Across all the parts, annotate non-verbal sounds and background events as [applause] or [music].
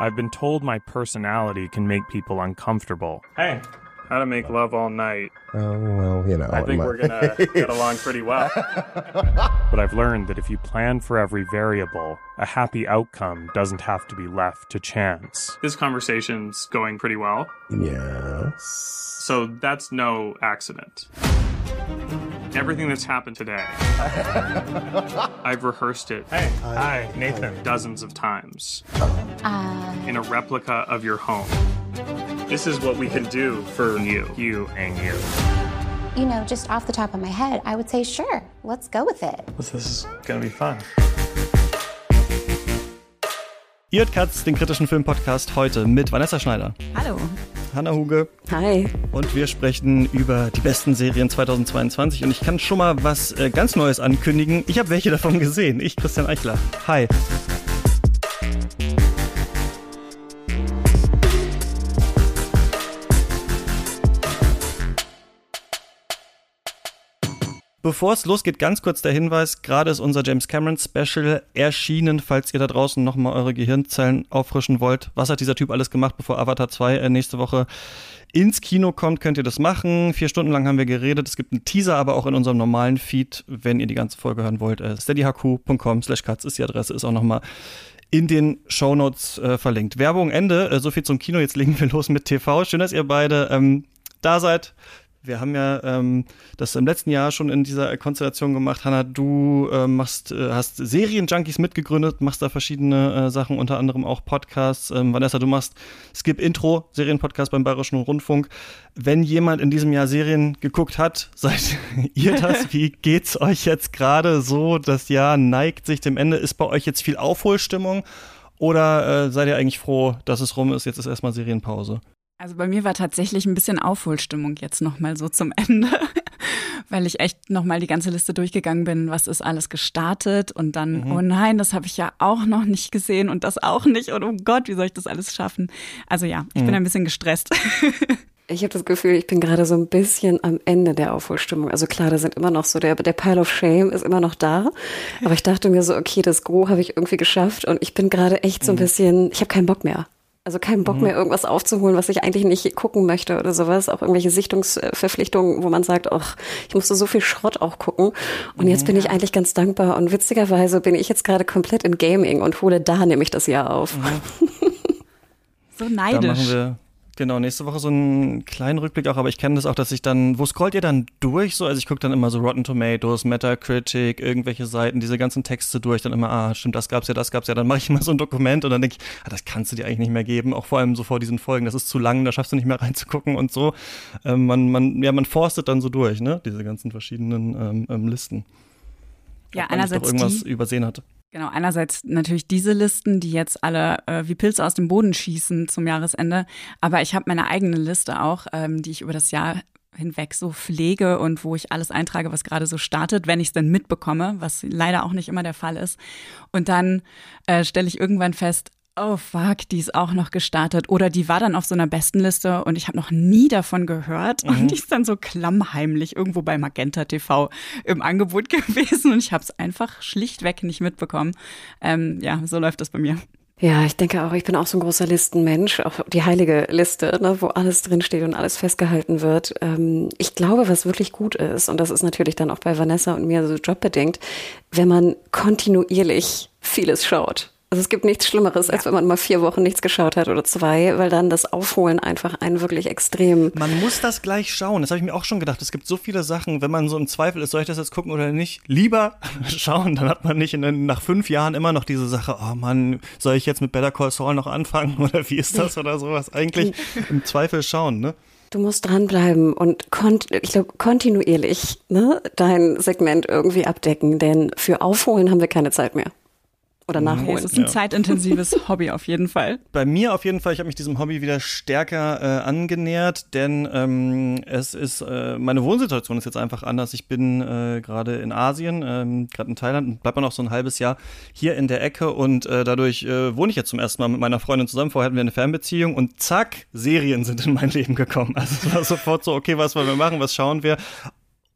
I've been told my personality can make people uncomfortable. Hey, how to make love all night. Oh, well, you know. I think we're gonna [laughs] get along pretty well. [laughs] but I've learned that if you plan for every variable, a happy outcome doesn't have to be left to chance. This conversation's going pretty well, Yes. so that's no accident. Everything that's happened today, [laughs] I've rehearsed it. Hey, hi, Nathan. Dozens of times Uh, in a replica of your home. This is what we can do for you, you, and you. you know, just off the top of my head, I would say, sure, let's go with it. This is gonna be fun. Ihr hört Katz, den kritischen Filmpodcast heute mit Vanessa Schneider, Hallo. Hanna Huge Hi. und wir sprechen über die besten Serien 2022 und ich kann schon mal was äh, ganz Neues ankündigen. Ich habe welche davon gesehen. Ich, Christian Eichler. Hi. Bevor es losgeht, ganz kurz der Hinweis, gerade ist unser James Cameron Special erschienen, falls ihr da draußen nochmal eure Gehirnzellen auffrischen wollt. Was hat dieser Typ alles gemacht, bevor Avatar 2 äh, nächste Woche ins Kino kommt, könnt ihr das machen. Vier Stunden lang haben wir geredet. Es gibt einen Teaser, aber auch in unserem normalen Feed, wenn ihr die ganze Folge hören wollt. Äh, steadyhq.com slash cuts ist die Adresse, ist auch nochmal in den Shownotes äh, verlinkt. Werbung Ende, äh, so viel zum Kino. Jetzt legen wir los mit TV. Schön, dass ihr beide ähm, da seid. Wir haben ja ähm, das im letzten Jahr schon in dieser Konstellation gemacht. Hanna, du äh, machst, äh, hast Serienjunkies mitgegründet, machst da verschiedene äh, Sachen, unter anderem auch Podcasts. Ähm, Vanessa, du machst Skip Intro, Serienpodcast beim Bayerischen Rundfunk. Wenn jemand in diesem Jahr Serien geguckt hat, [laughs] seid ihr das? [laughs] Wie geht's euch jetzt gerade so? Das Jahr neigt sich dem Ende. Ist bei euch jetzt viel Aufholstimmung? Oder äh, seid ihr eigentlich froh, dass es rum ist? Jetzt ist erstmal Serienpause. Also bei mir war tatsächlich ein bisschen Aufholstimmung jetzt nochmal so zum [laughs] Ende, weil ich echt nochmal die ganze Liste durchgegangen bin, was ist alles gestartet und dann, oh nein, das habe ich ja auch noch nicht gesehen und das auch nicht und oh Gott, wie soll ich das alles schaffen? Also ja, ich bin ein bisschen gestresst. [laughs] Ich habe das Gefühl, ich bin gerade so ein bisschen am Ende der Aufholstimmung. Also klar, da sind immer noch so, der, der Pile of Shame ist immer noch da. Aber ich dachte mir so, okay, das Gros habe ich irgendwie geschafft und ich bin gerade echt so ein bisschen, ich habe keinen Bock mehr. Also keinen Bock mehr, irgendwas aufzuholen, was ich eigentlich nicht gucken möchte oder sowas. Auch irgendwelche Sichtungsverpflichtungen, wo man sagt, ach, ich musste so viel Schrott auch gucken. Und jetzt bin ich eigentlich ganz dankbar. Und witzigerweise bin ich jetzt gerade komplett in Gaming und hole da nämlich das Jahr auf. [laughs] So Da machen neidisch. wir genau nächste Woche so einen kleinen Rückblick auch, aber ich kenne das auch, dass ich dann, wo scrollt ihr dann durch so? Also ich gucke dann immer so Rotten Tomatoes, Metacritic, irgendwelche Seiten, diese ganzen Texte durch, dann immer, ah, stimmt, das gab's ja, das gab's ja, dann mache ich immer so ein Dokument und dann denke ich, ah, das kannst du dir eigentlich nicht mehr geben, auch vor allem so vor diesen Folgen, das ist zu lang, da schaffst du nicht mehr [laughs] reinzugucken und so. Ähm, man, man, ja, man forstet dann so durch, ne, diese ganzen verschiedenen ähm, ähm, Listen. Ja, Ob man nicht doch einerseits irgendwas die, übersehen hatte. Genau, einerseits natürlich diese Listen, die jetzt alle äh, wie Pilze aus dem Boden schießen zum Jahresende. Aber ich habe meine eigene Liste auch, ähm, die ich über das Jahr hinweg so pflege und wo ich alles eintrage, was gerade so startet, wenn ich es denn mitbekomme, was leider auch nicht immer der Fall ist. Und dann äh, stelle ich irgendwann fest, oh fuck, die ist auch noch gestartet. Oder die war dann auf so einer Bestenliste und ich habe noch nie davon gehört. Und die ist dann so klammheimlich irgendwo bei Magenta TV im Angebot [laughs] gewesen und ich habe es einfach schlichtweg nicht mitbekommen. Ähm, ja, so läuft das bei mir. Ja, ich denke auch, ich bin auch so ein großer Listenmensch, auch die heilige Liste, ne, wo alles drinsteht und alles festgehalten wird. Ähm, ich glaube, was wirklich gut ist, und das ist natürlich dann auch bei Vanessa und mir so jobbedingt, wenn man kontinuierlich vieles schaut. Also es gibt nichts Schlimmeres, als wenn man mal vier Wochen nichts geschaut hat oder zwei, weil dann das Aufholen einfach einen wirklich extrem Man muss das gleich schauen. Das habe ich mir auch schon gedacht. Es gibt so viele Sachen, wenn man so im Zweifel ist, soll ich das jetzt gucken oder nicht? Lieber [laughs] schauen, dann hat man nicht in, nach fünf Jahren immer noch diese Sache, oh Mann, soll ich jetzt mit Better Call Saul noch anfangen [laughs] oder wie ist das oder sowas? Eigentlich [laughs] im Zweifel schauen, ne? Du musst dranbleiben und kont ich glaube kontinuierlich ne, dein Segment irgendwie abdecken, denn für Aufholen haben wir keine Zeit mehr. Oder Es nachholen. ist ein zeitintensives [laughs] Hobby auf jeden Fall. Bei mir auf jeden Fall, ich habe mich diesem Hobby wieder stärker äh, angenähert, denn ähm, es ist, äh, meine Wohnsituation ist jetzt einfach anders. Ich bin äh, gerade in Asien, ähm, gerade in Thailand und bleib mal noch so ein halbes Jahr hier in der Ecke und äh, dadurch äh, wohne ich jetzt zum ersten Mal mit meiner Freundin zusammen. Vorher hatten wir eine Fernbeziehung und zack, Serien sind in mein Leben gekommen. Also es war sofort so, okay, was wollen wir machen, was schauen wir?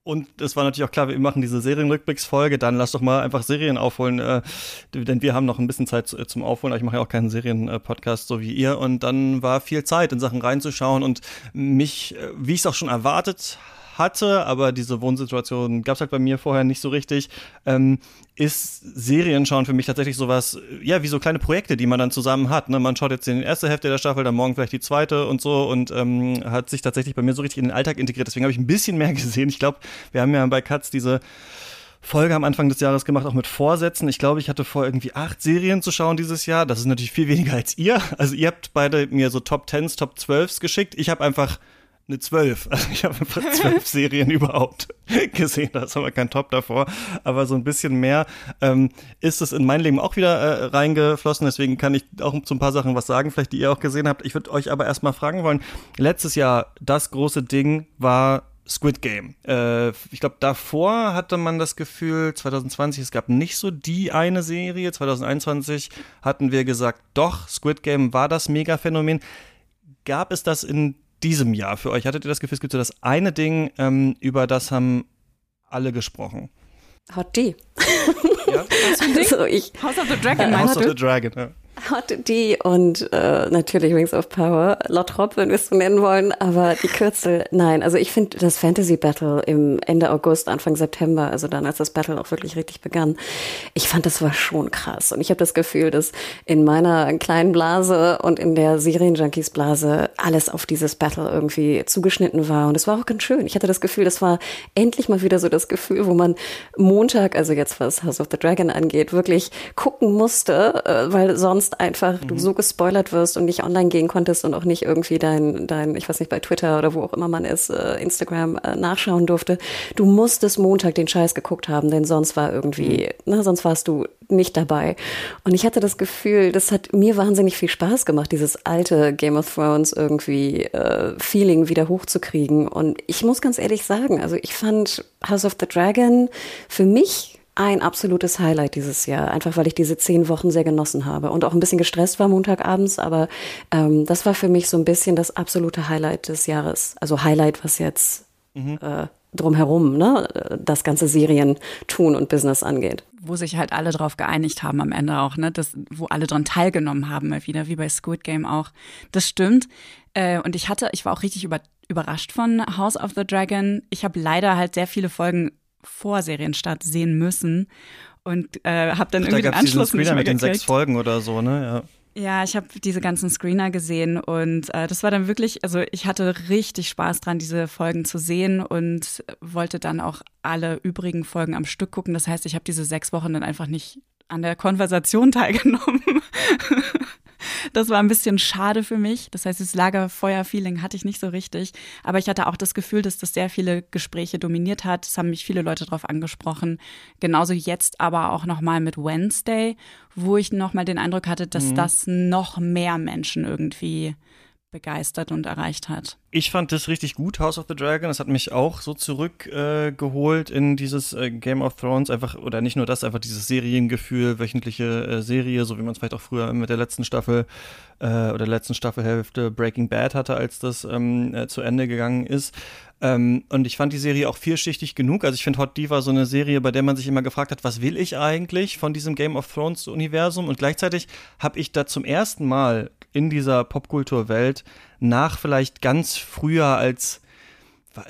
Und es war natürlich auch klar, wir machen diese Serienrückblicksfolge, dann lass doch mal einfach Serien aufholen, äh, denn wir haben noch ein bisschen Zeit zu, zum Aufholen, aber ich mache ja auch keinen Serienpodcast so wie ihr. Und dann war viel Zeit, in Sachen reinzuschauen und mich, äh, wie ich es auch schon erwartet hatte, aber diese Wohnsituation gab es halt bei mir vorher nicht so richtig, ähm, ist Serien schauen für mich tatsächlich sowas, ja, wie so kleine Projekte, die man dann zusammen hat. Ne? Man schaut jetzt in die erste Hälfte der Staffel, dann morgen vielleicht die zweite und so und ähm, hat sich tatsächlich bei mir so richtig in den Alltag integriert. Deswegen habe ich ein bisschen mehr [laughs] gesehen. Ich glaube, wir haben ja bei Katz diese Folge am Anfang des Jahres gemacht, auch mit Vorsätzen. Ich glaube, ich hatte vor, irgendwie acht Serien zu schauen dieses Jahr. Das ist natürlich viel weniger als ihr. Also ihr habt beide mir so Top Tens, Top Zwölfs geschickt. Ich habe einfach eine 12. Also ich habe einfach [laughs] zwölf Serien überhaupt [laughs] gesehen. Da ist aber kein Top davor. Aber so ein bisschen mehr ähm, ist es in mein Leben auch wieder äh, reingeflossen. Deswegen kann ich auch zu ein paar Sachen was sagen, vielleicht die ihr auch gesehen habt. Ich würde euch aber erstmal fragen wollen. Letztes Jahr, das große Ding war Squid Game. Äh, ich glaube, davor hatte man das Gefühl, 2020, es gab nicht so die eine Serie. 2021 hatten wir gesagt, doch, Squid Game war das Mega-Phänomen. Gab es das in diesem Jahr für euch? Hattet ihr das Gefühl, es gibt so das eine Ding, ähm, über das haben alle gesprochen? Hot D. Ja? [laughs] also ich, House of the Dragon House of the Dragon, ja. Hot D und äh, natürlich Rings of Power, Lottrop, wenn wir es so nennen wollen, aber die Kürzel, [laughs] nein. Also ich finde das Fantasy Battle im Ende August, Anfang September, also dann, als das Battle auch wirklich richtig begann, ich fand, das war schon krass. Und ich habe das Gefühl, dass in meiner kleinen Blase und in der Serienjunkies-Blase alles auf dieses Battle irgendwie zugeschnitten war. Und es war auch ganz schön. Ich hatte das Gefühl, das war endlich mal wieder so das Gefühl, wo man Montag, also jetzt was House of the Dragon angeht, wirklich gucken musste, äh, weil sonst sonst einfach mhm. du so gespoilert wirst und nicht online gehen konntest und auch nicht irgendwie dein, dein, ich weiß nicht, bei Twitter oder wo auch immer man ist, äh, Instagram äh, nachschauen durfte. Du musstest Montag den Scheiß geguckt haben, denn sonst war irgendwie, mhm. ne, sonst warst du nicht dabei. Und ich hatte das Gefühl, das hat mir wahnsinnig viel Spaß gemacht, dieses alte Game of Thrones irgendwie äh, Feeling wieder hochzukriegen. Und ich muss ganz ehrlich sagen, also ich fand House of the Dragon für mich ein absolutes Highlight dieses Jahr, einfach weil ich diese zehn Wochen sehr genossen habe und auch ein bisschen gestresst war Montagabends, aber ähm, das war für mich so ein bisschen das absolute Highlight des Jahres. Also Highlight, was jetzt mhm. äh, drumherum, ne, das ganze Serien tun und Business angeht. Wo sich halt alle drauf geeinigt haben am Ende auch, ne, das, wo alle dran teilgenommen haben, mal wieder, wie bei Squid Game auch. Das stimmt. Äh, und ich hatte, ich war auch richtig über, überrascht von House of the Dragon. Ich habe leider halt sehr viele Folgen vor Serienstart sehen müssen und äh, habe dann Ach, irgendwie da den Anschluss Screener mit den sechs Folgen oder so, ne? Ja. Ja, ich habe diese ganzen Screener gesehen und äh, das war dann wirklich, also ich hatte richtig Spaß dran, diese Folgen zu sehen und wollte dann auch alle übrigen Folgen am Stück gucken. Das heißt, ich habe diese sechs Wochen dann einfach nicht an der Konversation [laughs] teilgenommen. Das war ein bisschen schade für mich. Das heißt, das Lagerfeuer-Feeling hatte ich nicht so richtig. Aber ich hatte auch das Gefühl, dass das sehr viele Gespräche dominiert hat. Es haben mich viele Leute darauf angesprochen. Genauso jetzt aber auch nochmal mit Wednesday, wo ich nochmal den Eindruck hatte, dass mhm. das noch mehr Menschen irgendwie begeistert und erreicht hat. Ich fand das richtig gut, House of the Dragon. Das hat mich auch so zurückgeholt äh, in dieses äh, Game of Thrones. Einfach, oder nicht nur das, einfach dieses Seriengefühl, wöchentliche äh, Serie, so wie man es vielleicht auch früher mit der letzten Staffel äh, oder letzten Staffelhälfte Breaking Bad hatte, als das ähm, äh, zu Ende gegangen ist. Ähm, und ich fand die Serie auch vielschichtig genug. Also ich finde Hot Diva so eine Serie, bei der man sich immer gefragt hat, was will ich eigentlich von diesem Game of Thrones Universum? Und gleichzeitig habe ich da zum ersten Mal in dieser Popkulturwelt nach vielleicht ganz früher als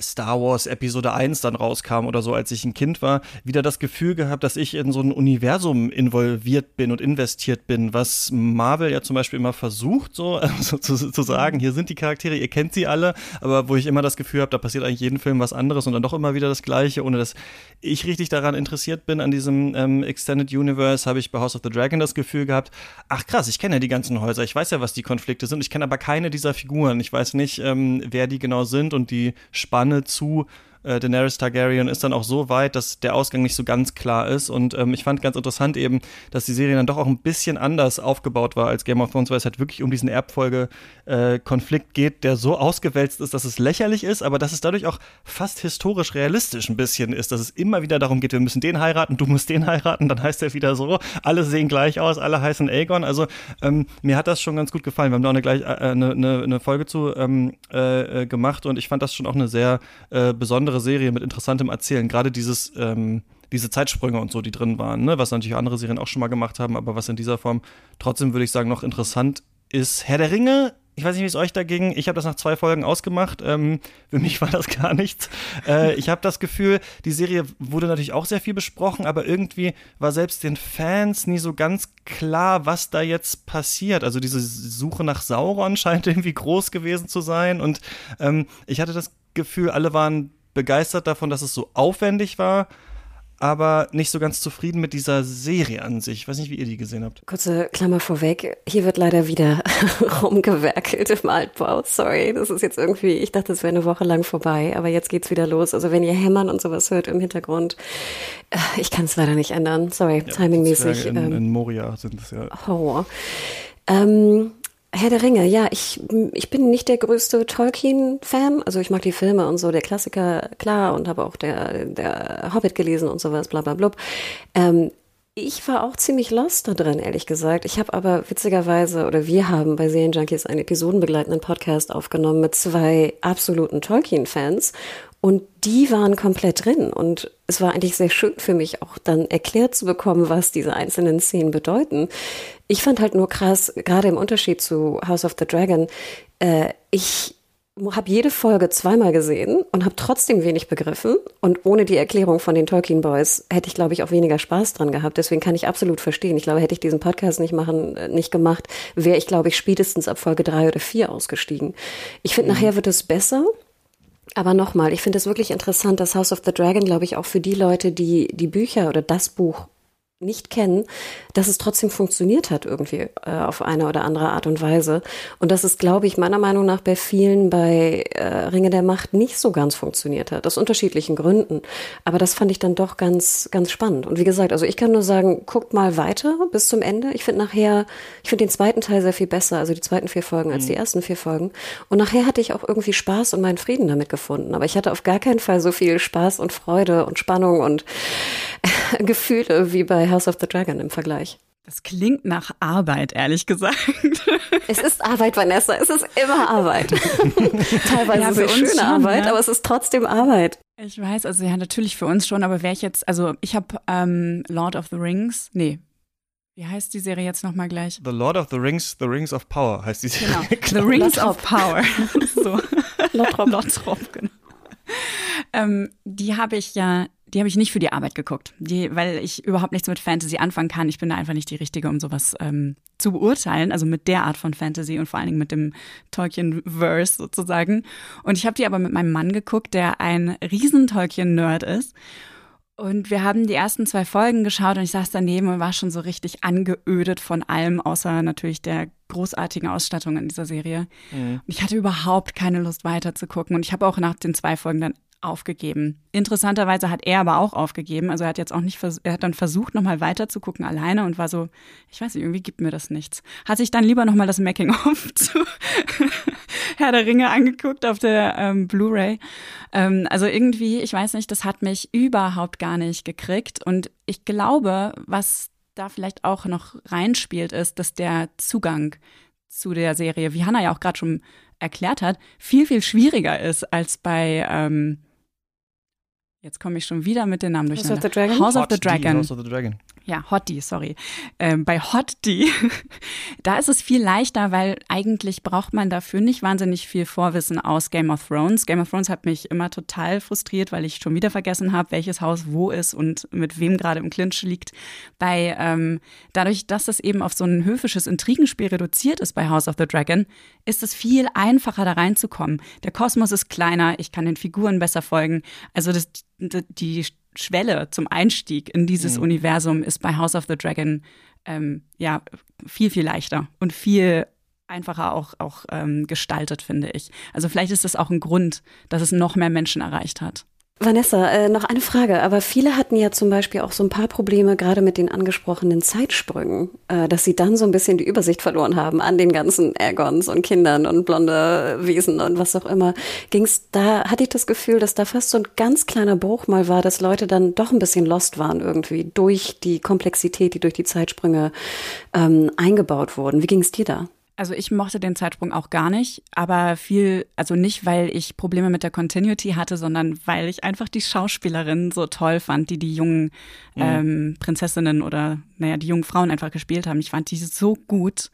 Star Wars Episode 1 dann rauskam oder so, als ich ein Kind war, wieder das Gefühl gehabt, dass ich in so ein Universum involviert bin und investiert bin, was Marvel ja zum Beispiel immer versucht, so [laughs] also zu, zu, sagen, hier sind die Charaktere, ihr kennt sie alle, aber wo ich immer das Gefühl habe, da passiert eigentlich jeden Film was anderes und dann doch immer wieder das Gleiche, ohne dass ich richtig daran interessiert bin, an diesem ähm, Extended Universe, habe ich bei House of the Dragon das Gefühl gehabt, ach krass, ich kenne ja die ganzen Häuser, ich weiß ja, was die Konflikte sind, ich kenne aber keine dieser Figuren, ich weiß nicht, ähm, wer die genau sind und die Spanne zu äh, Daenerys Targaryen ist dann auch so weit, dass der Ausgang nicht so ganz klar ist. Und ähm, ich fand ganz interessant eben, dass die Serie dann doch auch ein bisschen anders aufgebaut war als Game of Thrones, weil es halt wirklich um diesen Erbfolge-Konflikt äh, geht, der so ausgewälzt ist, dass es lächerlich ist, aber dass es dadurch auch fast historisch realistisch ein bisschen ist, dass es immer wieder darum geht, wir müssen den heiraten, du musst den heiraten, dann heißt er wieder so, alle sehen gleich aus, alle heißen Aegon. Also ähm, mir hat das schon ganz gut gefallen. Wir haben da auch eine, gleich, äh, eine, eine, eine Folge zu ähm, äh, äh gemacht und ich fand das schon auch eine sehr äh, besondere besondere Serie mit interessantem Erzählen. Gerade dieses, ähm, diese Zeitsprünge und so, die drin waren, ne? was natürlich andere Serien auch schon mal gemacht haben, aber was in dieser Form trotzdem, würde ich sagen, noch interessant ist. Herr der Ringe ich weiß nicht, wie es euch da ging. Ich habe das nach zwei Folgen ausgemacht. Ähm, für mich war das [laughs] gar nichts. Äh, ich habe das Gefühl, die Serie wurde natürlich auch sehr viel besprochen, aber irgendwie war selbst den Fans nie so ganz klar, was da jetzt passiert. Also diese Suche nach Sauron [laughs] scheint irgendwie groß gewesen zu sein. Und ähm, ich hatte das Gefühl, alle waren begeistert davon, dass es so aufwendig war aber nicht so ganz zufrieden mit dieser Serie an sich. Ich weiß nicht, wie ihr die gesehen habt. Kurze Klammer vorweg. Hier wird leider wieder [laughs] rumgewerkelt im Altbau. Sorry, das ist jetzt irgendwie, ich dachte, es wäre eine Woche lang vorbei, aber jetzt geht's wieder los. Also wenn ihr Hämmern und sowas hört im Hintergrund, äh, ich kann es leider nicht ändern. Sorry, ja, timingmäßig. In, ähm, in Moria sind es ja. Horror. Ähm, Herr der Ringe, ja, ich, ich bin nicht der größte Tolkien-Fan. Also ich mag die Filme und so, der Klassiker, klar, und habe auch der, der Hobbit gelesen und sowas, bla bla blub. Ähm, ich war auch ziemlich lost da drin, ehrlich gesagt. Ich habe aber witzigerweise, oder wir haben bei Serienjunkies einen episodenbegleitenden Podcast aufgenommen mit zwei absoluten Tolkien-Fans. Und die waren komplett drin. Und es war eigentlich sehr schön für mich auch dann erklärt zu bekommen, was diese einzelnen Szenen bedeuten. Ich fand halt nur krass, gerade im Unterschied zu House of the Dragon, äh, ich habe jede Folge zweimal gesehen und habe trotzdem wenig begriffen. Und ohne die Erklärung von den Tolkien Boys hätte ich, glaube ich, auch weniger Spaß dran gehabt. Deswegen kann ich absolut verstehen. Ich glaube, hätte ich diesen Podcast nicht machen, äh, nicht gemacht, wäre ich, glaube ich, spätestens ab Folge drei oder vier ausgestiegen. Ich finde, mhm. nachher wird es besser. Aber nochmal, ich finde es wirklich interessant, dass House of the Dragon, glaube ich, auch für die Leute, die die Bücher oder das Buch nicht kennen, dass es trotzdem funktioniert hat irgendwie äh, auf eine oder andere Art und Weise. Und dass es, glaube ich, meiner Meinung nach bei vielen bei äh, Ringe der Macht nicht so ganz funktioniert hat, aus unterschiedlichen Gründen. Aber das fand ich dann doch ganz, ganz spannend. Und wie gesagt, also ich kann nur sagen, guckt mal weiter bis zum Ende. Ich finde nachher, ich finde den zweiten Teil sehr viel besser, also die zweiten vier Folgen als mhm. die ersten vier Folgen. Und nachher hatte ich auch irgendwie Spaß und meinen Frieden damit gefunden. Aber ich hatte auf gar keinen Fall so viel Spaß und Freude und Spannung und [laughs] [laughs] Gefühle wie bei House of the Dragon im Vergleich. Das klingt nach Arbeit, ehrlich gesagt. [laughs] Es ist Arbeit, Vanessa. Es ist immer Arbeit. [laughs] Teilweise ja, sehr schöne schon, Arbeit, ja. aber es ist trotzdem Arbeit. Ich weiß, also ja, natürlich für uns schon, aber wäre ich jetzt, also ich habe ähm, Lord of the Rings, nee, wie heißt die Serie jetzt nochmal gleich? The Lord of the Rings, The Rings of Power heißt die Serie. Genau, The Rings Lottrop. of Power. so. Lottrop. Lottrop, genau. Ähm, die habe ich ja die habe ich nicht für die Arbeit geguckt, die, weil ich überhaupt nichts mit Fantasy anfangen kann. Ich bin da einfach nicht die Richtige, um sowas ähm, zu beurteilen, also mit der Art von Fantasy und vor allen Dingen mit dem Tolkien-Verse sozusagen. Und ich habe die aber mit meinem Mann geguckt, der ein riesen Tolkien-Nerd ist. Und wir haben die ersten zwei Folgen geschaut und ich saß daneben und war schon so richtig angeödet von allem, außer natürlich der großartigen Ausstattung in dieser Serie. Mhm. Und ich hatte überhaupt keine Lust weiter zu gucken. Und ich habe auch nach den zwei Folgen dann aufgegeben. Interessanterweise hat er aber auch aufgegeben. Also er hat jetzt auch nicht, er hat dann versucht, nochmal weiter zu gucken alleine und war so, ich weiß nicht, irgendwie gibt mir das nichts. Hat sich dann lieber nochmal das Making-of [laughs] zu Herr der Ringe angeguckt auf der ähm, Blu-ray. Ähm, also irgendwie, ich weiß nicht, das hat mich überhaupt gar nicht gekriegt. Und ich glaube, was da vielleicht auch noch reinspielt, ist, dass der Zugang zu der Serie, wie Hannah ja auch gerade schon erklärt hat, viel, viel schwieriger ist als bei ähm, Jetzt komme ich schon wieder mit den Namen durcheinander. House of the Dragon. House of the Dragon. House of the Dragon. Ja, Hot D, sorry. Ähm, bei Hot D, [laughs] da ist es viel leichter, weil eigentlich braucht man dafür nicht wahnsinnig viel Vorwissen aus Game of Thrones. Game of Thrones hat mich immer total frustriert, weil ich schon wieder vergessen habe, welches Haus wo ist und mit wem gerade im Clinch liegt. Bei ähm, dadurch, dass es eben auf so ein höfisches Intrigenspiel reduziert ist bei House of the Dragon, ist es viel einfacher da reinzukommen. Der Kosmos ist kleiner, ich kann den Figuren besser folgen. Also das, die Schwelle zum Einstieg in dieses mhm. Universum ist bei House of the Dragon ähm, ja viel, viel leichter und viel einfacher auch, auch ähm, gestaltet, finde ich. Also vielleicht ist das auch ein Grund, dass es noch mehr Menschen erreicht hat. Vanessa, äh, noch eine Frage. Aber viele hatten ja zum Beispiel auch so ein paar Probleme, gerade mit den angesprochenen Zeitsprüngen, äh, dass sie dann so ein bisschen die Übersicht verloren haben an den ganzen Aegons und Kindern und blonde Wesen und was auch immer. Ging's da, hatte ich das Gefühl, dass da fast so ein ganz kleiner Bruch mal war, dass Leute dann doch ein bisschen lost waren irgendwie durch die Komplexität, die durch die Zeitsprünge ähm, eingebaut wurden. Wie ging's dir da? Also ich mochte den Zeitsprung auch gar nicht, aber viel, also nicht, weil ich Probleme mit der Continuity hatte, sondern weil ich einfach die Schauspielerin so toll fand, die die jungen mhm. ähm, Prinzessinnen oder, naja, die jungen Frauen einfach gespielt haben. Ich fand die so gut.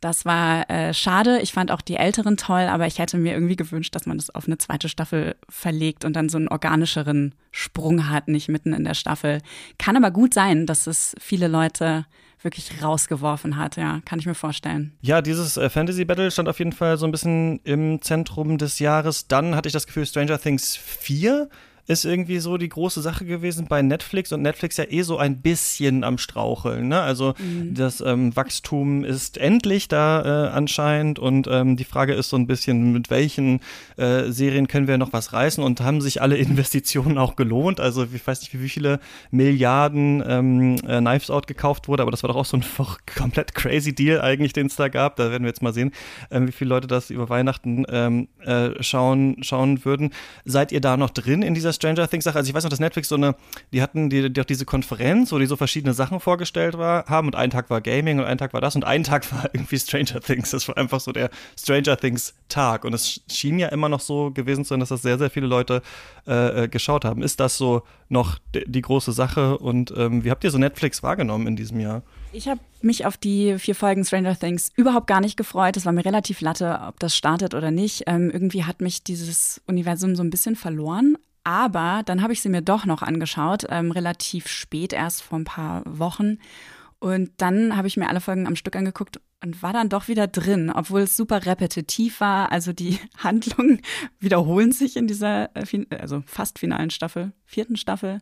Das war äh, schade. Ich fand auch die Älteren toll, aber ich hätte mir irgendwie gewünscht, dass man das auf eine zweite Staffel verlegt und dann so einen organischeren Sprung hat, nicht mitten in der Staffel. Kann aber gut sein, dass es viele Leute wirklich rausgeworfen hat, ja, kann ich mir vorstellen. Ja, dieses äh, Fantasy Battle stand auf jeden Fall so ein bisschen im Zentrum des Jahres. Dann hatte ich das Gefühl, Stranger Things 4 ist irgendwie so die große Sache gewesen bei Netflix und Netflix ja eh so ein bisschen am Straucheln. Ne? Also mhm. das ähm, Wachstum ist endlich da äh, anscheinend und ähm, die Frage ist so ein bisschen, mit welchen äh, Serien können wir noch was reißen und haben sich alle [laughs] Investitionen auch gelohnt? Also ich weiß nicht, wie viele Milliarden ähm, äh, Knives Out gekauft wurde, aber das war doch auch so ein [laughs] komplett crazy Deal eigentlich, den es da gab. Da werden wir jetzt mal sehen, ähm, wie viele Leute das über Weihnachten ähm, äh, schauen, schauen würden. Seid ihr da noch drin in dieser Stranger Things Sache. Also ich weiß noch, dass Netflix so eine, die hatten die, die auch diese Konferenz, wo die so verschiedene Sachen vorgestellt war, haben und ein Tag war Gaming und ein Tag war das und ein Tag [laughs] war irgendwie Stranger Things. Das war einfach so der Stranger Things Tag und es schien ja immer noch so gewesen zu sein, dass das sehr, sehr viele Leute äh, äh geschaut haben. Ist das so noch die große Sache und ähm, wie habt ihr so Netflix wahrgenommen in diesem Jahr? Ich habe mich auf die vier Folgen Stranger Things überhaupt gar nicht gefreut. Es war mir relativ latte, ob das startet oder nicht. Ähm, irgendwie hat mich dieses Universum so ein bisschen verloren. Aber dann habe ich sie mir doch noch angeschaut, ähm, relativ spät, erst vor ein paar Wochen. Und dann habe ich mir alle Folgen am Stück angeguckt und war dann doch wieder drin, obwohl es super repetitiv war. Also die [laughs] Handlungen wiederholen sich in dieser, äh, also fast finalen Staffel, vierten Staffel.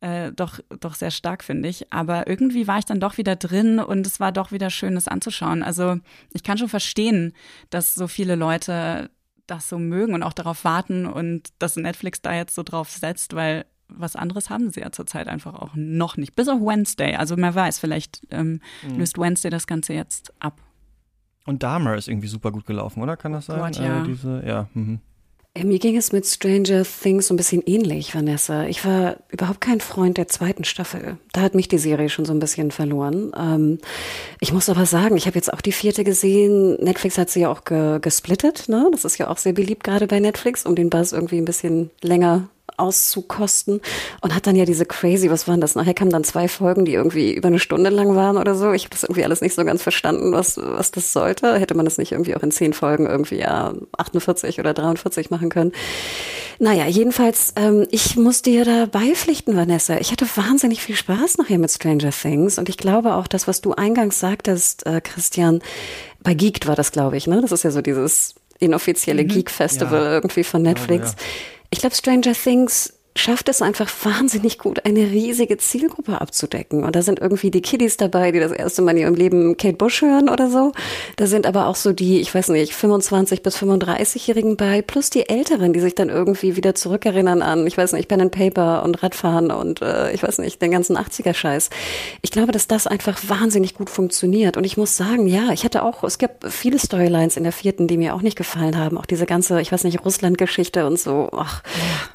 Äh, doch, doch sehr stark, finde ich. Aber irgendwie war ich dann doch wieder drin und es war doch wieder schön, das anzuschauen. Also ich kann schon verstehen, dass so viele Leute das so mögen und auch darauf warten und dass Netflix da jetzt so drauf setzt, weil was anderes haben sie ja zurzeit einfach auch noch nicht. Bis auf Wednesday. Also man weiß, vielleicht ähm, mhm. löst Wednesday das Ganze jetzt ab. Und Dahmer ist irgendwie super gut gelaufen, oder? Kann das sein? Gott, ja. Äh, diese, ja. Mhm. Äh, mir ging es mit Stranger Things so ein bisschen ähnlich, Vanessa. Ich war überhaupt kein Freund der zweiten Staffel. Da hat mich die Serie schon so ein bisschen verloren. Ähm, ich muss aber sagen, ich habe jetzt auch die vierte gesehen. Netflix hat sie ja auch ge gesplittet. Ne? Das ist ja auch sehr beliebt gerade bei Netflix, um den Buzz irgendwie ein bisschen länger auszukosten und hat dann ja diese crazy, was waren das? Nachher kamen dann zwei Folgen, die irgendwie über eine Stunde lang waren oder so. Ich habe das irgendwie alles nicht so ganz verstanden, was, was das sollte. Hätte man das nicht irgendwie auch in zehn Folgen irgendwie ja 48 oder 43 machen können. Naja, jedenfalls, ähm, ich muss dir da beipflichten, Vanessa. Ich hatte wahnsinnig viel Spaß nachher mit Stranger Things und ich glaube auch, das, was du eingangs sagtest, äh, Christian, bei Geeked war das, glaube ich, ne? Das ist ja so dieses inoffizielle mhm. Geek Festival ja. irgendwie von Netflix. Ja, ja. Ich glaube, Stranger Things schafft es einfach wahnsinnig gut, eine riesige Zielgruppe abzudecken. Und da sind irgendwie die Kiddies dabei, die das erste Mal in ihrem Leben Kate Bush hören oder so. Da sind aber auch so die, ich weiß nicht, 25 bis 35-Jährigen bei, plus die Älteren, die sich dann irgendwie wieder zurückerinnern an, ich weiß nicht, Pen and Paper und Radfahren und äh, ich weiß nicht, den ganzen 80er-Scheiß. Ich glaube, dass das einfach wahnsinnig gut funktioniert. Und ich muss sagen, ja, ich hatte auch, es gab viele Storylines in der vierten, die mir auch nicht gefallen haben. Auch diese ganze, ich weiß nicht, Russland-Geschichte und so. Ach,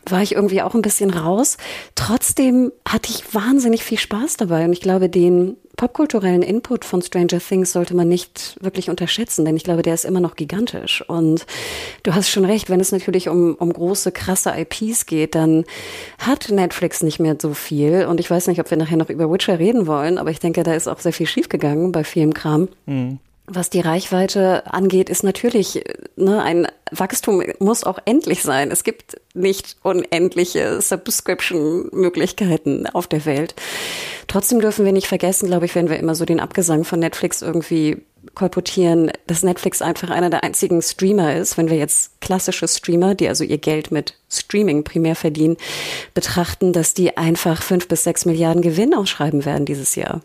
war ich irgendwie auch ein bisschen raus. Trotzdem hatte ich wahnsinnig viel Spaß dabei und ich glaube, den popkulturellen Input von Stranger Things sollte man nicht wirklich unterschätzen, denn ich glaube, der ist immer noch gigantisch. Und du hast schon recht, wenn es natürlich um, um große, krasse IPs geht, dann hat Netflix nicht mehr so viel. Und ich weiß nicht, ob wir nachher noch über Witcher reden wollen, aber ich denke, da ist auch sehr viel schiefgegangen bei vielem Kram. Mhm. Was die Reichweite angeht, ist natürlich, ne, ein Wachstum muss auch endlich sein. Es gibt nicht unendliche Subscription-Möglichkeiten auf der Welt. Trotzdem dürfen wir nicht vergessen, glaube ich, wenn wir immer so den Abgesang von Netflix irgendwie kolportieren, dass Netflix einfach einer der einzigen Streamer ist, wenn wir jetzt klassische Streamer, die also ihr Geld mit Streaming primär verdienen, betrachten, dass die einfach fünf bis sechs Milliarden Gewinn ausschreiben werden dieses Jahr.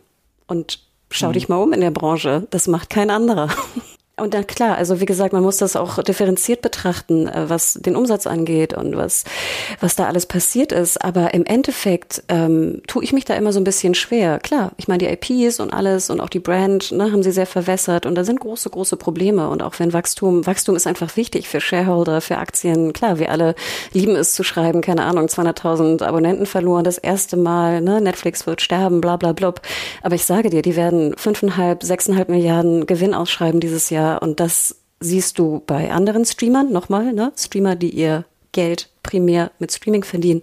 Und Schau dich mal um in der Branche. Das macht kein anderer. Und dann klar, also wie gesagt, man muss das auch differenziert betrachten, äh, was den Umsatz angeht und was, was da alles passiert ist. Aber im Endeffekt ähm, tue ich mich da immer so ein bisschen schwer. Klar, ich meine, die IPs und alles und auch die Brand ne, haben sie sehr verwässert und da sind große, große Probleme. Und auch wenn Wachstum, Wachstum ist einfach wichtig für Shareholder, für Aktien. Klar, wir alle lieben es zu schreiben, keine Ahnung, 200.000 Abonnenten verloren, das erste Mal, ne, Netflix wird sterben, bla bla blub. Aber ich sage dir, die werden fünfeinhalb, sechseinhalb Milliarden Gewinn ausschreiben dieses Jahr und das siehst du bei anderen Streamern, nochmal, ne? Streamer, die ihr Geld primär mit Streaming verdienen,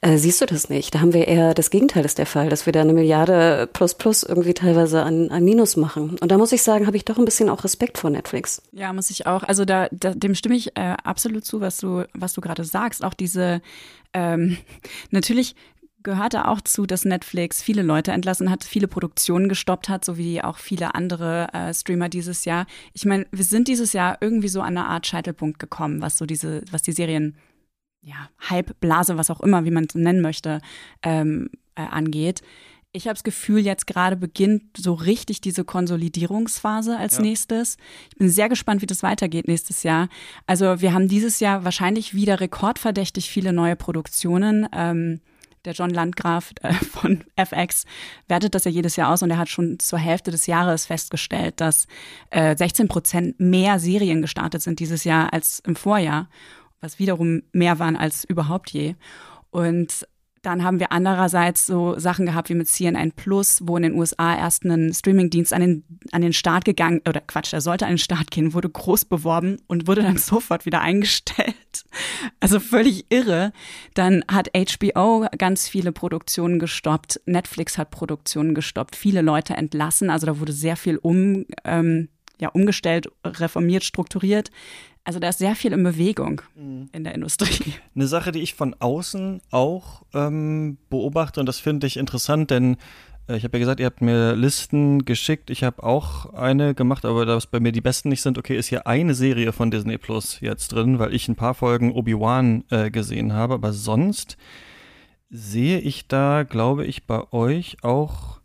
äh, siehst du das nicht. Da haben wir eher das Gegenteil ist der Fall, dass wir da eine Milliarde plus plus irgendwie teilweise an, an Minus machen. Und da muss ich sagen, habe ich doch ein bisschen auch Respekt vor Netflix. Ja, muss ich auch. Also da, da dem stimme ich äh, absolut zu, was du, was du gerade sagst. Auch diese ähm, [laughs] natürlich gehörte auch zu, dass Netflix viele Leute entlassen hat, viele Produktionen gestoppt hat, so wie auch viele andere äh, Streamer dieses Jahr. Ich meine, wir sind dieses Jahr irgendwie so an eine Art Scheitelpunkt gekommen, was so diese, was die Serien, ja, Hype, Blase, was auch immer, wie man es nennen möchte, ähm, äh, angeht. Ich habe das Gefühl, jetzt gerade beginnt so richtig diese Konsolidierungsphase als ja. nächstes. Ich bin sehr gespannt, wie das weitergeht nächstes Jahr. Also wir haben dieses Jahr wahrscheinlich wieder rekordverdächtig viele neue Produktionen. Ähm, der John Landgraf äh, von FX wertet das ja jedes Jahr aus und er hat schon zur Hälfte des Jahres festgestellt, dass äh, 16 Prozent mehr Serien gestartet sind dieses Jahr als im Vorjahr, was wiederum mehr waren als überhaupt je. Und dann haben wir andererseits so Sachen gehabt wie mit CNN Plus, wo in den USA erst ein Streamingdienst an den, an den Start gegangen, oder Quatsch, der sollte an den Start gehen, wurde groß beworben und wurde dann [laughs] sofort wieder eingestellt. Also völlig irre. Dann hat HBO ganz viele Produktionen gestoppt. Netflix hat Produktionen gestoppt, viele Leute entlassen. Also da wurde sehr viel um, ähm, ja, umgestellt, reformiert, strukturiert. Also da ist sehr viel in Bewegung mhm. in der Industrie. [laughs] Eine Sache, die ich von außen auch ähm, beobachte und das finde ich interessant, denn äh, ich habe ja gesagt, ihr habt mir Listen geschickt. Ich habe auch eine gemacht, aber da es bei mir die besten nicht sind, okay, ist hier eine Serie von Disney Plus jetzt drin, weil ich ein paar Folgen Obi-Wan äh, gesehen habe. Aber sonst sehe ich da, glaube ich, bei euch auch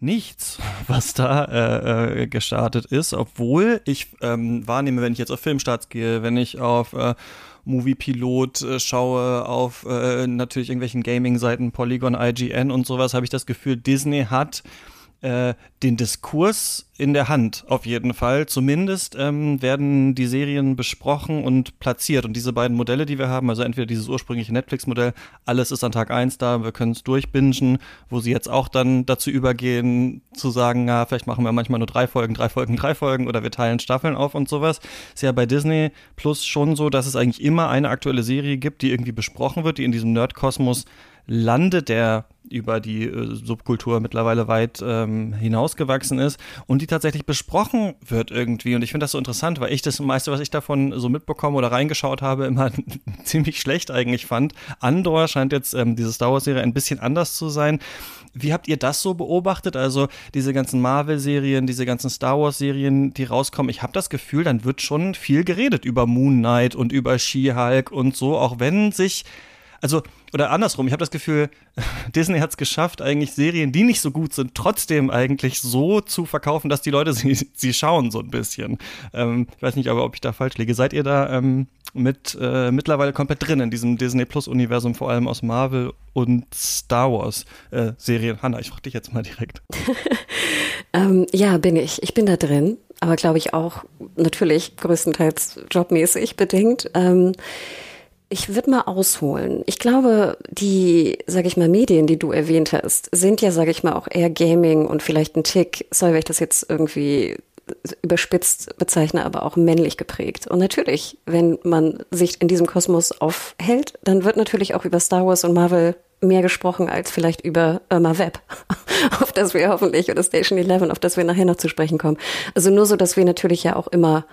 nichts, [laughs] was da äh, äh, gestartet ist, obwohl ich ähm, wahrnehme, wenn ich jetzt auf Filmstarts gehe, wenn ich auf äh, Movie-Pilot äh, schaue, auf äh, natürlich irgendwelchen Gaming-Seiten, Polygon, IGN und sowas, habe ich das Gefühl, Disney hat äh, den Diskurs in der Hand, auf jeden Fall. Zumindest ähm, werden die Serien besprochen und platziert. Und diese beiden Modelle, die wir haben, also entweder dieses ursprüngliche Netflix-Modell, alles ist an Tag eins da, wir können es durchbingen, wo sie jetzt auch dann dazu übergehen, zu sagen, ja, vielleicht machen wir manchmal nur drei Folgen, drei Folgen, drei Folgen oder wir teilen Staffeln auf und sowas. Ist ja bei Disney Plus schon so, dass es eigentlich immer eine aktuelle Serie gibt, die irgendwie besprochen wird, die in diesem Nerd-Kosmos landet, der über die äh, Subkultur mittlerweile weit ähm, hinausgewachsen ist und die tatsächlich besprochen wird irgendwie. Und ich finde das so interessant, weil ich das meiste, was ich davon so mitbekommen oder reingeschaut habe, immer [laughs] ziemlich schlecht eigentlich fand. Andor scheint jetzt ähm, diese Star Wars-Serie ein bisschen anders zu sein. Wie habt ihr das so beobachtet? Also diese ganzen Marvel-Serien, diese ganzen Star Wars-Serien, die rauskommen. Ich habe das Gefühl, dann wird schon viel geredet über Moon Knight und über She-Hulk und so, auch wenn sich also, oder andersrum, ich habe das Gefühl, [laughs] Disney hat es geschafft, eigentlich Serien, die nicht so gut sind, trotzdem eigentlich so zu verkaufen, dass die Leute [laughs] sie, sie schauen, so ein bisschen. Ähm, ich weiß nicht aber, ob ich da falsch liege. Seid ihr da ähm, mit äh, mittlerweile komplett drin in diesem Disney Plus-Universum, vor allem aus Marvel und Star Wars-Serien? Äh, Hanna, ich frage dich jetzt mal direkt. [laughs] ähm, ja, bin ich. Ich bin da drin, aber glaube ich auch natürlich größtenteils jobmäßig bedingt. Ähm, ich würde mal ausholen. Ich glaube, die, sage ich mal, Medien, die du erwähnt hast, sind ja, sage ich mal, auch eher Gaming und vielleicht ein Tick, wenn ich das jetzt irgendwie überspitzt bezeichne, aber auch männlich geprägt. Und natürlich, wenn man sich in diesem Kosmos aufhält, dann wird natürlich auch über Star Wars und Marvel mehr gesprochen als vielleicht über Irma Web, [laughs] auf das wir hoffentlich, oder Station 11, auf das wir nachher noch zu sprechen kommen. Also nur so, dass wir natürlich ja auch immer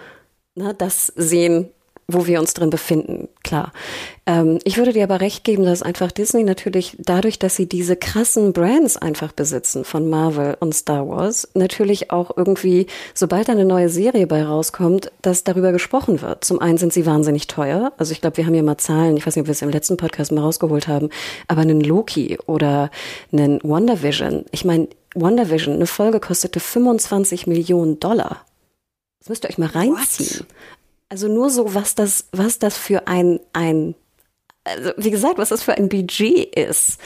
na, das sehen, wo wir uns drin befinden, klar. Ähm, ich würde dir aber recht geben, dass einfach Disney natürlich dadurch, dass sie diese krassen Brands einfach besitzen von Marvel und Star Wars, natürlich auch irgendwie, sobald eine neue Serie bei rauskommt, dass darüber gesprochen wird. Zum einen sind sie wahnsinnig teuer. Also ich glaube, wir haben hier mal Zahlen, ich weiß nicht, ob wir es im letzten Podcast mal rausgeholt haben, aber einen Loki oder einen WandaVision. Ich meine, WandaVision, eine Folge kostete 25 Millionen Dollar. Das müsst ihr euch mal reinziehen. What? Also nur so, was das, was das für ein, ein also wie gesagt, was das für ein Budget ist.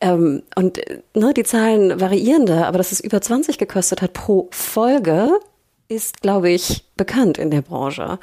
Ähm, und ne, die Zahlen variieren da, aber dass es über 20 gekostet hat pro Folge, ist, glaube ich, bekannt in der Branche.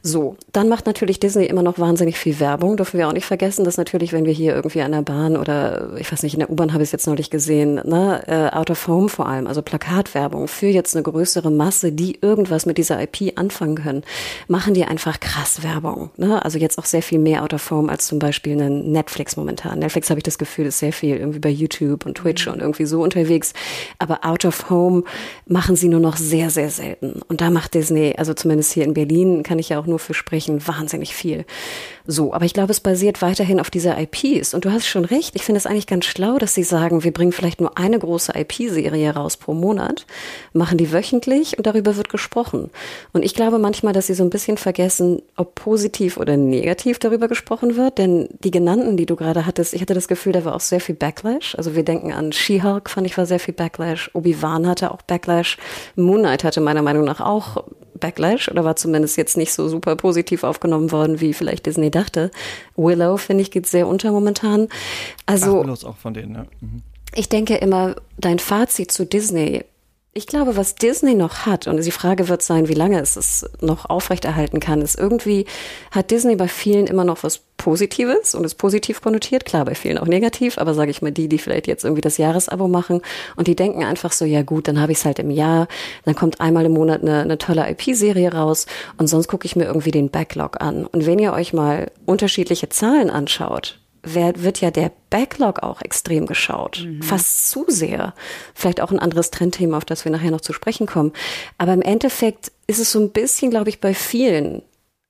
So, dann macht natürlich Disney immer noch wahnsinnig viel Werbung. Dürfen wir auch nicht vergessen, dass natürlich, wenn wir hier irgendwie an der Bahn oder ich weiß nicht, in der U-Bahn habe ich es jetzt neulich gesehen, ne, äh, out of home vor allem, also Plakatwerbung für jetzt eine größere Masse, die irgendwas mit dieser IP anfangen können, machen die einfach krass Werbung. Ne? Also jetzt auch sehr viel mehr out of home als zum Beispiel ein Netflix momentan. Netflix habe ich das Gefühl, ist sehr viel irgendwie bei YouTube und Twitch und irgendwie so unterwegs. Aber out of home machen sie nur noch sehr, sehr selten. Und da macht Disney also zumindest hier in Berlin kann ich ja auch nur für sprechen, wahnsinnig viel. So, aber ich glaube, es basiert weiterhin auf dieser IPs. Und du hast schon recht, ich finde es eigentlich ganz schlau, dass sie sagen, wir bringen vielleicht nur eine große IP-Serie raus pro Monat, machen die wöchentlich und darüber wird gesprochen. Und ich glaube manchmal, dass sie so ein bisschen vergessen, ob positiv oder negativ darüber gesprochen wird, denn die genannten, die du gerade hattest, ich hatte das Gefühl, da war auch sehr viel Backlash. Also wir denken an She-Hulk, fand ich war sehr viel Backlash. Obi-Wan hatte auch Backlash. Moon Knight hatte meiner Meinung nach auch Backlash oder war zumindest jetzt nicht so super positiv aufgenommen worden, wie vielleicht Disney dachte. Willow, finde ich, geht sehr unter momentan. Also. Ach, Willow auch von denen, ja. Mhm. Ich denke immer, dein Fazit zu Disney ich glaube, was Disney noch hat, und die Frage wird sein, wie lange es es noch aufrechterhalten kann, ist irgendwie hat Disney bei vielen immer noch was Positives und ist positiv konnotiert. Klar, bei vielen auch negativ, aber sage ich mal, die, die vielleicht jetzt irgendwie das Jahresabo machen und die denken einfach so, ja gut, dann habe ich es halt im Jahr, dann kommt einmal im Monat eine, eine tolle IP-Serie raus und sonst gucke ich mir irgendwie den Backlog an. Und wenn ihr euch mal unterschiedliche Zahlen anschaut, wird ja der Backlog auch extrem geschaut. Mhm. Fast zu sehr. Vielleicht auch ein anderes Trendthema, auf das wir nachher noch zu sprechen kommen. Aber im Endeffekt ist es so ein bisschen, glaube ich, bei vielen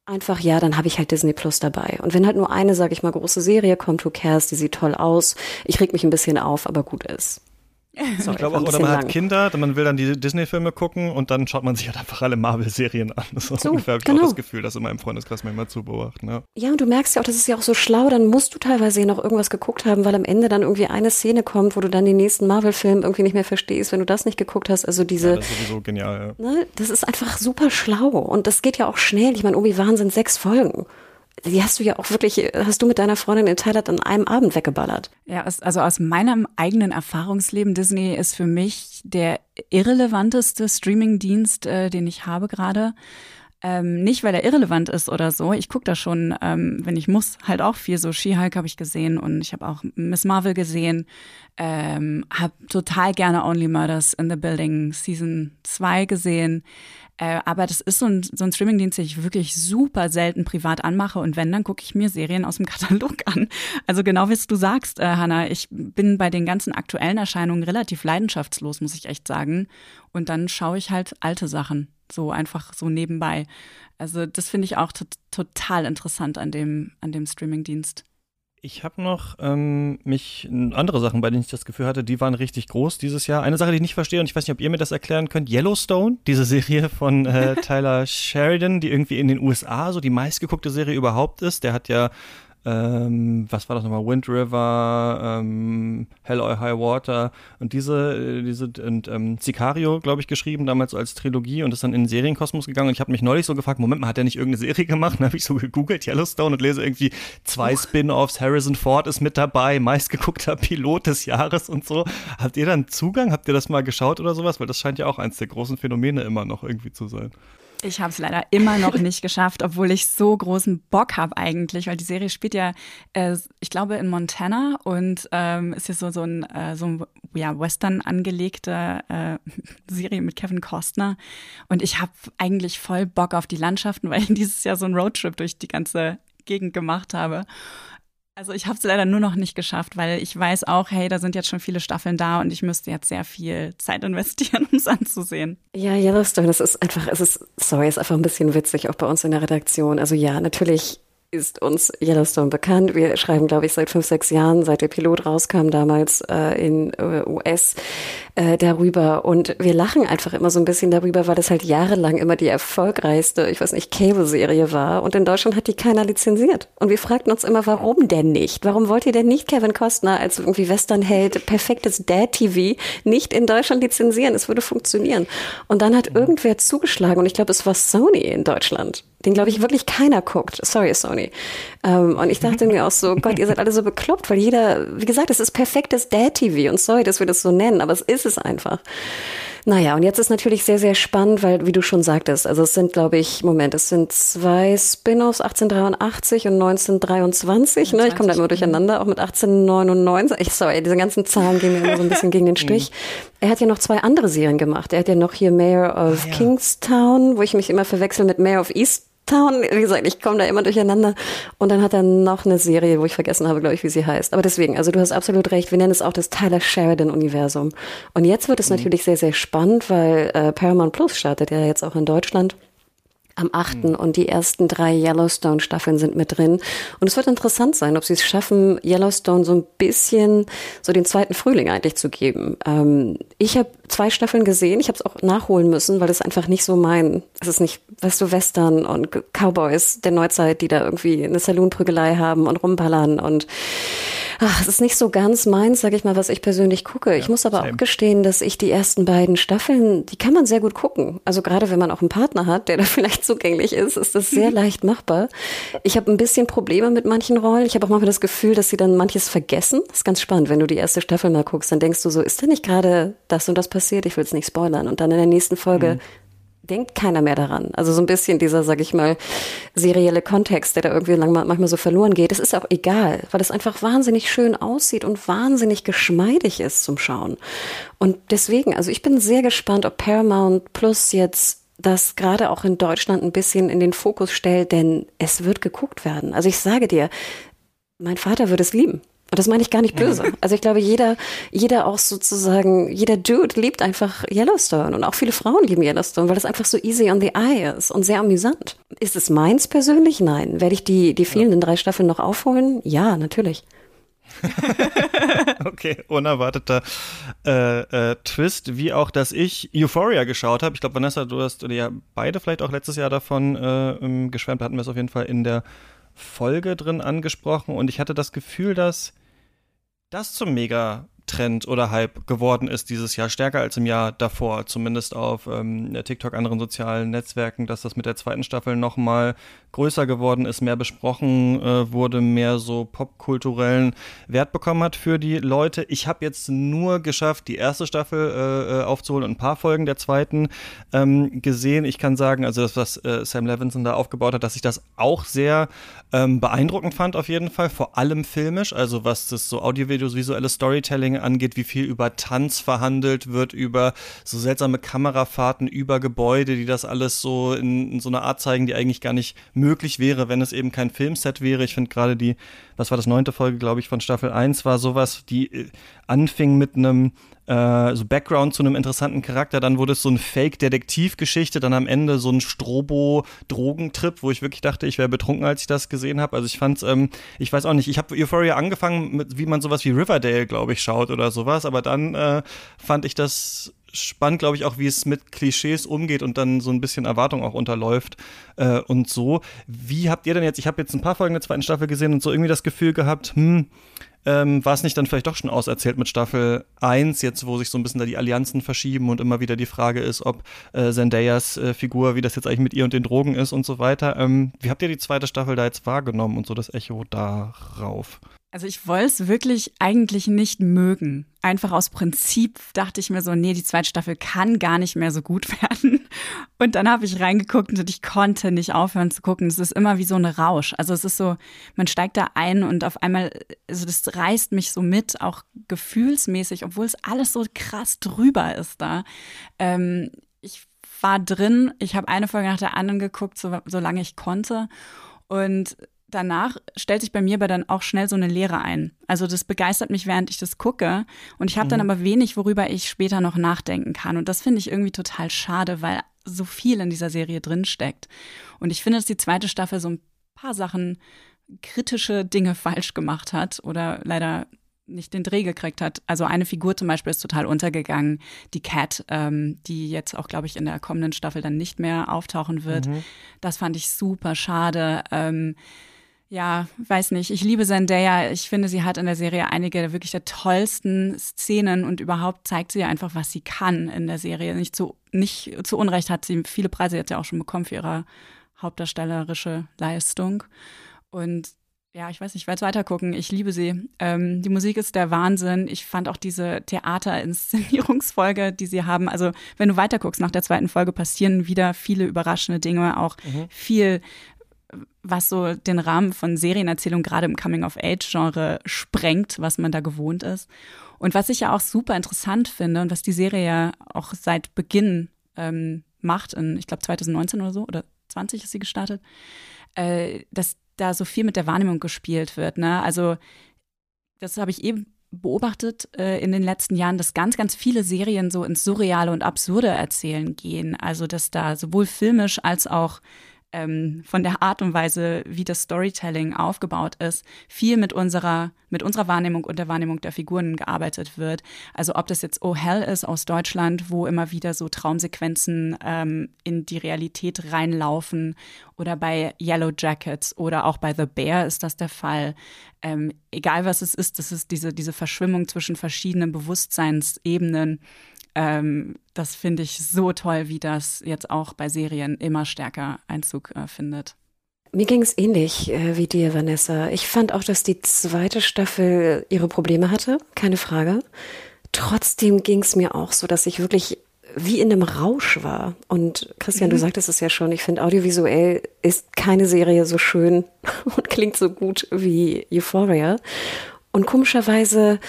einfach, ja, dann habe ich halt Disney Plus dabei. Und wenn halt nur eine, sage ich mal, große Serie kommt, who cares, die sieht toll aus, ich reg mich ein bisschen auf, aber gut ist. Sorry, ich glaube auch, oder man lang. hat Kinder, man will dann die Disney-Filme gucken und dann schaut man sich halt einfach alle Marvel-Serien an. Das ist so, ungefähr, habe ich genau. auch das Gefühl, das in meinem Freundeskreis manchmal zu beobachten. Ja. ja, und du merkst ja auch, das ist ja auch so schlau, dann musst du teilweise ja noch irgendwas geguckt haben, weil am Ende dann irgendwie eine Szene kommt, wo du dann den nächsten Marvel-Film irgendwie nicht mehr verstehst, wenn du das nicht geguckt hast. Also diese. Ja, das ist sowieso genial, ja. Ne, das ist einfach super schlau und das geht ja auch schnell. Ich meine, Obi-Wan sind sechs Folgen die hast du ja auch wirklich, hast du mit deiner Freundin in Thailand an einem Abend weggeballert. Ja, also aus meinem eigenen Erfahrungsleben, Disney ist für mich der irrelevanteste Streamingdienst, äh, den ich habe gerade. Ähm, nicht, weil er irrelevant ist oder so. Ich gucke da schon, ähm, wenn ich muss, halt auch viel. So She-Hulk habe ich gesehen und ich habe auch Miss Marvel gesehen. Ähm, habe total gerne Only Murders in the Building Season 2 gesehen. Äh, aber das ist so ein, so ein Streamingdienst, den ich wirklich super selten privat anmache. Und wenn, dann gucke ich mir Serien aus dem [laughs] Katalog an. Also genau wie du sagst, äh, Hanna, ich bin bei den ganzen aktuellen Erscheinungen relativ leidenschaftslos, muss ich echt sagen. Und dann schaue ich halt alte Sachen so einfach so nebenbei. Also das finde ich auch total interessant an dem, an dem Streamingdienst. Ich habe noch ähm, mich andere Sachen, bei denen ich das Gefühl hatte, die waren richtig groß dieses Jahr. Eine Sache, die ich nicht verstehe und ich weiß nicht, ob ihr mir das erklären könnt: Yellowstone, diese Serie von äh, [laughs] Tyler Sheridan, die irgendwie in den USA so die meistgeguckte Serie überhaupt ist. Der hat ja ähm, was war das nochmal? Wind River, ähm, Hell or High Water und diese, äh, diese und ähm, Sicario, glaube ich, geschrieben, damals so als Trilogie und ist dann in den Serienkosmos gegangen. Und ich habe mich neulich so gefragt, Moment mal, hat er nicht irgendeine Serie gemacht? Dann habe ich so gegoogelt, Yellowstone, und lese irgendwie zwei Spin-offs, Harrison Ford ist mit dabei, meistgeguckter Pilot des Jahres und so. Habt ihr dann Zugang? Habt ihr das mal geschaut oder sowas? Weil das scheint ja auch eins der großen Phänomene immer noch irgendwie zu sein. Ich habe es leider immer noch nicht geschafft, obwohl ich so großen Bock habe eigentlich, weil die Serie spielt ja, äh, ich glaube, in Montana und ähm, ist ja so, so ein, äh, so ein ja, Western angelegte äh, [laughs] Serie mit Kevin Costner. Und ich habe eigentlich voll Bock auf die Landschaften, weil ich dieses Jahr so einen Roadtrip durch die ganze Gegend gemacht habe. Also ich habe es leider nur noch nicht geschafft, weil ich weiß auch, hey, da sind jetzt schon viele Staffeln da und ich müsste jetzt sehr viel Zeit investieren, [laughs] um es anzusehen. Ja, Yellowstone, das ist einfach, es ist, sorry, ist einfach ein bisschen witzig, auch bei uns in der Redaktion. Also ja, natürlich ist uns Yellowstone bekannt. Wir schreiben, glaube ich, seit fünf, sechs Jahren, seit der Pilot rauskam damals äh, in äh, US äh, darüber. Und wir lachen einfach immer so ein bisschen darüber, weil es halt jahrelang immer die erfolgreichste, ich weiß nicht, Cable-Serie war. Und in Deutschland hat die keiner lizenziert. Und wir fragten uns immer, warum denn nicht? Warum wollt ihr denn nicht Kevin Costner als irgendwie Westernheld, perfektes Dad-TV nicht in Deutschland lizenzieren? Es würde funktionieren. Und dann hat irgendwer zugeschlagen und ich glaube, es war Sony in Deutschland den glaube ich wirklich keiner guckt. Sorry, Sony. Ähm, und ich dachte mir auch so, [laughs] Gott, ihr seid alle so bekloppt, weil jeder, wie gesagt, es ist perfektes Dad-TV und sorry, dass wir das so nennen, aber es ist es einfach. Naja, und jetzt ist natürlich sehr, sehr spannend, weil, wie du schon sagtest, also es sind, glaube ich, Moment, es sind zwei Spin-offs, 1883 und 1923, ne? Ich komme da immer durcheinander, auch mit 1899. Ich, sorry, diese ganzen Zahlen gehen mir immer so ein bisschen gegen den [laughs] Strich. Er hat ja noch zwei andere Serien gemacht. Er hat ja noch hier Mayor of ah, ja. Kingstown, wo ich mich immer verwechsel mit Mayor of East Town. Wie gesagt, ich komme da immer durcheinander. Und dann hat er noch eine Serie, wo ich vergessen habe, glaube ich, wie sie heißt. Aber deswegen, also du hast absolut recht. Wir nennen es auch das Tyler Sheridan-Universum. Und jetzt wird es mhm. natürlich sehr, sehr spannend, weil äh, Paramount Plus startet ja jetzt auch in Deutschland am 8. Mhm. und die ersten drei Yellowstone-Staffeln sind mit drin. Und es wird interessant sein, ob sie es schaffen, Yellowstone so ein bisschen so den zweiten Frühling eigentlich zu geben. Ähm, ich habe zwei Staffeln gesehen, ich habe es auch nachholen müssen, weil es einfach nicht so mein, es ist nicht, weißt du, Western und Cowboys der Neuzeit, die da irgendwie eine Saloonprügelei haben und rumballern und ach, es ist nicht so ganz meins, sag ich mal, was ich persönlich gucke. Ja, ich muss aber same. auch gestehen, dass ich die ersten beiden Staffeln, die kann man sehr gut gucken. Also gerade wenn man auch einen Partner hat, der da [laughs] vielleicht zugänglich ist, ist das sehr [laughs] leicht machbar. Ich habe ein bisschen Probleme mit manchen Rollen. Ich habe auch manchmal das Gefühl, dass sie dann manches vergessen. Das ist ganz spannend, wenn du die erste Staffel mal guckst, dann denkst du so, ist da nicht gerade das und das passiert? Ich will es nicht spoilern. Und dann in der nächsten Folge mhm denkt keiner mehr daran. Also so ein bisschen dieser, sag ich mal, serielle Kontext, der da irgendwie lang, manchmal so verloren geht. Das ist auch egal, weil es einfach wahnsinnig schön aussieht und wahnsinnig geschmeidig ist zum Schauen. Und deswegen, also ich bin sehr gespannt, ob Paramount Plus jetzt das gerade auch in Deutschland ein bisschen in den Fokus stellt, denn es wird geguckt werden. Also ich sage dir, mein Vater würde es lieben. Und das meine ich gar nicht böse. Also ich glaube, jeder, jeder auch sozusagen, jeder Dude liebt einfach Yellowstone und auch viele Frauen lieben Yellowstone, weil das einfach so easy on the eye ist und sehr amüsant. Ist es meins persönlich? Nein. Werde ich die, die fehlenden drei Staffeln noch aufholen? Ja, natürlich. [laughs] okay, unerwarteter äh, äh, Twist, wie auch, dass ich Euphoria geschaut habe. Ich glaube, Vanessa, du hast oder ja beide vielleicht auch letztes Jahr davon äh, geschwärmt. Da hatten wir es auf jeden Fall in der Folge drin angesprochen und ich hatte das Gefühl, dass das zum Mega Trend oder Hype geworden ist dieses Jahr, stärker als im Jahr davor, zumindest auf ähm, TikTok, anderen sozialen Netzwerken, dass das mit der zweiten Staffel nochmal größer geworden ist, mehr besprochen äh, wurde, mehr so popkulturellen Wert bekommen hat für die Leute. Ich habe jetzt nur geschafft, die erste Staffel äh, äh, aufzuholen und ein paar Folgen der zweiten ähm, gesehen. Ich kann sagen, also das, was äh, Sam Levinson da aufgebaut hat, dass ich das auch sehr ähm, beeindruckend fand auf jeden Fall, vor allem filmisch, also was das so Audio-Videos, visuelles Storytelling angeht, wie viel über Tanz verhandelt wird, über so seltsame Kamerafahrten, über Gebäude, die das alles so in, in so einer Art zeigen, die eigentlich gar nicht möglich wäre, wenn es eben kein Filmset wäre. Ich finde gerade die, was war das neunte Folge, glaube ich, von Staffel 1 war sowas, die äh, anfing mit einem äh, so Background zu einem interessanten Charakter, dann wurde es so ein Fake-Detektivgeschichte, dann am Ende so ein Strobo-Drogentrip, wo ich wirklich dachte, ich wäre betrunken, als ich das gesehen habe. Also ich fand's, ähm, ich weiß auch nicht, ich habe Euphoria angefangen, mit, wie man sowas wie Riverdale, glaube ich, schaut oder sowas, aber dann äh, fand ich das spannend, glaube ich, auch, wie es mit Klischees umgeht und dann so ein bisschen Erwartung auch unterläuft äh, und so. Wie habt ihr denn jetzt, ich habe jetzt ein paar Folgen der zweiten Staffel gesehen und so irgendwie das Gefühl gehabt, hm, ähm, war es nicht dann vielleicht doch schon auserzählt mit Staffel 1, jetzt wo sich so ein bisschen da die Allianzen verschieben und immer wieder die Frage ist, ob äh, Zendayas äh, Figur, wie das jetzt eigentlich mit ihr und den Drogen ist und so weiter. Ähm, wie habt ihr die zweite Staffel da jetzt wahrgenommen und so das Echo darauf? Also ich wollte es wirklich eigentlich nicht mögen. Einfach aus Prinzip dachte ich mir so, nee, die zweite Staffel kann gar nicht mehr so gut [laughs] werden. Und dann habe ich reingeguckt und ich konnte nicht aufhören zu gucken. Es ist immer wie so ein Rausch. Also es ist so, man steigt da ein und auf einmal, also das reißt mich so mit, auch gefühlsmäßig, obwohl es alles so krass drüber ist da. Ähm, ich war drin, ich habe eine Folge nach der anderen geguckt, so, solange ich konnte. Und danach stellt sich bei mir aber dann auch schnell so eine Leere ein. Also das begeistert mich, während ich das gucke. Und ich habe mhm. dann aber wenig, worüber ich später noch nachdenken kann. Und das finde ich irgendwie total schade, weil so viel in dieser Serie drinsteckt. Und ich finde, dass die zweite Staffel so ein paar Sachen, kritische Dinge falsch gemacht hat oder leider nicht den Dreh gekriegt hat. Also eine Figur zum Beispiel ist total untergegangen, die Cat, ähm, die jetzt auch, glaube ich, in der kommenden Staffel dann nicht mehr auftauchen wird. Mhm. Das fand ich super schade. Ähm, ja, weiß nicht. Ich liebe Zendaya. Ich finde, sie hat in der Serie einige wirklich der tollsten Szenen und überhaupt zeigt sie einfach, was sie kann in der Serie. Nicht zu, nicht zu Unrecht hat sie viele Preise jetzt ja auch schon bekommen für ihre hauptdarstellerische Leistung. Und ja, ich weiß nicht, ich werde weiter gucken. Ich liebe sie. Ähm, die Musik ist der Wahnsinn. Ich fand auch diese Theaterinszenierungsfolge, die sie haben. Also, wenn du weiter guckst, nach der zweiten Folge passieren wieder viele überraschende Dinge, auch mhm. viel was so den Rahmen von Serienerzählung gerade im Coming-of-Age-Genre sprengt, was man da gewohnt ist. Und was ich ja auch super interessant finde und was die Serie ja auch seit Beginn ähm, macht, in, ich glaube 2019 oder so, oder 20 ist sie gestartet, äh, dass da so viel mit der Wahrnehmung gespielt wird. Ne? Also das habe ich eben beobachtet äh, in den letzten Jahren, dass ganz, ganz viele Serien so ins Surreale und Absurde erzählen gehen. Also dass da sowohl filmisch als auch ähm, von der Art und Weise, wie das Storytelling aufgebaut ist, viel mit unserer, mit unserer Wahrnehmung und der Wahrnehmung der Figuren gearbeitet wird. Also ob das jetzt Oh Hell ist aus Deutschland, wo immer wieder so Traumsequenzen ähm, in die Realität reinlaufen oder bei Yellow Jackets oder auch bei The Bear ist das der Fall. Ähm, egal was es ist, das ist diese, diese Verschwimmung zwischen verschiedenen Bewusstseinsebenen ähm, das finde ich so toll, wie das jetzt auch bei Serien immer stärker Einzug äh, findet. Mir ging es ähnlich äh, wie dir, Vanessa. Ich fand auch, dass die zweite Staffel ihre Probleme hatte, keine Frage. Trotzdem ging es mir auch so, dass ich wirklich wie in einem Rausch war. Und Christian, mhm. du sagtest es ja schon, ich finde, audiovisuell ist keine Serie so schön [laughs] und klingt so gut wie Euphoria. Und komischerweise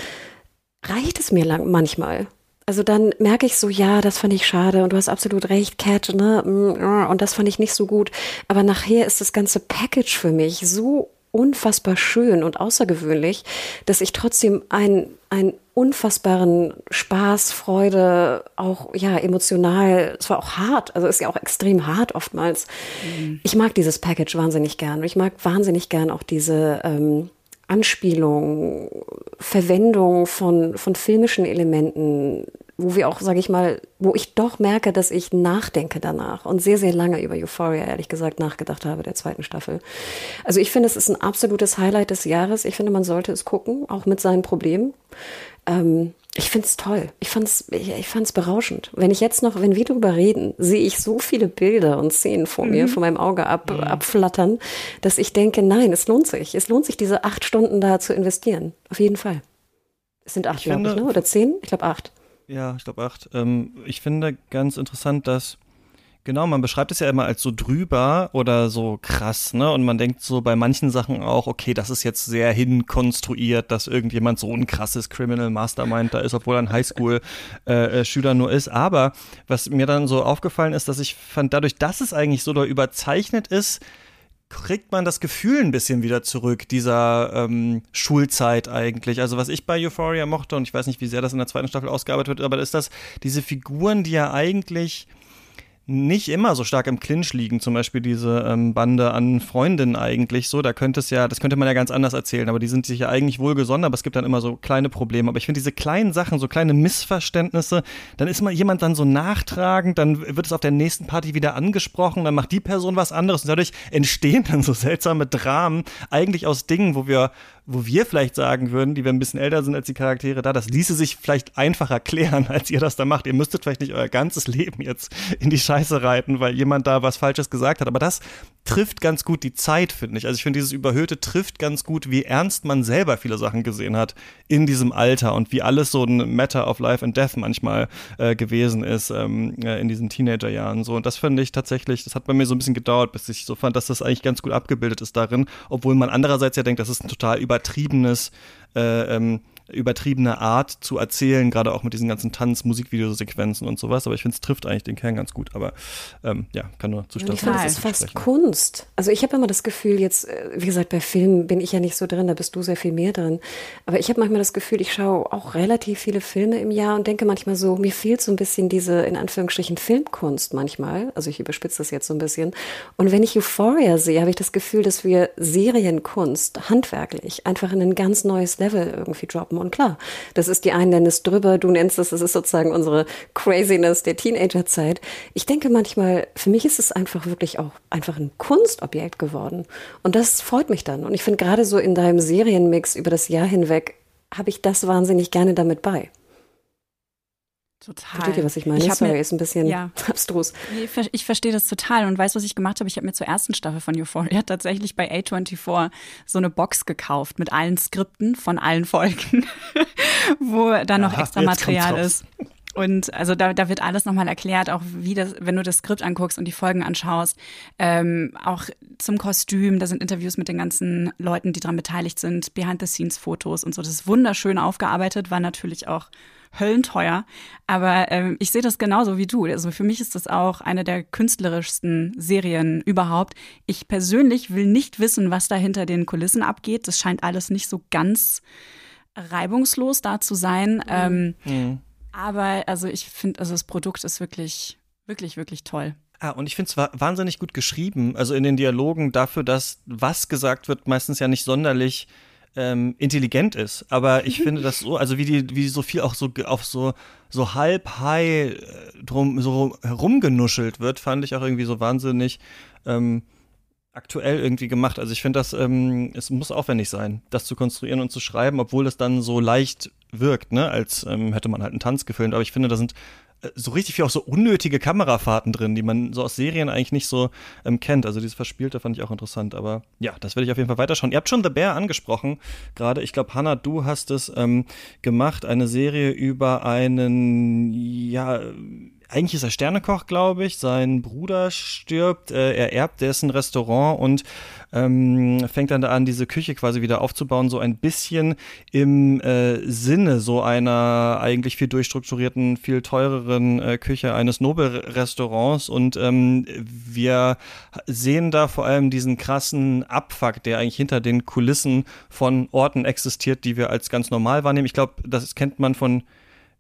reicht es mir lang manchmal also dann merke ich so, ja, das fand ich schade und du hast absolut recht, Cat, ne? Mm, und das fand ich nicht so gut. Aber nachher ist das ganze Package für mich so unfassbar schön und außergewöhnlich, dass ich trotzdem einen, einen unfassbaren Spaß, Freude, auch ja emotional, es war auch hart, also ist ja auch extrem hart oftmals. Mhm. Ich mag dieses Package wahnsinnig gern. Ich mag wahnsinnig gern auch diese ähm, Anspielung, Verwendung von, von filmischen Elementen, wo wir auch, sage ich mal, wo ich doch merke, dass ich nachdenke danach und sehr, sehr lange über Euphoria, ehrlich gesagt, nachgedacht habe, der zweiten Staffel. Also ich finde, es ist ein absolutes Highlight des Jahres. Ich finde, man sollte es gucken, auch mit seinen Problemen. Ähm, ich finde es toll. Ich fand's, ich, ich fand's berauschend. Wenn ich jetzt noch, wenn wir darüber reden, sehe ich so viele Bilder und Szenen vor mhm. mir, vor meinem Auge ab, mhm. abflattern, dass ich denke, nein, es lohnt sich. Es lohnt sich, diese acht Stunden da zu investieren. Auf jeden Fall. Es sind acht, glaube ich, ne? Oder zehn? Ich glaube acht. Ja, ich glaube acht. Ähm, ich finde ganz interessant, dass Genau, man beschreibt es ja immer als so drüber oder so krass, ne? Und man denkt so bei manchen Sachen auch, okay, das ist jetzt sehr hinkonstruiert, dass irgendjemand so ein krasses Criminal Mastermind da ist, obwohl er ein Highschool-Schüler [laughs] äh, äh nur ist. Aber was mir dann so aufgefallen ist, dass ich fand, dadurch, dass es eigentlich so da überzeichnet ist, kriegt man das Gefühl ein bisschen wieder zurück, dieser ähm, Schulzeit eigentlich. Also was ich bei Euphoria mochte, und ich weiß nicht, wie sehr das in der zweiten Staffel ausgearbeitet wird, aber ist das, diese Figuren, die ja eigentlich nicht immer so stark im Clinch liegen, zum Beispiel diese ähm, Bande an Freundinnen eigentlich so, da könnte es ja, das könnte man ja ganz anders erzählen, aber die sind sich ja eigentlich wohlgesonnen, aber es gibt dann immer so kleine Probleme. Aber ich finde diese kleinen Sachen, so kleine Missverständnisse, dann ist mal jemand dann so nachtragend, dann wird es auf der nächsten Party wieder angesprochen, dann macht die Person was anderes und dadurch entstehen dann so seltsame Dramen, eigentlich aus Dingen, wo wir wo wir vielleicht sagen würden, die wir ein bisschen älter sind als die Charaktere da, das ließe sich vielleicht einfacher klären, [laughs] als ihr das da macht. Ihr müsstet vielleicht nicht euer ganzes Leben jetzt in die Scheiße reiten, weil jemand da was Falsches gesagt hat. Aber das trifft ganz gut die Zeit, finde ich. Also ich finde, dieses Überhöhte trifft ganz gut, wie ernst man selber viele Sachen gesehen hat in diesem Alter und wie alles so ein Matter of Life and Death manchmal äh, gewesen ist ähm, äh, in diesen Teenagerjahren. So. Und das finde ich tatsächlich, das hat bei mir so ein bisschen gedauert, bis ich so fand, dass das eigentlich ganz gut abgebildet ist darin, obwohl man andererseits ja denkt, das ist ein total übertriebenes äh, ähm, übertriebene Art zu erzählen, gerade auch mit diesen ganzen Tanz-, Musikvideosequenzen und sowas. Aber ich finde, es trifft eigentlich den Kern ganz gut. Aber ähm, ja, kann nur zustimmen. Ich finde, es ist fast Kunst. Also ich habe immer das Gefühl, jetzt, äh, wie gesagt, bei Filmen bin ich ja nicht so drin, da bist du sehr viel mehr drin. Aber ich habe manchmal das Gefühl, ich schaue auch relativ viele Filme im Jahr und denke manchmal so, mir fehlt so ein bisschen diese, in Anführungsstrichen, Filmkunst manchmal. Also ich überspitze das jetzt so ein bisschen. Und wenn ich Euphoria sehe, habe ich das Gefühl, dass wir Serienkunst handwerklich einfach in ein ganz neues Level irgendwie droppen. Und klar, das ist die einen nennen es drüber, du nennst es, das ist sozusagen unsere Craziness der Teenagerzeit. Ich denke manchmal, für mich ist es einfach wirklich auch einfach ein Kunstobjekt geworden. Und das freut mich dann. Und ich finde gerade so in deinem Serienmix über das Jahr hinweg, habe ich das wahnsinnig gerne damit bei. Total. Versteht ihr, was ich meine? Ich Sorry, mir, ist ein bisschen ja. [laughs] abstrus. Nee, ich verstehe das total und weißt, was ich gemacht habe? Ich habe mir zur ersten Staffel von Euphoria [laughs] tatsächlich bei A24 so eine Box gekauft mit allen Skripten von allen Folgen, [laughs] wo dann noch extra Material ist. Und also da, da wird alles nochmal erklärt, auch wie das, wenn du das Skript anguckst und die Folgen anschaust, ähm, auch zum Kostüm, da sind Interviews mit den ganzen Leuten, die daran beteiligt sind, Behind-the-Scenes-Fotos und so. Das ist wunderschön aufgearbeitet, war natürlich auch höllenteuer. Aber ähm, ich sehe das genauso wie du. Also für mich ist das auch eine der künstlerischsten Serien überhaupt. Ich persönlich will nicht wissen, was da hinter den Kulissen abgeht. Das scheint alles nicht so ganz reibungslos da zu sein. Mhm. Ähm, mhm. Aber also ich finde, also das Produkt ist wirklich, wirklich, wirklich toll. Ah, und ich finde es wahnsinnig gut geschrieben, also in den Dialogen dafür, dass was gesagt wird, meistens ja nicht sonderlich ähm, intelligent ist. Aber ich finde das [laughs] so, also wie die, wie so viel auch so auf so, so halb high äh, drum, so herumgenuschelt wird, fand ich auch irgendwie so wahnsinnig ähm, aktuell irgendwie gemacht. Also ich finde das, ähm, es muss aufwendig sein, das zu konstruieren und zu schreiben, obwohl es dann so leicht wirkt, ne, als ähm, hätte man halt einen Tanz gefilmt. Aber ich finde, da sind so richtig viel auch so unnötige Kamerafahrten drin, die man so aus Serien eigentlich nicht so ähm, kennt. Also dieses Verspielte fand ich auch interessant. Aber ja, das werde ich auf jeden Fall weiterschauen. Ihr habt schon The Bear angesprochen. Gerade, ich glaube, Hannah, du hast es ähm, gemacht, eine Serie über einen, ja, eigentlich ist er Sternekoch, glaube ich. Sein Bruder stirbt, äh, er erbt dessen Restaurant und ähm, fängt dann da an, diese Küche quasi wieder aufzubauen, so ein bisschen im äh, Sinne so einer eigentlich viel durchstrukturierten, viel teureren äh, Küche eines Nobelrestaurants. Und ähm, wir sehen da vor allem diesen krassen Abfuck, der eigentlich hinter den Kulissen von Orten existiert, die wir als ganz normal wahrnehmen. Ich glaube, das kennt man von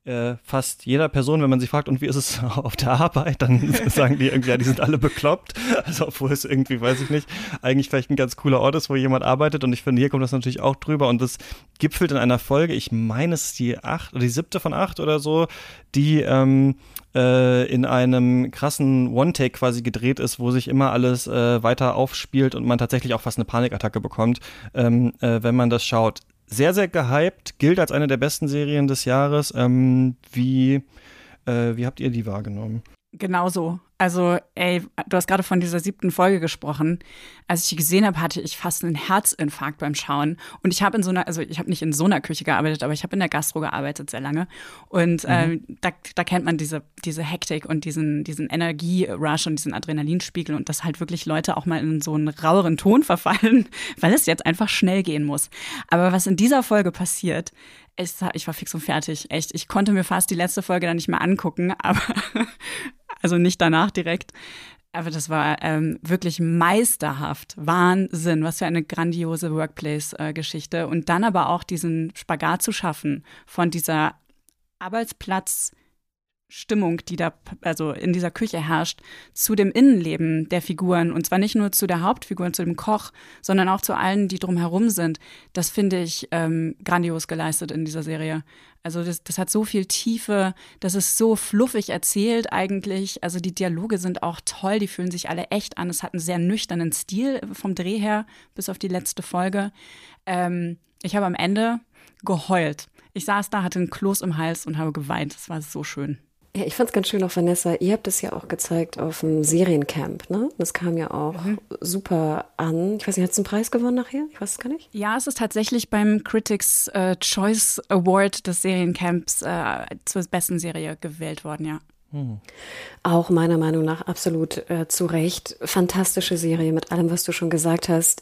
äh, fast jeder Person, wenn man sie fragt, und wie ist es [laughs] auf der Arbeit, dann [laughs] sagen die irgendwie, ja, die sind alle bekloppt. Also obwohl es irgendwie, weiß ich nicht, eigentlich vielleicht ein ganz cooler Ort ist, wo jemand arbeitet. Und ich finde, hier kommt das natürlich auch drüber. Und das gipfelt in einer Folge, ich meine, es ist die acht oder die siebte von acht oder so, die ähm, äh, in einem krassen One-Take quasi gedreht ist, wo sich immer alles äh, weiter aufspielt und man tatsächlich auch fast eine Panikattacke bekommt, ähm, äh, wenn man das schaut sehr, sehr gehypt, gilt als eine der besten Serien des Jahres. Ähm, wie, äh, wie habt ihr die wahrgenommen? Genauso. Also, ey, du hast gerade von dieser siebten Folge gesprochen. Als ich die gesehen habe, hatte ich fast einen Herzinfarkt beim Schauen. Und ich habe in so einer, also ich habe nicht in so einer Küche gearbeitet, aber ich habe in der Gastro gearbeitet sehr lange. Und mhm. äh, da, da kennt man diese, diese Hektik und diesen, diesen Energierush und diesen Adrenalinspiegel und dass halt wirklich Leute auch mal in so einen raueren Ton [laughs] verfallen, weil es jetzt einfach schnell gehen muss. Aber was in dieser Folge passiert, ich, ich war fix und fertig, echt. Ich konnte mir fast die letzte Folge dann nicht mehr angucken, [laughs] aber also nicht danach direkt. Aber das war ähm, wirklich meisterhaft. Wahnsinn, was für eine grandiose Workplace-Geschichte. Und dann aber auch diesen Spagat zu schaffen von dieser Arbeitsplatz- Stimmung, die da also in dieser Küche herrscht, zu dem Innenleben der Figuren und zwar nicht nur zu der Hauptfigur, zu dem Koch, sondern auch zu allen, die drumherum sind. Das finde ich ähm, grandios geleistet in dieser Serie. Also das, das hat so viel Tiefe, das ist so fluffig erzählt eigentlich. Also die Dialoge sind auch toll, die fühlen sich alle echt an. Es hat einen sehr nüchternen Stil vom Dreh her, bis auf die letzte Folge. Ähm, ich habe am Ende geheult. Ich saß da, hatte einen Kloß im Hals und habe geweint. Das war so schön. Ja, ich fand es ganz schön auch, Vanessa, ihr habt es ja auch gezeigt auf dem Seriencamp, ne? Das kam ja auch mhm. super an. Ich weiß nicht, hat es einen Preis gewonnen nachher? Ich weiß es gar nicht. Ja, es ist tatsächlich beim Critics äh, Choice Award des Seriencamps äh, zur besten Serie gewählt worden, ja. Mhm. Auch meiner Meinung nach absolut äh, zu Recht. Fantastische Serie mit allem, was du schon gesagt hast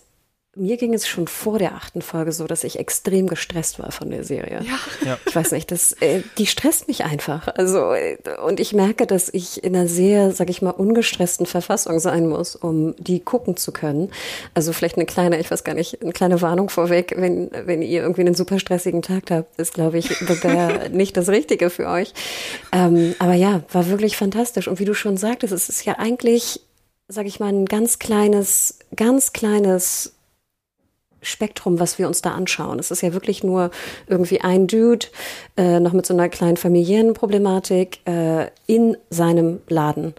mir ging es schon vor der achten Folge so, dass ich extrem gestresst war von der Serie. Ja. Ja. Ich weiß nicht, das, äh, die stresst mich einfach. Also, äh, und ich merke, dass ich in einer sehr, sag ich mal, ungestressten Verfassung sein muss, um die gucken zu können. Also vielleicht eine kleine, ich weiß gar nicht, eine kleine Warnung vorweg, wenn, wenn ihr irgendwie einen super stressigen Tag habt, ist, glaube ich, Bear [laughs] nicht das Richtige für euch. Ähm, aber ja, war wirklich fantastisch. Und wie du schon sagtest, es ist ja eigentlich, sag ich mal, ein ganz kleines, ganz kleines Spektrum, was wir uns da anschauen. Es ist ja wirklich nur irgendwie ein Dude, äh, noch mit so einer kleinen familiären Problematik äh, in seinem Laden.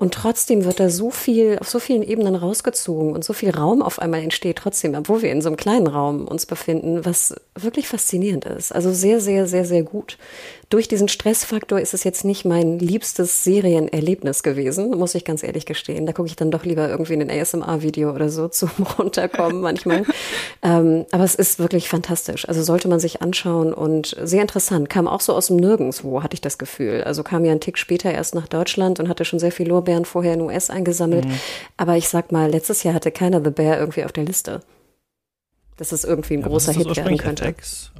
Und trotzdem wird da so viel, auf so vielen Ebenen rausgezogen und so viel Raum auf einmal entsteht trotzdem, obwohl wir in so einem kleinen Raum uns befinden, was wirklich faszinierend ist. Also sehr, sehr, sehr, sehr gut. Durch diesen Stressfaktor ist es jetzt nicht mein liebstes Serienerlebnis gewesen, muss ich ganz ehrlich gestehen. Da gucke ich dann doch lieber irgendwie in ein ASMR-Video oder so [laughs] zum Runterkommen manchmal. ähm, aber es ist wirklich fantastisch. Also sollte man sich anschauen und sehr interessant. Kam auch so aus dem Nirgendwo, hatte ich das Gefühl. Also kam ja ein Tick später erst nach Deutschland und hatte schon sehr viel Lorbeeren vorher in US eingesammelt. Mhm. Aber ich sag mal, letztes Jahr hatte keiner The Bear irgendwie auf der Liste. Dass es irgendwie ein ja, großer Hit werden könnte. FX?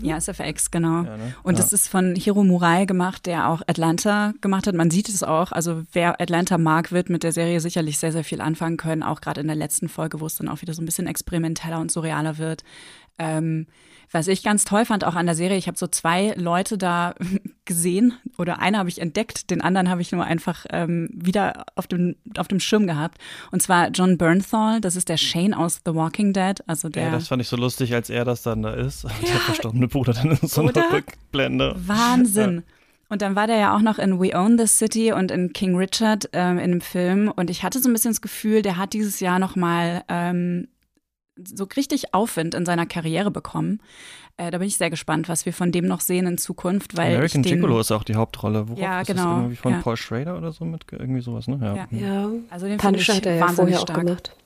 Ja, SFX, genau. Ja, ne? Und ja. das ist von Hiro Murai gemacht, der auch Atlanta gemacht hat. Man sieht es auch. Also wer Atlanta mag, wird mit der Serie sicherlich sehr, sehr viel anfangen können. Auch gerade in der letzten Folge, wo es dann auch wieder so ein bisschen experimenteller und surrealer wird. Ähm, was ich ganz toll fand auch an der Serie, ich habe so zwei Leute da [laughs] gesehen oder einen habe ich entdeckt, den anderen habe ich nur einfach ähm, wieder auf dem, auf dem Schirm gehabt. Und zwar John Bernthal, das ist der Shane aus The Walking Dead. Also der, ja, das fand ich so lustig, als er das dann da ist. [laughs] Ja, der verstorbene Bruder dann in so einer Rückblende. Wahnsinn. Ja. Und dann war der ja auch noch in We Own the City und in King Richard ähm, in einem Film. Und ich hatte so ein bisschen das Gefühl, der hat dieses Jahr noch mal ähm, so richtig Aufwind in seiner Karriere bekommen. Äh, da bin ich sehr gespannt, was wir von dem noch sehen in Zukunft. Weil American den, Gigolo ist auch die Hauptrolle. Worauf ja, genau. Das irgendwie von ja. Paul Schrader oder so mit irgendwie sowas, ne? Ja, ja. ja. also den Punisher hat er ja vorher stark. auch gemacht.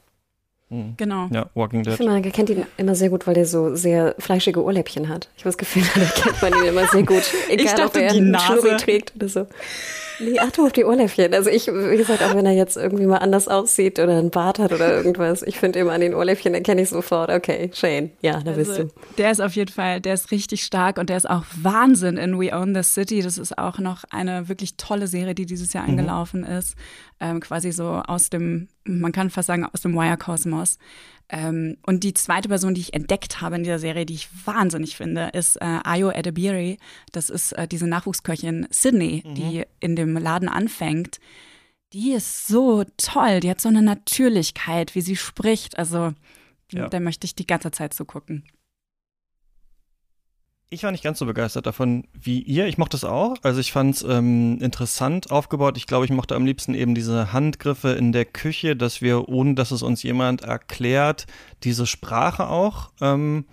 Mhm. Genau. Ja, Walking Dead. Ich finde, man kennt ihn immer sehr gut, weil der so sehr fleischige Ohrläppchen hat. Ich habe das Gefühl, [laughs] da kennt man ihn immer sehr gut. Egal, ich dachte, ob er einen Schnurri trägt oder so. Nee, achte auf die Ohrläppchen. Also ich, wie gesagt, auch wenn er jetzt irgendwie mal anders aussieht oder einen Bart hat oder irgendwas, ich finde immer an den Ohrläppchen erkenne ich sofort, okay, Shane, ja, da bist also, du. Der ist auf jeden Fall, der ist richtig stark und der ist auch Wahnsinn in We Own the City. Das ist auch noch eine wirklich tolle Serie, die dieses Jahr mhm. angelaufen ist. Ähm, quasi so aus dem, man kann fast sagen, aus dem Wire-Kosmos. Ähm, und die zweite Person, die ich entdeckt habe in dieser Serie, die ich wahnsinnig finde, ist äh, Ayo Edebiri. Das ist äh, diese Nachwuchsköchin Sydney, mhm. die in dem Laden anfängt. Die ist so toll. Die hat so eine Natürlichkeit, wie sie spricht. Also, ja. da möchte ich die ganze Zeit so gucken. Ich war nicht ganz so begeistert davon wie ihr. Ich mochte es auch. Also ich fand es ähm, interessant aufgebaut. Ich glaube, ich mochte am liebsten eben diese Handgriffe in der Küche, dass wir, ohne dass es uns jemand erklärt, diese Sprache auch ähm,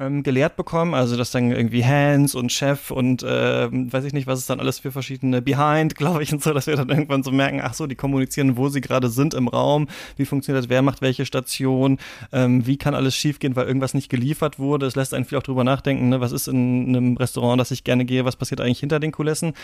ähm, gelehrt bekommen. Also dass dann irgendwie Hands und Chef und äh, weiß ich nicht, was es dann alles für verschiedene Behind, [laughs] glaube ich, und so, dass wir dann irgendwann so merken, ach so, die kommunizieren, wo sie gerade sind im Raum, wie funktioniert das, wer macht welche Station, ähm, wie kann alles schiefgehen, weil irgendwas nicht geliefert wurde. Es lässt einen viel auch drüber nachdenken, ne? was ist in einem Restaurant, das ich gerne gehe, was passiert eigentlich hinter den Kulissen.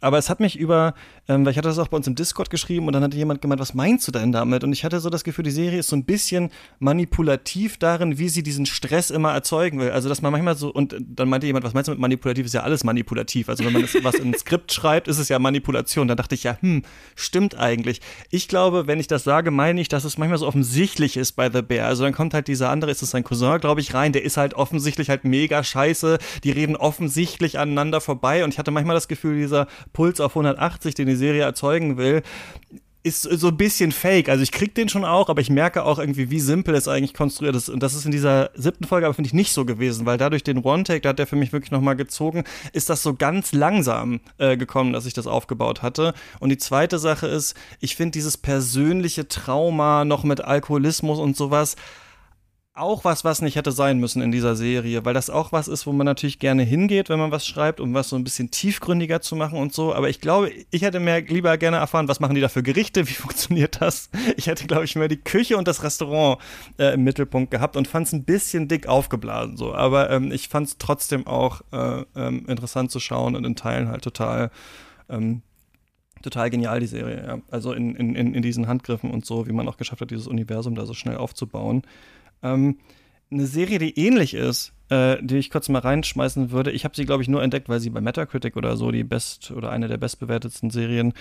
Aber es hat mich über, ähm, weil ich hatte das auch bei uns im Discord geschrieben und dann hatte jemand gemeint, was meinst du denn damit? Und ich hatte so das Gefühl, die Serie ist so ein bisschen manipulativ darin, wie sie diesen Stress immer erzeugen will. Also, dass man manchmal so, und dann meinte jemand, was meinst du mit manipulativ? Ist ja alles manipulativ. Also, wenn man was in ein Skript schreibt, ist es ja Manipulation. Da dachte ich ja, hm, stimmt eigentlich. Ich glaube, wenn ich das sage, meine ich, dass es manchmal so offensichtlich ist bei The Bear. Also, dann kommt halt dieser andere, ist es sein Cousin, glaube ich, rein, der ist halt offensichtlich halt mega scheiße. Die reden offensichtlich aneinander vorbei. Und ich hatte manchmal das Gefühl, dieser Puls auf 180, den die Serie erzeugen will, ist so ein bisschen fake. Also ich krieg den schon auch, aber ich merke auch irgendwie, wie simpel es eigentlich konstruiert ist. Und das ist in dieser siebten Folge aber finde ich nicht so gewesen, weil dadurch den One-Take, da hat der für mich wirklich nochmal gezogen, ist das so ganz langsam äh, gekommen, dass ich das aufgebaut hatte. Und die zweite Sache ist, ich finde dieses persönliche Trauma noch mit Alkoholismus und sowas, auch was, was nicht hätte sein müssen in dieser Serie, weil das auch was ist, wo man natürlich gerne hingeht, wenn man was schreibt, um was so ein bisschen tiefgründiger zu machen und so. Aber ich glaube, ich hätte mehr lieber gerne erfahren, was machen die da für Gerichte, [laughs] wie funktioniert das? Ich hätte, glaube ich, mehr die Küche und das Restaurant äh, im Mittelpunkt gehabt und fand es ein bisschen dick aufgeblasen so. Aber ähm, ich fand es trotzdem auch äh, ähm, interessant zu schauen und in Teilen halt total ähm, total genial, die Serie. Ja. Also in, in, in diesen Handgriffen und so, wie man auch geschafft hat, dieses Universum da so schnell aufzubauen. Ähm, eine Serie, die ähnlich ist, äh, die ich kurz mal reinschmeißen würde. Ich habe sie, glaube ich, nur entdeckt, weil sie bei Metacritic oder so die best oder eine der bestbewertetsten Serien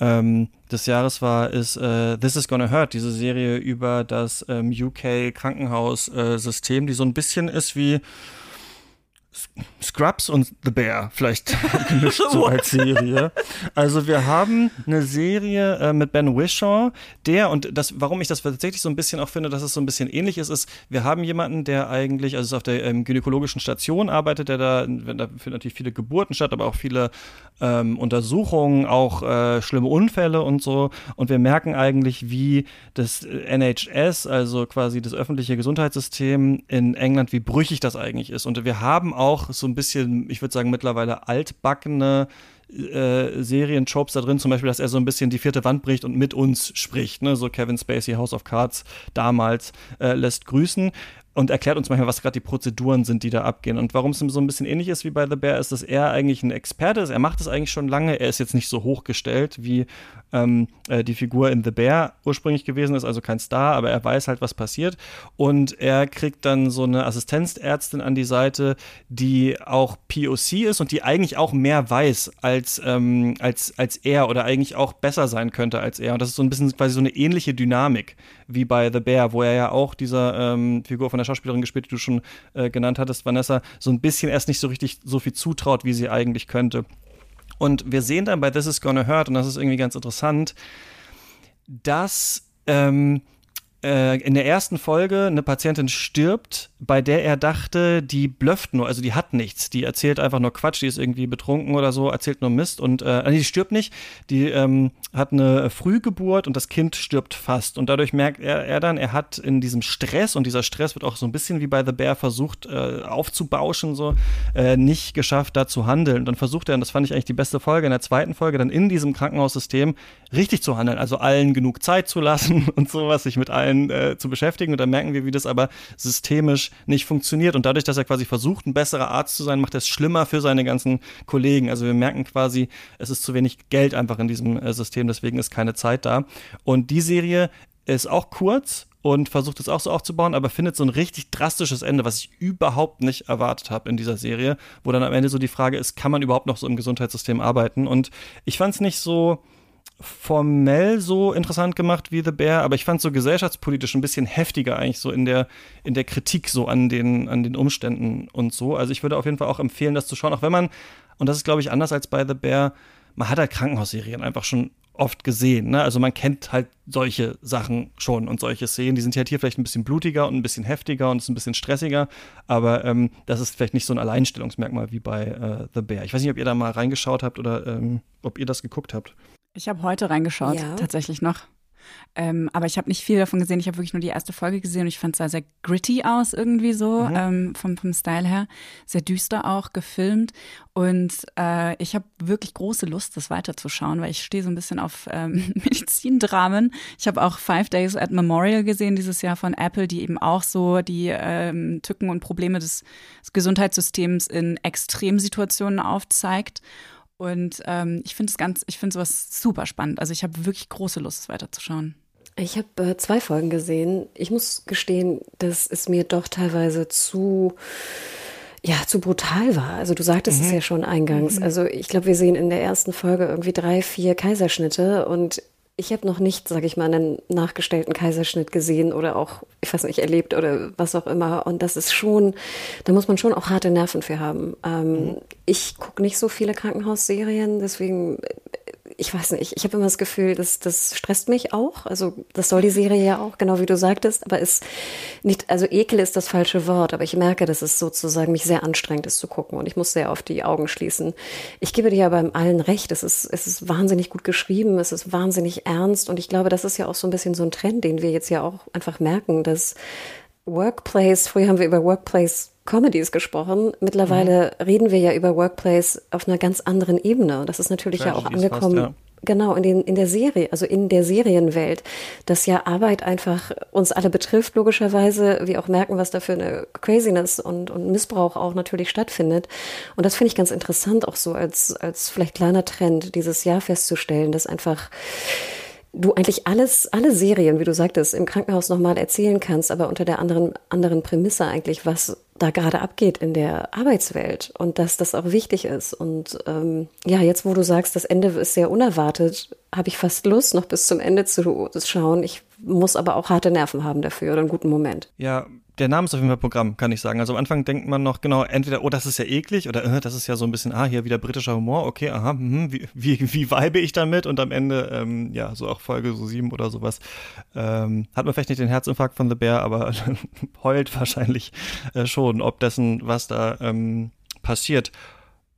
ähm, des Jahres war, ist äh, This is Gonna Hurt, diese Serie über das ähm, UK Krankenhaussystem, die so ein bisschen ist wie Scrubs und The Bear vielleicht [laughs] gemischt so als Serie. Also wir haben eine Serie äh, mit Ben Wishaw, der und das, warum ich das tatsächlich so ein bisschen auch finde, dass es so ein bisschen ähnlich ist, ist, wir haben jemanden, der eigentlich, also auf der ähm, gynäkologischen Station arbeitet, der da, da finden natürlich viele Geburten statt, aber auch viele ähm, Untersuchungen, auch äh, schlimme Unfälle und so. Und wir merken eigentlich, wie das NHS, also quasi das öffentliche Gesundheitssystem in England, wie brüchig das eigentlich ist. Und wir haben auch auch so ein bisschen, ich würde sagen, mittlerweile altbackene äh, Serien-Tropes da drin, zum Beispiel, dass er so ein bisschen die vierte Wand bricht und mit uns spricht, ne? so Kevin Spacey, House of Cards damals äh, lässt grüßen und erklärt uns manchmal, was gerade die Prozeduren sind, die da abgehen. Und warum es so ein bisschen ähnlich ist wie bei The Bear, ist, dass er eigentlich ein Experte ist. Er macht es eigentlich schon lange. Er ist jetzt nicht so hochgestellt, wie ähm, äh, die Figur in The Bear ursprünglich gewesen ist, also kein Star, aber er weiß halt, was passiert. Und er kriegt dann so eine Assistenzärztin an die Seite, die auch POC ist und die eigentlich auch mehr weiß als, ähm, als, als er oder eigentlich auch besser sein könnte als er. Und das ist so ein bisschen quasi so eine ähnliche Dynamik wie bei The Bear, wo er ja auch dieser ähm, Figur von der Schauspielerin gespielt, die du schon äh, genannt hattest, Vanessa, so ein bisschen erst nicht so richtig so viel zutraut, wie sie eigentlich könnte. Und wir sehen dann bei This Is Gonna Hurt, und das ist irgendwie ganz interessant, dass ähm, äh, in der ersten Folge eine Patientin stirbt, bei der er dachte, die blufft nur, also die hat nichts, die erzählt einfach nur Quatsch, die ist irgendwie betrunken oder so, erzählt nur Mist und äh, die stirbt nicht, die ähm, hat eine Frühgeburt und das Kind stirbt fast. Und dadurch merkt er, er dann, er hat in diesem Stress und dieser Stress wird auch so ein bisschen wie bei The Bear versucht äh, aufzubauschen, so äh, nicht geschafft, da zu handeln. Und dann versucht er, und das fand ich eigentlich die beste Folge, in der zweiten Folge dann in diesem Krankenhaussystem richtig zu handeln, also allen genug Zeit zu lassen [laughs] und sowas, sich mit allen einen äh, zu beschäftigen. Und dann merken wir, wie das aber systemisch nicht funktioniert. Und dadurch, dass er quasi versucht, ein besserer Arzt zu sein, macht er es schlimmer für seine ganzen Kollegen. Also wir merken quasi, es ist zu wenig Geld einfach in diesem äh, System, deswegen ist keine Zeit da. Und die Serie ist auch kurz und versucht es auch so aufzubauen, aber findet so ein richtig drastisches Ende, was ich überhaupt nicht erwartet habe in dieser Serie, wo dann am Ende so die Frage ist, kann man überhaupt noch so im Gesundheitssystem arbeiten? Und ich fand es nicht so formell so interessant gemacht wie The Bear, aber ich fand so gesellschaftspolitisch ein bisschen heftiger eigentlich so in der, in der Kritik so an den, an den Umständen und so. Also ich würde auf jeden Fall auch empfehlen, das zu schauen, auch wenn man, und das ist glaube ich anders als bei The Bear, man hat halt Krankenhausserien einfach schon oft gesehen. Ne? Also man kennt halt solche Sachen schon und solche Szenen. Die sind halt hier vielleicht ein bisschen blutiger und ein bisschen heftiger und ist ein bisschen stressiger, aber ähm, das ist vielleicht nicht so ein Alleinstellungsmerkmal wie bei äh, The Bear. Ich weiß nicht, ob ihr da mal reingeschaut habt oder ähm, ob ihr das geguckt habt. Ich habe heute reingeschaut, ja. tatsächlich noch. Ähm, aber ich habe nicht viel davon gesehen. Ich habe wirklich nur die erste Folge gesehen und ich fand es sah sehr gritty aus, irgendwie so, mhm. ähm, vom, vom Style her. Sehr düster auch, gefilmt. Und äh, ich habe wirklich große Lust, das weiterzuschauen, weil ich stehe so ein bisschen auf ähm, [laughs] Medizindramen. Ich habe auch Five Days at Memorial gesehen dieses Jahr von Apple, die eben auch so die ähm, Tücken und Probleme des, des Gesundheitssystems in Extremsituationen aufzeigt. Und ähm, ich finde es ganz, ich finde sowas super spannend. Also ich habe wirklich große Lust, es weiterzuschauen. Ich habe äh, zwei Folgen gesehen. Ich muss gestehen, dass es mir doch teilweise zu ja, zu brutal war. Also du sagtest mhm. es ja schon eingangs. Mhm. Also ich glaube, wir sehen in der ersten Folge irgendwie drei, vier Kaiserschnitte und ich habe noch nicht, sage ich mal, einen nachgestellten Kaiserschnitt gesehen oder auch, ich weiß nicht, erlebt oder was auch immer. Und das ist schon, da muss man schon auch harte Nerven für haben. Ähm, mhm. Ich gucke nicht so viele Krankenhausserien, deswegen ich weiß nicht, ich habe immer das Gefühl, dass das stresst mich auch. Also das soll die Serie ja auch, genau wie du sagtest, aber ist nicht, also Ekel ist das falsche Wort, aber ich merke, dass es sozusagen mich sehr anstrengt ist zu gucken und ich muss sehr auf die Augen schließen. Ich gebe dir ja beim allen recht, es ist, es ist wahnsinnig gut geschrieben, es ist wahnsinnig ernst und ich glaube, das ist ja auch so ein bisschen so ein Trend, den wir jetzt ja auch einfach merken, dass Workplace, früher haben wir über Workplace Comedies gesprochen. Mittlerweile mhm. reden wir ja über Workplace auf einer ganz anderen Ebene. Das ist natürlich Tragedies ja auch angekommen. Fast, ja. Genau, in, den, in der Serie, also in der Serienwelt, dass ja Arbeit einfach uns alle betrifft, logischerweise, wir auch merken, was da für eine Craziness und, und Missbrauch auch natürlich stattfindet. Und das finde ich ganz interessant, auch so als, als vielleicht kleiner Trend dieses Jahr festzustellen, dass einfach du eigentlich alles, alle Serien, wie du sagtest, im Krankenhaus nochmal erzählen kannst, aber unter der anderen, anderen Prämisse eigentlich, was da gerade abgeht in der Arbeitswelt und dass das auch wichtig ist. Und ähm, ja, jetzt wo du sagst, das Ende ist sehr unerwartet, habe ich fast Lust, noch bis zum Ende zu schauen. Ich muss aber auch harte Nerven haben dafür oder einen guten Moment. Ja, der Name ist auf jeden Fall Programm, kann ich sagen. Also am Anfang denkt man noch genau, entweder, oh, das ist ja eklig oder äh, das ist ja so ein bisschen, ah, hier wieder britischer Humor, okay, aha, mh, wie, wie, wie weibe ich damit? Und am Ende, ähm, ja, so auch Folge so sieben oder sowas, ähm, hat man vielleicht nicht den Herzinfarkt von The Bear, aber [laughs] heult wahrscheinlich äh, schon, ob dessen, was da ähm, passiert.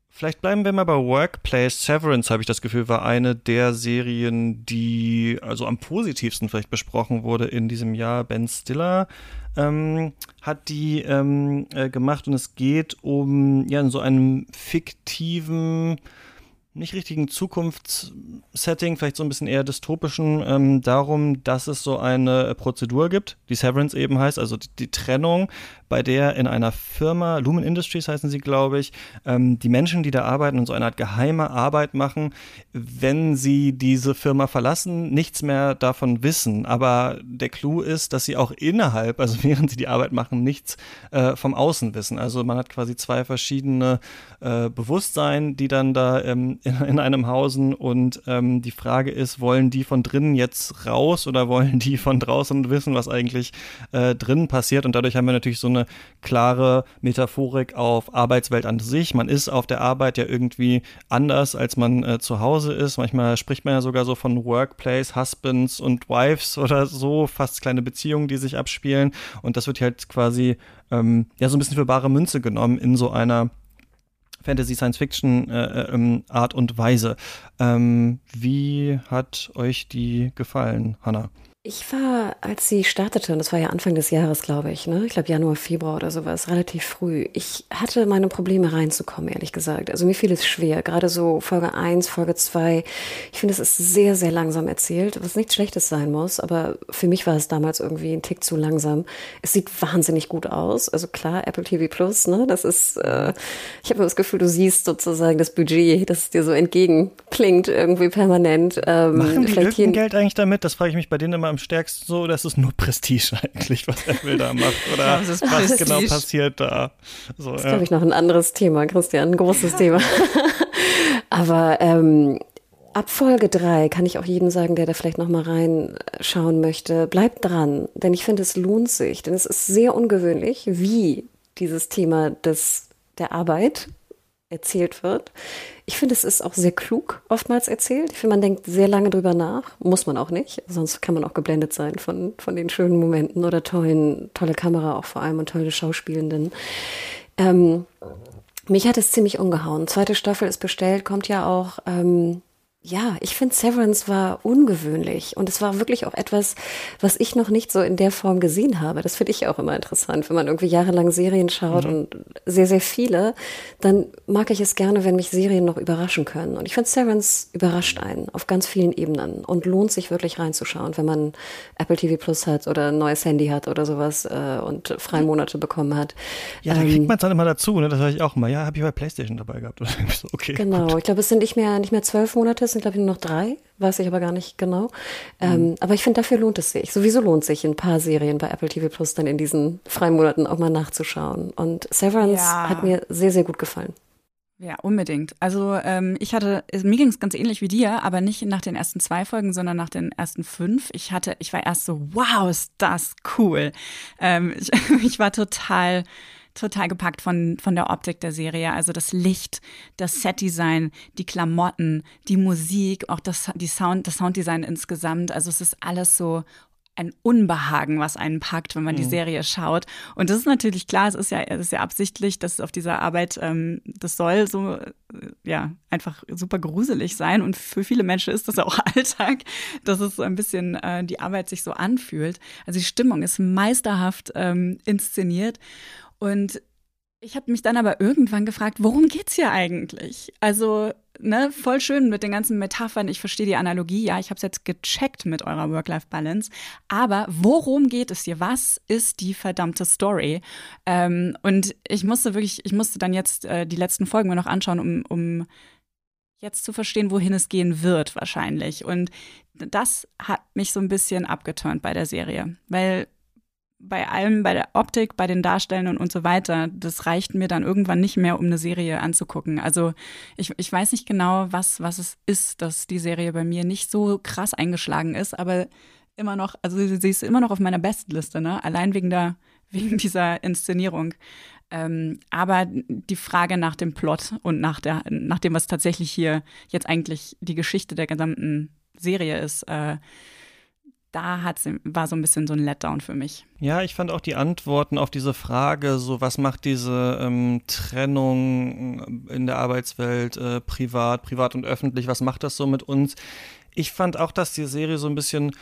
Vielleicht bleiben wir mal bei Workplace. Severance, habe ich das Gefühl, war eine der Serien, die also am positivsten vielleicht besprochen wurde in diesem Jahr. Ben Stiller ähm, hat die ähm, äh, gemacht und es geht um ja so einem fiktiven nicht richtigen Zukunftssetting, vielleicht so ein bisschen eher dystopischen, ähm, darum, dass es so eine Prozedur gibt, die Severance eben heißt, also die, die Trennung bei der in einer Firma, Lumen Industries heißen sie, glaube ich, ähm, die Menschen, die da arbeiten und so eine Art geheime Arbeit machen, wenn sie diese Firma verlassen, nichts mehr davon wissen. Aber der Clou ist, dass sie auch innerhalb, also [laughs] während sie die Arbeit machen, nichts äh, vom Außen wissen. Also man hat quasi zwei verschiedene äh, Bewusstsein, die dann da ähm, in, in, einem hausen und ähm, die Frage ist, wollen die von drinnen jetzt raus oder wollen die von draußen wissen, was eigentlich äh, drinnen passiert? Und dadurch haben wir natürlich so eine klare Metaphorik auf Arbeitswelt an sich. Man ist auf der Arbeit ja irgendwie anders, als man äh, zu Hause ist. Manchmal spricht man ja sogar so von Workplace, Husbands und Wives oder so, fast kleine Beziehungen, die sich abspielen. Und das wird halt quasi ähm, ja so ein bisschen für bare Münze genommen in so einer Fantasy Science Fiction äh, äh, ähm, Art und Weise. Ähm, wie hat euch die gefallen, Hannah? Ich war, als sie startete, und das war ja Anfang des Jahres, glaube ich, ne? ich glaube Januar, Februar oder sowas, relativ früh. Ich hatte meine Probleme reinzukommen, ehrlich gesagt. Also mir fiel es schwer, gerade so Folge 1, Folge 2. Ich finde, es ist sehr, sehr langsam erzählt, was nichts Schlechtes sein muss, aber für mich war es damals irgendwie ein Tick zu langsam. Es sieht wahnsinnig gut aus. Also klar, Apple TV Plus, ne? das ist, äh, ich habe das Gefühl, du siehst sozusagen das Budget, das dir so entgegenklingt irgendwie permanent. Ähm, Machen die Geld eigentlich damit? Das frage ich mich bei denen immer am stärksten so oder ist es nur Prestige [laughs] eigentlich, was Apple da macht? Oder was Prestige. genau passiert da? So, das ist, ja. glaube ich, noch ein anderes Thema, Christian, ein großes Thema. [laughs] Aber ähm, ab Folge drei kann ich auch jedem sagen, der da vielleicht noch mal reinschauen möchte, bleibt dran, denn ich finde, es lohnt sich, denn es ist sehr ungewöhnlich, wie dieses Thema des, der Arbeit erzählt wird. Ich finde, es ist auch sehr klug oftmals erzählt. Ich finde, man denkt sehr lange drüber nach. Muss man auch nicht. Sonst kann man auch geblendet sein von, von den schönen Momenten oder tollen, tolle Kamera auch vor allem und tolle Schauspielenden. Ähm, mich hat es ziemlich umgehauen. Zweite Staffel ist bestellt, kommt ja auch ähm, ja, ich finde Severance war ungewöhnlich und es war wirklich auch etwas, was ich noch nicht so in der Form gesehen habe. Das finde ich auch immer interessant, wenn man irgendwie jahrelang Serien schaut mhm. und sehr, sehr viele, dann mag ich es gerne, wenn mich Serien noch überraschen können. Und ich finde Severance überrascht einen auf ganz vielen Ebenen und lohnt sich wirklich reinzuschauen, wenn man Apple TV Plus hat oder ein neues Handy hat oder sowas äh, und freie Monate bekommen hat. Ja, da kriegt ähm, man es dann immer dazu, ne? Das höre ich auch immer. Ja, habe ich bei PlayStation dabei gehabt. [laughs] okay. Genau, gut. ich glaube, es sind nicht mehr nicht mehr zwölf Monate, sind, glaube ich, nur noch drei, weiß ich aber gar nicht genau. Ähm, mhm. aber ich finde, dafür lohnt es sich. Sowieso lohnt sich ein paar Serien bei Apple TV Plus dann in diesen freien Monaten auch mal nachzuschauen. Und Severance ja. hat mir sehr, sehr gut gefallen. Ja, unbedingt. Also ähm, ich hatte, mir ging es ganz ähnlich wie dir, aber nicht nach den ersten zwei Folgen, sondern nach den ersten fünf. Ich hatte, ich war erst so, wow, ist das cool. Ähm, ich, [laughs] ich war total total gepackt von, von der Optik der Serie. Also das Licht, das Setdesign, die Klamotten, die Musik, auch das, die Sound, das Sounddesign insgesamt. Also es ist alles so ein Unbehagen, was einen packt, wenn man mhm. die Serie schaut. Und das ist natürlich klar, es ist ja, es ist ja absichtlich, dass auf dieser Arbeit, ähm, das soll so, äh, ja, einfach super gruselig sein. Und für viele Menschen ist das auch [laughs] Alltag, dass es so ein bisschen äh, die Arbeit sich so anfühlt. Also die Stimmung ist meisterhaft ähm, inszeniert. Und ich habe mich dann aber irgendwann gefragt, worum geht's hier eigentlich? Also, ne, voll schön mit den ganzen Metaphern. Ich verstehe die Analogie, ja, ich habe es jetzt gecheckt mit eurer Work-Life-Balance. Aber worum geht es hier? Was ist die verdammte Story? Ähm, und ich musste wirklich, ich musste dann jetzt äh, die letzten Folgen mir noch anschauen, um, um jetzt zu verstehen, wohin es gehen wird, wahrscheinlich. Und das hat mich so ein bisschen abgeturnt bei der Serie, weil bei allem, bei der Optik, bei den Darstellern und so weiter, das reicht mir dann irgendwann nicht mehr, um eine Serie anzugucken. Also ich, ich weiß nicht genau, was, was es ist, dass die Serie bei mir nicht so krass eingeschlagen ist, aber immer noch, also sie ist immer noch auf meiner Bestliste, ne? Allein wegen der, [laughs] wegen dieser Inszenierung. Ähm, aber die Frage nach dem Plot und nach, der, nach dem, was tatsächlich hier jetzt eigentlich die Geschichte der gesamten Serie ist, äh, da hat's, war so ein bisschen so ein Letdown für mich. Ja, ich fand auch die Antworten auf diese Frage, so was macht diese ähm, Trennung in der Arbeitswelt, äh, privat, privat und öffentlich, was macht das so mit uns? Ich fand auch, dass die Serie so ein bisschen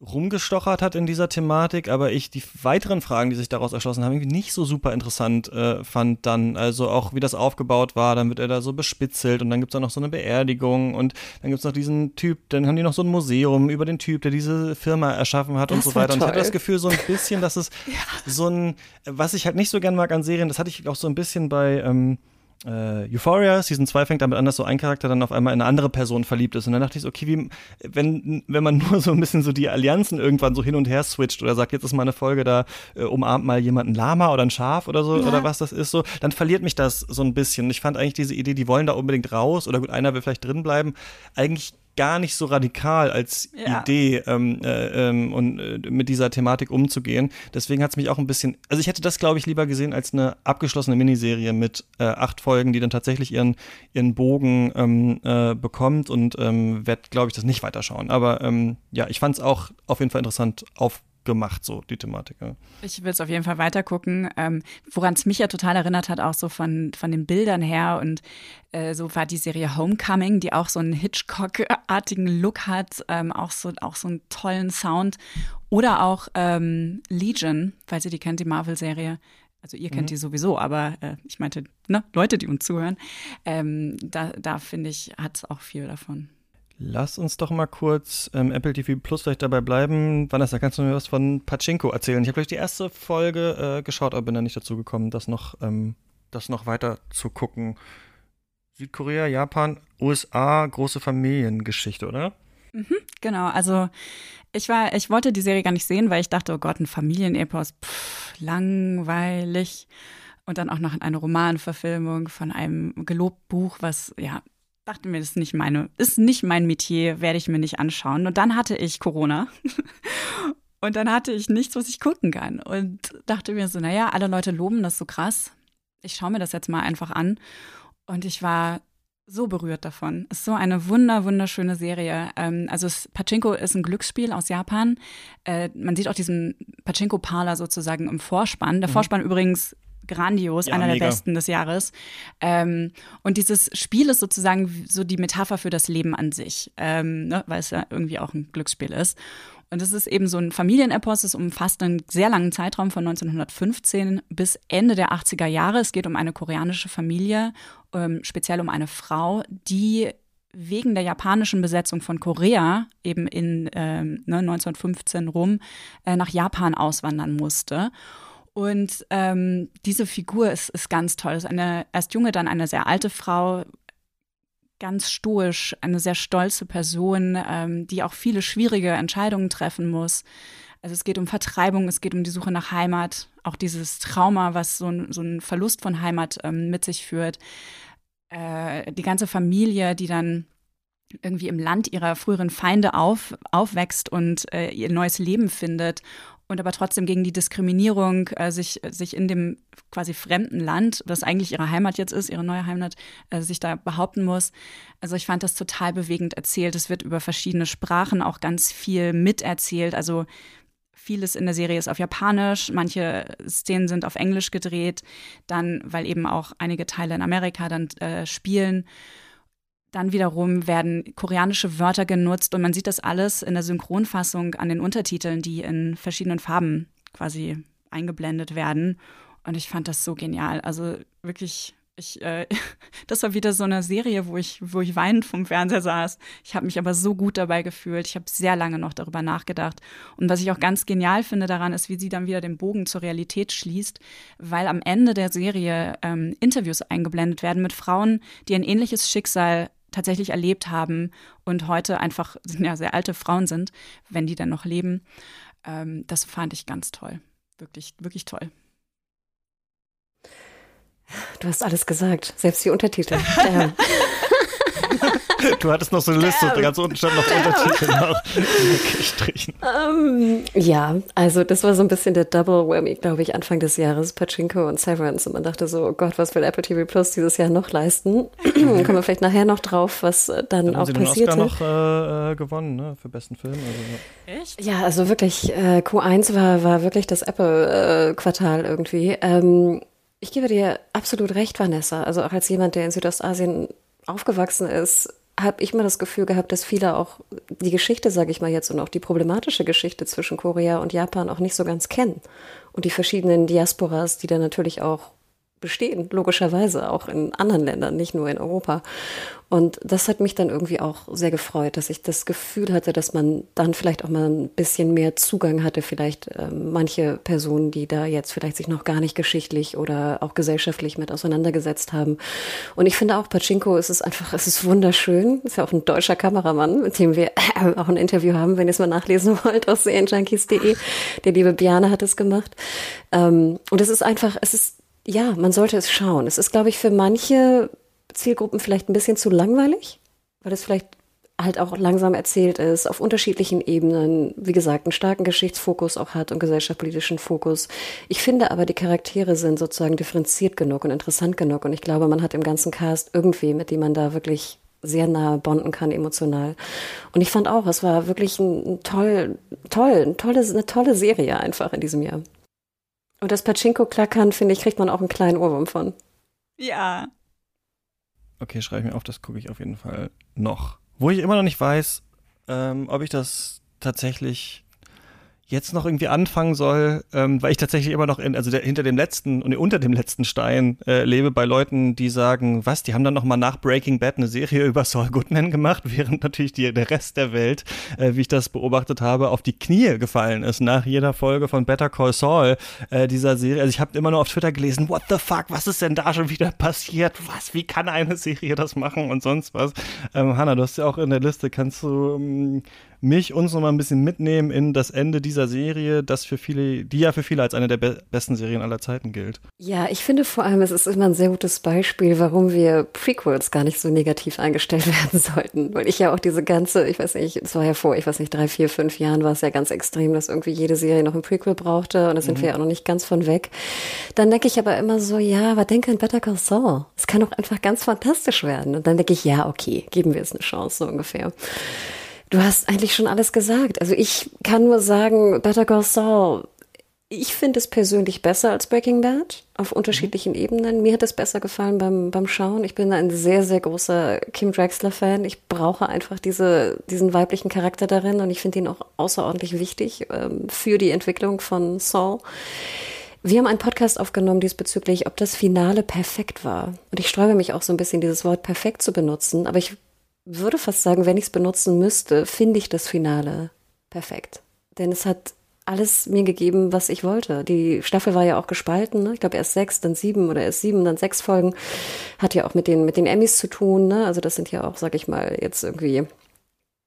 rumgestochert hat in dieser Thematik, aber ich die weiteren Fragen, die sich daraus erschlossen haben, irgendwie nicht so super interessant äh, fand dann. Also auch wie das aufgebaut war, dann wird er da so bespitzelt und dann gibt es auch noch so eine Beerdigung und dann gibt es noch diesen Typ, dann haben die noch so ein Museum über den Typ, der diese Firma erschaffen hat das und so weiter. Und ich hatte das Gefühl so ein bisschen, dass es [laughs] ja. so ein, was ich halt nicht so gern mag an Serien, das hatte ich auch so ein bisschen bei ähm, äh, Euphoria, Season 2 fängt damit an, dass so ein Charakter dann auf einmal in eine andere Person verliebt ist. Und dann dachte ich so, okay, wie, wenn, wenn man [laughs] nur so ein bisschen so die Allianzen irgendwann so hin und her switcht oder sagt, jetzt ist mal eine Folge, da äh, umarmt mal jemand ein Lama oder ein Schaf oder so, ja. oder was das ist, so, dann verliert mich das so ein bisschen. Ich fand eigentlich diese Idee, die wollen da unbedingt raus oder gut, einer will vielleicht drin bleiben, eigentlich gar nicht so radikal als ja. Idee ähm, äh, ähm, und äh, mit dieser Thematik umzugehen. Deswegen hat es mich auch ein bisschen, also ich hätte das, glaube ich, lieber gesehen als eine abgeschlossene Miniserie mit äh, acht Folgen, die dann tatsächlich ihren, ihren Bogen ähm, äh, bekommt und ähm, werde, glaube ich, das nicht weiterschauen. Aber ähm, ja, ich fand es auch auf jeden Fall interessant auf gemacht, so die Thematik. Ja. Ich will es auf jeden Fall weiter gucken. Ähm, Woran es mich ja total erinnert hat, auch so von, von den Bildern her. Und äh, so war die Serie Homecoming, die auch so einen Hitchcock-artigen Look hat, ähm, auch, so, auch so einen tollen Sound. Oder auch ähm, Legion, falls ihr die kennt, die Marvel-Serie. Also ihr kennt mhm. die sowieso, aber äh, ich meinte, ne, Leute, die uns zuhören. Ähm, da da finde ich, hat es auch viel davon. Lass uns doch mal kurz ähm, Apple TV Plus vielleicht dabei bleiben. Vanessa, kannst du mir was von Pachinko erzählen? Ich habe gleich die erste Folge äh, geschaut, aber bin da nicht dazu gekommen, das noch, ähm, das noch weiter zu gucken. Südkorea, Japan, USA, große Familiengeschichte, oder? Mhm, genau, also ich war, ich wollte die Serie gar nicht sehen, weil ich dachte, oh Gott, ein Familienepos, pff, langweilig. Und dann auch noch eine Romanverfilmung von einem gelobten Buch, was ja dachte mir, das ist nicht meine, ist nicht mein Metier, werde ich mir nicht anschauen. Und dann hatte ich Corona. [laughs] Und dann hatte ich nichts, was ich gucken kann. Und dachte mir so, naja, alle Leute loben das so krass. Ich schaue mir das jetzt mal einfach an. Und ich war so berührt davon. Es ist so eine wunder, wunderschöne Serie. Ähm, also es, Pachinko ist ein Glücksspiel aus Japan. Äh, man sieht auch diesen Pachinko-Parler sozusagen im Vorspann. Der mhm. Vorspann übrigens grandios, ja, einer mega. der besten des Jahres. Ähm, und dieses Spiel ist sozusagen so die Metapher für das Leben an sich, ähm, ne, weil es ja irgendwie auch ein Glücksspiel ist. Und es ist eben so ein Familienepos, es umfasst einen sehr langen Zeitraum von 1915 bis Ende der 80er Jahre. Es geht um eine koreanische Familie, ähm, speziell um eine Frau, die wegen der japanischen Besetzung von Korea eben in ähm, ne, 1915 rum äh, nach Japan auswandern musste. Und ähm, diese Figur ist, ist ganz toll. Ist eine erst junge, dann eine sehr alte Frau, ganz stoisch, eine sehr stolze Person, ähm, die auch viele schwierige Entscheidungen treffen muss. Also es geht um Vertreibung, es geht um die Suche nach Heimat, auch dieses Trauma, was so ein, so ein Verlust von Heimat ähm, mit sich führt. Äh, die ganze Familie, die dann irgendwie im Land ihrer früheren Feinde auf, aufwächst und äh, ihr neues Leben findet und aber trotzdem gegen die Diskriminierung äh, sich, sich in dem quasi fremden Land, das eigentlich ihre Heimat jetzt ist, ihre neue Heimat, äh, sich da behaupten muss. Also ich fand das total bewegend erzählt. Es wird über verschiedene Sprachen auch ganz viel miterzählt. Also vieles in der Serie ist auf Japanisch, manche Szenen sind auf Englisch gedreht, dann, weil eben auch einige Teile in Amerika dann äh, spielen. Dann wiederum werden koreanische Wörter genutzt und man sieht das alles in der Synchronfassung an den Untertiteln, die in verschiedenen Farben quasi eingeblendet werden. Und ich fand das so genial. Also wirklich, ich, äh, [laughs] das war wieder so eine Serie, wo ich, wo ich weinend vom Fernseher saß. Ich habe mich aber so gut dabei gefühlt. Ich habe sehr lange noch darüber nachgedacht. Und was ich auch ganz genial finde daran, ist, wie sie dann wieder den Bogen zur Realität schließt, weil am Ende der Serie ähm, Interviews eingeblendet werden mit Frauen, die ein ähnliches Schicksal tatsächlich erlebt haben und heute einfach [laughs] ja, sehr alte Frauen sind, wenn die dann noch leben. Ähm, das fand ich ganz toll. Wirklich, wirklich toll. Du hast alles gesagt, selbst die Untertitel. [laughs] Du hattest noch so eine Liste und ganz unten stand noch Untertitel [laughs] gestrichen. Um, ähm, ja, also das war so ein bisschen der Double Whammy, glaube ich, Anfang des Jahres, Pachinko und Severance. Und man dachte so, oh Gott, was will Apple TV Plus dieses Jahr noch leisten? [clears throat] Kommen wir vielleicht nachher noch drauf, was äh, dann, dann auch passiert. Oscar noch äh, äh, gewonnen, ne, für besten Film. Also, Echt? Ja, also wirklich, äh, Q1 war, war wirklich das Apple-Quartal irgendwie. Ähm, ich gebe dir absolut recht, Vanessa. Also auch als jemand, der in Südostasien aufgewachsen ist, habe ich mal das Gefühl gehabt, dass viele auch die Geschichte, sage ich mal jetzt, und auch die problematische Geschichte zwischen Korea und Japan auch nicht so ganz kennen. Und die verschiedenen Diasporas, die da natürlich auch bestehen, logischerweise auch in anderen Ländern, nicht nur in Europa. Und das hat mich dann irgendwie auch sehr gefreut, dass ich das Gefühl hatte, dass man dann vielleicht auch mal ein bisschen mehr Zugang hatte, vielleicht äh, manche Personen, die da jetzt vielleicht sich noch gar nicht geschichtlich oder auch gesellschaftlich mit auseinandergesetzt haben. Und ich finde auch Pachinko, es ist einfach, es ist wunderschön. Ist ja auch ein deutscher Kameramann, mit dem wir äh, auch ein Interview haben, wenn ihr es mal nachlesen [laughs] wollt, aus serienjunkies.de. Der liebe Biane hat es gemacht. Ähm, und es ist einfach, es ist ja, man sollte es schauen. Es ist, glaube ich, für manche Zielgruppen vielleicht ein bisschen zu langweilig, weil es vielleicht halt auch langsam erzählt ist, auf unterschiedlichen Ebenen, wie gesagt, einen starken Geschichtsfokus auch hat und gesellschaftspolitischen Fokus. Ich finde aber, die Charaktere sind sozusagen differenziert genug und interessant genug und ich glaube, man hat im ganzen Cast irgendwie, mit dem man da wirklich sehr nah bonden kann emotional. Und ich fand auch, es war wirklich ein toll, toll, ein tolles, eine tolle Serie einfach in diesem Jahr. Und das Pachinko-Klackern, finde ich, kriegt man auch einen kleinen Ohrwurm von. Ja. Okay, schreibe ich mir auf, das gucke ich auf jeden Fall noch. Wo ich immer noch nicht weiß, ähm, ob ich das tatsächlich jetzt noch irgendwie anfangen soll, ähm, weil ich tatsächlich immer noch in, also der, hinter dem letzten und unter dem letzten Stein äh, lebe bei Leuten, die sagen, was, die haben dann noch mal nach Breaking Bad eine Serie [laughs] über Saul Goodman gemacht, während natürlich die, der Rest der Welt, äh, wie ich das beobachtet habe, auf die Knie gefallen ist nach jeder Folge von Better Call Saul äh, dieser Serie. Also ich habe immer nur auf Twitter gelesen, what the fuck, was ist denn da schon wieder passiert? Was, wie kann eine Serie das machen und sonst was? Ähm, Hanna, du hast ja auch in der Liste, kannst du ähm, mich, uns noch mal ein bisschen mitnehmen in das Ende dieser Serie, das für viele, die ja für viele als eine der be besten Serien aller Zeiten gilt. Ja, ich finde vor allem, es ist immer ein sehr gutes Beispiel, warum wir Prequels gar nicht so negativ eingestellt [laughs] werden sollten. Weil ich ja auch diese ganze, ich weiß nicht, es war ja vor, ich weiß nicht, drei, vier, fünf Jahren war es ja ganz extrem, dass irgendwie jede Serie noch ein Prequel brauchte und da sind mhm. wir ja auch noch nicht ganz von weg. Dann denke ich aber immer so, ja, aber denke an Better Call Saul. Es kann doch einfach ganz fantastisch werden. Und dann denke ich, ja, okay, geben wir es eine Chance, so ungefähr. Du hast eigentlich schon alles gesagt. Also ich kann nur sagen, Better Call Saul, ich finde es persönlich besser als Breaking Bad auf unterschiedlichen mhm. Ebenen. Mir hat es besser gefallen beim, beim Schauen. Ich bin ein sehr, sehr großer Kim Draxler-Fan. Ich brauche einfach diese, diesen weiblichen Charakter darin und ich finde ihn auch außerordentlich wichtig ähm, für die Entwicklung von Saul. Wir haben einen Podcast aufgenommen diesbezüglich, ob das Finale perfekt war. Und ich sträube mich auch so ein bisschen, dieses Wort perfekt zu benutzen. Aber ich würde fast sagen, wenn ich es benutzen müsste, finde ich das Finale perfekt. Denn es hat alles mir gegeben, was ich wollte. Die Staffel war ja auch gespalten. Ne? Ich glaube erst sechs, dann sieben oder erst sieben, dann sechs Folgen. Hat ja auch mit den mit den Emmys zu tun. Ne? Also das sind ja auch, sag ich mal, jetzt irgendwie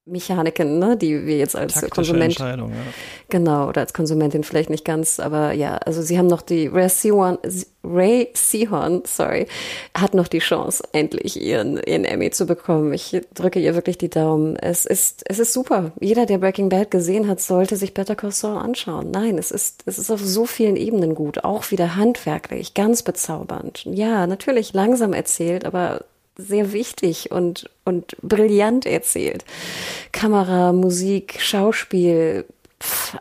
Mechaniken, ne, die wir jetzt als Taktische Konsument ja. genau oder als Konsumentin vielleicht nicht ganz, aber ja, also sie haben noch die Ray Seahorn, Ray Seahorn, sorry, hat noch die Chance endlich ihren ihren Emmy zu bekommen. Ich drücke ihr wirklich die Daumen. Es ist es ist super. Jeder, der Breaking Bad gesehen hat, sollte sich Better Call Saul anschauen. Nein, es ist es ist auf so vielen Ebenen gut, auch wieder handwerklich, ganz bezaubernd. Ja, natürlich langsam erzählt, aber sehr wichtig und, und brillant erzählt. Kamera, Musik, Schauspiel,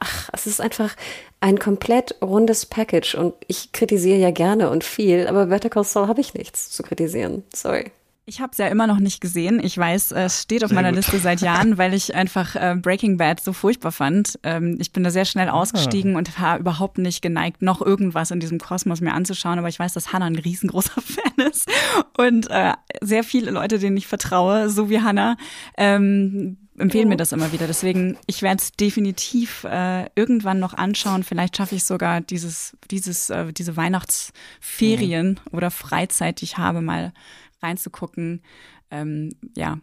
ach, es ist einfach ein komplett rundes Package und ich kritisiere ja gerne und viel, aber Better Call Saul habe ich nichts zu kritisieren. Sorry. Ich habe es ja immer noch nicht gesehen. Ich weiß, es steht auf sehr meiner gut. Liste seit Jahren, [laughs] weil ich einfach äh, Breaking Bad so furchtbar fand. Ähm, ich bin da sehr schnell ah. ausgestiegen ah. und war überhaupt nicht geneigt, noch irgendwas in diesem Kosmos mir anzuschauen. Aber ich weiß, dass Hannah ein riesengroßer [laughs] Fan ist und äh, sehr viele Leute, denen ich vertraue, so wie Hannah, ähm, empfehlen mir das immer wieder. Deswegen, ich werde es definitiv äh, irgendwann noch anschauen. Vielleicht schaffe ich sogar dieses, dieses, äh, diese Weihnachtsferien mhm. oder Freizeit, die ich habe, mal reinzugucken. ähm, ja,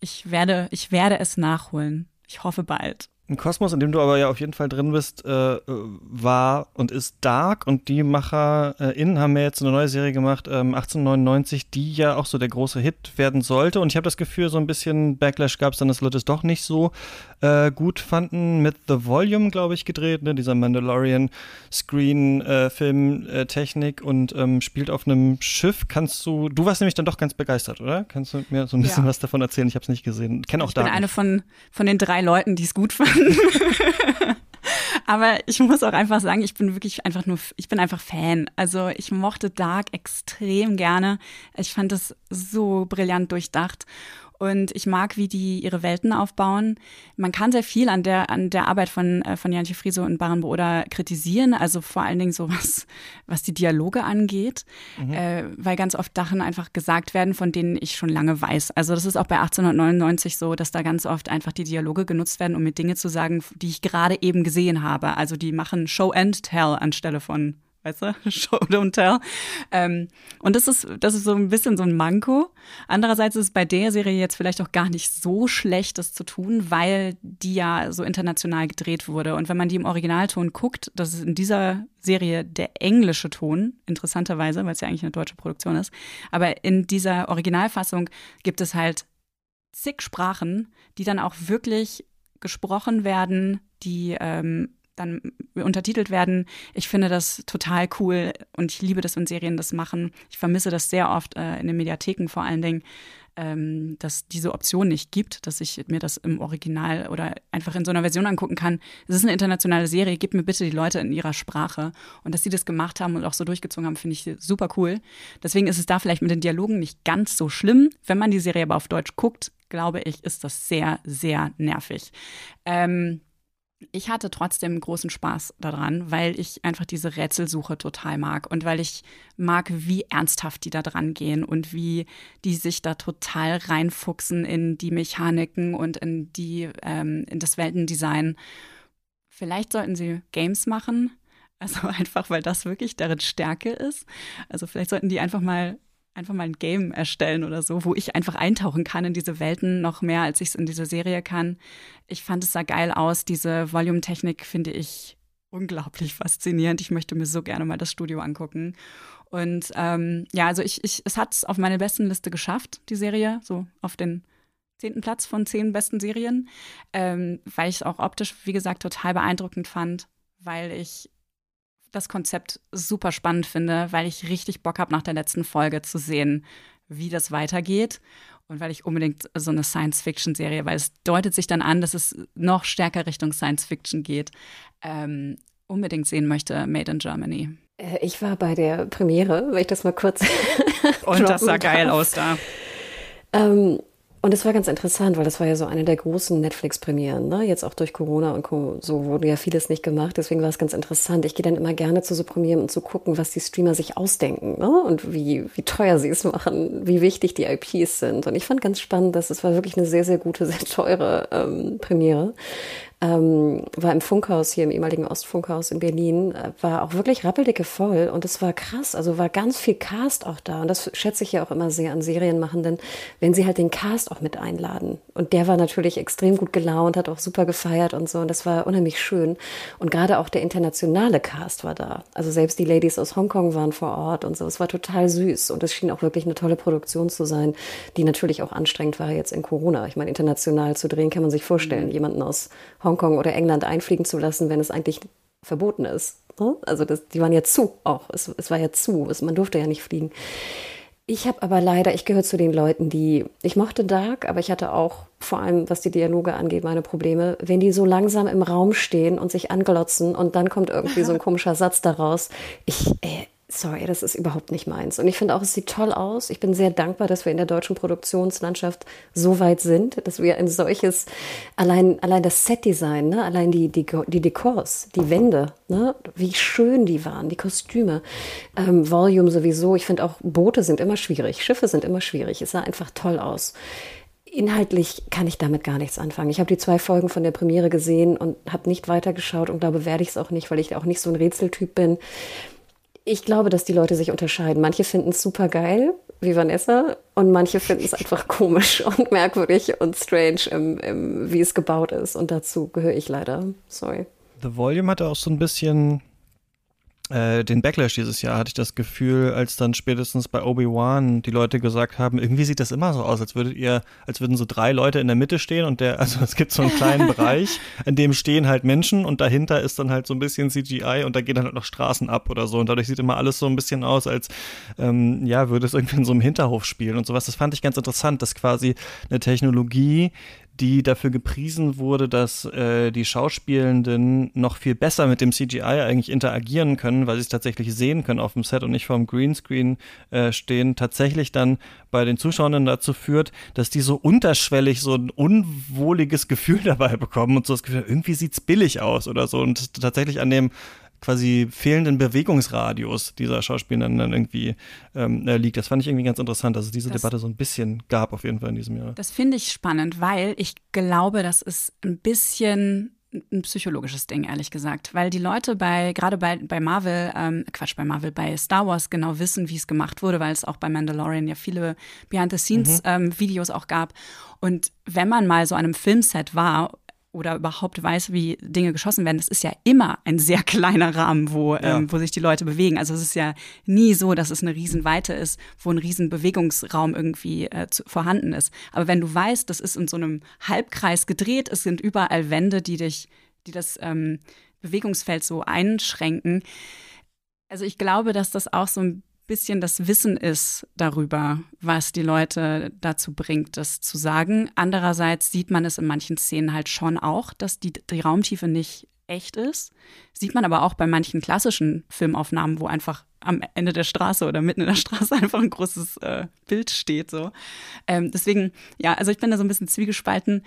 ich werde, ich werde es nachholen. Ich hoffe bald. Ein Kosmos, in dem du aber ja auf jeden Fall drin bist, äh, war und ist Dark und die MacherInnen haben ja jetzt eine neue Serie gemacht, ähm, 1899, die ja auch so der große Hit werden sollte und ich habe das Gefühl, so ein bisschen Backlash gab es dann, dass Leute es doch nicht so äh, gut fanden. Mit The Volume, glaube ich, gedreht, ne? dieser Mandalorian-Screen-Film-Technik äh, und ähm, spielt auf einem Schiff. Kannst du, du warst nämlich dann doch ganz begeistert, oder? Kannst du mir so ein bisschen ja. was davon erzählen? Ich habe es nicht gesehen. Kenn auch ich bin eine von, von den drei Leuten, die es gut fanden. [laughs] Aber ich muss auch einfach sagen, ich bin wirklich einfach nur, ich bin einfach Fan. Also ich mochte Dark extrem gerne. Ich fand es so brillant durchdacht. Und ich mag, wie die ihre Welten aufbauen. Man kann sehr viel an der, an der Arbeit von, äh, von Jantje Friese und Baran Booda kritisieren, also vor allen Dingen so [laughs] was, was die Dialoge angeht, mhm. äh, weil ganz oft Sachen einfach gesagt werden, von denen ich schon lange weiß. Also das ist auch bei 1899 so, dass da ganz oft einfach die Dialoge genutzt werden, um mir Dinge zu sagen, die ich gerade eben gesehen habe. Also die machen Show and Tell anstelle von weißt du, [laughs] Show don't tell. Ähm, und das ist, das ist so ein bisschen so ein Manko. Andererseits ist es bei der Serie jetzt vielleicht auch gar nicht so schlecht, das zu tun, weil die ja so international gedreht wurde. Und wenn man die im Originalton guckt, das ist in dieser Serie der englische Ton, interessanterweise, weil es ja eigentlich eine deutsche Produktion ist. Aber in dieser Originalfassung gibt es halt zig Sprachen, die dann auch wirklich gesprochen werden, die ähm, dann untertitelt werden. Ich finde das total cool und ich liebe das, wenn Serien das machen. Ich vermisse das sehr oft äh, in den Mediatheken vor allen Dingen, ähm, dass diese Option nicht gibt, dass ich mir das im Original oder einfach in so einer Version angucken kann. Es ist eine internationale Serie, gib mir bitte die Leute in ihrer Sprache. Und dass sie das gemacht haben und auch so durchgezogen haben, finde ich super cool. Deswegen ist es da vielleicht mit den Dialogen nicht ganz so schlimm. Wenn man die Serie aber auf Deutsch guckt, glaube ich, ist das sehr, sehr nervig. Ähm, ich hatte trotzdem großen Spaß daran, weil ich einfach diese Rätselsuche total mag und weil ich mag, wie ernsthaft die da dran gehen und wie die sich da total reinfuchsen in die Mechaniken und in die ähm, in das Weltendesign. Vielleicht sollten sie Games machen, [laughs] also einfach, weil das wirklich deren Stärke ist. Also vielleicht sollten die einfach mal einfach mal ein Game erstellen oder so, wo ich einfach eintauchen kann in diese Welten noch mehr, als ich es in dieser Serie kann. Ich fand es sah geil aus. Diese Volume-Technik finde ich unglaublich faszinierend. Ich möchte mir so gerne mal das Studio angucken. Und ähm, ja, also ich, ich, es hat es auf meine besten Liste geschafft, die Serie, so auf den zehnten Platz von zehn besten Serien, ähm, weil ich es auch optisch, wie gesagt, total beeindruckend fand, weil ich das Konzept super spannend finde, weil ich richtig Bock habe, nach der letzten Folge zu sehen, wie das weitergeht. Und weil ich unbedingt so eine Science-Fiction-Serie, weil es deutet sich dann an, dass es noch stärker Richtung Science-Fiction geht, ähm, unbedingt sehen möchte, Made in Germany. Äh, ich war bei der Premiere, wenn ich das mal kurz. [laughs] Und das sah geil aus da. Ähm, und es war ganz interessant, weil das war ja so eine der großen Netflix-Premieren. Ne? Jetzt auch durch Corona und Co. so wurde ja vieles nicht gemacht. Deswegen war es ganz interessant. Ich gehe dann immer gerne zu so Premieren, um zu gucken, was die Streamer sich ausdenken ne? und wie, wie teuer sie es machen, wie wichtig die IPs sind. Und ich fand ganz spannend, dass es war wirklich eine sehr, sehr gute, [laughs] sehr teure ähm, Premiere ähm, war im Funkhaus hier im ehemaligen Ostfunkhaus in Berlin, äh, war auch wirklich rappeldicke voll und es war krass. Also war ganz viel Cast auch da und das schätze ich ja auch immer sehr an Serienmachenden, wenn sie halt den Cast auch mit einladen. Und der war natürlich extrem gut gelaunt, hat auch super gefeiert und so und das war unheimlich schön. Und gerade auch der internationale Cast war da. Also selbst die Ladies aus Hongkong waren vor Ort und so. Es war total süß und es schien auch wirklich eine tolle Produktion zu sein, die natürlich auch anstrengend war jetzt in Corona. Ich meine, international zu drehen kann man sich vorstellen, mhm. jemanden aus Hongkong oder England einfliegen zu lassen, wenn es eigentlich verboten ist. Ne? Also das, die waren ja zu auch. Es, es war ja zu. Es, man durfte ja nicht fliegen. Ich habe aber leider, ich gehöre zu den Leuten, die, ich mochte Dark, aber ich hatte auch vor allem, was die Dialoge angeht, meine Probleme, wenn die so langsam im Raum stehen und sich anglotzen und dann kommt irgendwie so ein [laughs] komischer Satz daraus. Ich, äh, sorry, das ist überhaupt nicht meins. Und ich finde auch, es sieht toll aus. Ich bin sehr dankbar, dass wir in der deutschen Produktionslandschaft so weit sind, dass wir ein solches, allein, allein das Setdesign, ne, allein die, die, die Dekors, die Wände, ne, wie schön die waren, die Kostüme, ähm, Volume sowieso. Ich finde auch Boote sind immer schwierig, Schiffe sind immer schwierig. Es sah einfach toll aus. Inhaltlich kann ich damit gar nichts anfangen. Ich habe die zwei Folgen von der Premiere gesehen und habe nicht weitergeschaut und glaube, werde ich es auch nicht, weil ich auch nicht so ein Rätseltyp bin. Ich glaube, dass die Leute sich unterscheiden. Manche finden es super geil. wie Vanessa und manche finden es einfach [laughs] komisch und merkwürdig und strange, im, im, wie es gebaut ist. Und dazu gehöre ich leider. Sorry. The Volume hatte auch so ein bisschen äh, den Backlash dieses Jahr hatte ich das Gefühl, als dann spätestens bei Obi-Wan die Leute gesagt haben, irgendwie sieht das immer so aus, als würdet ihr, als würden so drei Leute in der Mitte stehen und der, also es gibt so einen kleinen [laughs] Bereich, in dem stehen halt Menschen und dahinter ist dann halt so ein bisschen CGI und da gehen dann halt noch Straßen ab oder so und dadurch sieht immer alles so ein bisschen aus, als ähm, ja, würde es irgendwie in so einem Hinterhof spielen und sowas. Das fand ich ganz interessant, dass quasi eine Technologie, die dafür gepriesen wurde, dass äh, die Schauspielenden noch viel besser mit dem CGI eigentlich interagieren können, weil sie es tatsächlich sehen können auf dem Set und nicht vorm Greenscreen äh, stehen, tatsächlich dann bei den Zuschauern dazu führt, dass die so unterschwellig so ein unwohliges Gefühl [laughs] dabei bekommen und so das Gefühl, irgendwie sieht's billig aus oder so. Und tatsächlich an dem quasi fehlenden Bewegungsradius dieser Schauspieler dann irgendwie ähm, äh, liegt. Das fand ich irgendwie ganz interessant, dass es diese das, Debatte so ein bisschen gab auf jeden Fall in diesem Jahr. Das finde ich spannend, weil ich glaube, das ist ein bisschen ein psychologisches Ding, ehrlich gesagt. Weil die Leute bei, gerade bei, bei Marvel, ähm, Quatsch, bei Marvel, bei Star Wars genau wissen, wie es gemacht wurde, weil es auch bei Mandalorian ja viele Behind-the-Scenes-Videos mhm. ähm, auch gab. Und wenn man mal so an einem Filmset war oder überhaupt weiß, wie Dinge geschossen werden, das ist ja immer ein sehr [laughs] kleiner Rahmen, wo, ja. ähm, wo sich die Leute bewegen. Also es ist ja nie so, dass es eine Riesenweite ist, wo ein Riesenbewegungsraum irgendwie äh, zu, vorhanden ist. Aber wenn du weißt, das ist in so einem Halbkreis gedreht, es sind überall Wände, die dich, die das ähm, Bewegungsfeld so einschränken. Also ich glaube, dass das auch so ein bisschen das Wissen ist darüber, was die Leute dazu bringt, das zu sagen. Andererseits sieht man es in manchen Szenen halt schon auch, dass die, die Raumtiefe nicht echt ist. Sieht man aber auch bei manchen klassischen Filmaufnahmen, wo einfach am Ende der Straße oder mitten in der Straße [laughs] einfach ein großes äh, Bild steht. So. Ähm, deswegen, ja, also ich bin da so ein bisschen zwiegespalten.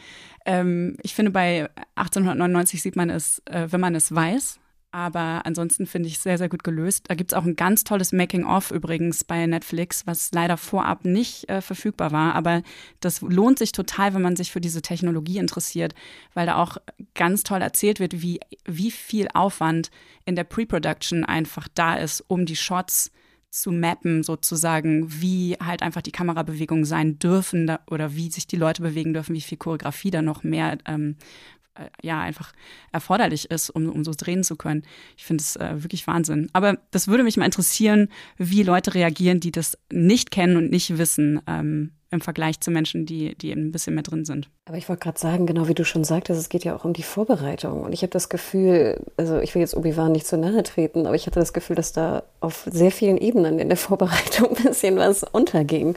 Ähm, ich finde, bei 1899 sieht man es, äh, wenn man es weiß, aber ansonsten finde ich es sehr, sehr gut gelöst. Da gibt es auch ein ganz tolles Making-of übrigens bei Netflix, was leider vorab nicht äh, verfügbar war. Aber das lohnt sich total, wenn man sich für diese Technologie interessiert, weil da auch ganz toll erzählt wird, wie, wie viel Aufwand in der Pre-Production einfach da ist, um die Shots zu mappen, sozusagen, wie halt einfach die Kamerabewegungen sein dürfen da, oder wie sich die Leute bewegen dürfen, wie viel Choreografie da noch mehr ähm, äh, ja einfach erforderlich ist, um, um so drehen zu können. Ich finde es äh, wirklich Wahnsinn. Aber das würde mich mal interessieren, wie Leute reagieren, die das nicht kennen und nicht wissen, ähm, im Vergleich zu Menschen, die, die ein bisschen mehr drin sind. Aber ich wollte gerade sagen, genau wie du schon sagtest, es geht ja auch um die Vorbereitung. Und ich habe das Gefühl, also ich will jetzt Obi-Wan nicht zu nahe treten, aber ich hatte das Gefühl, dass da auf sehr vielen Ebenen in der [laughs] Vorbereitung ein bisschen was unterging.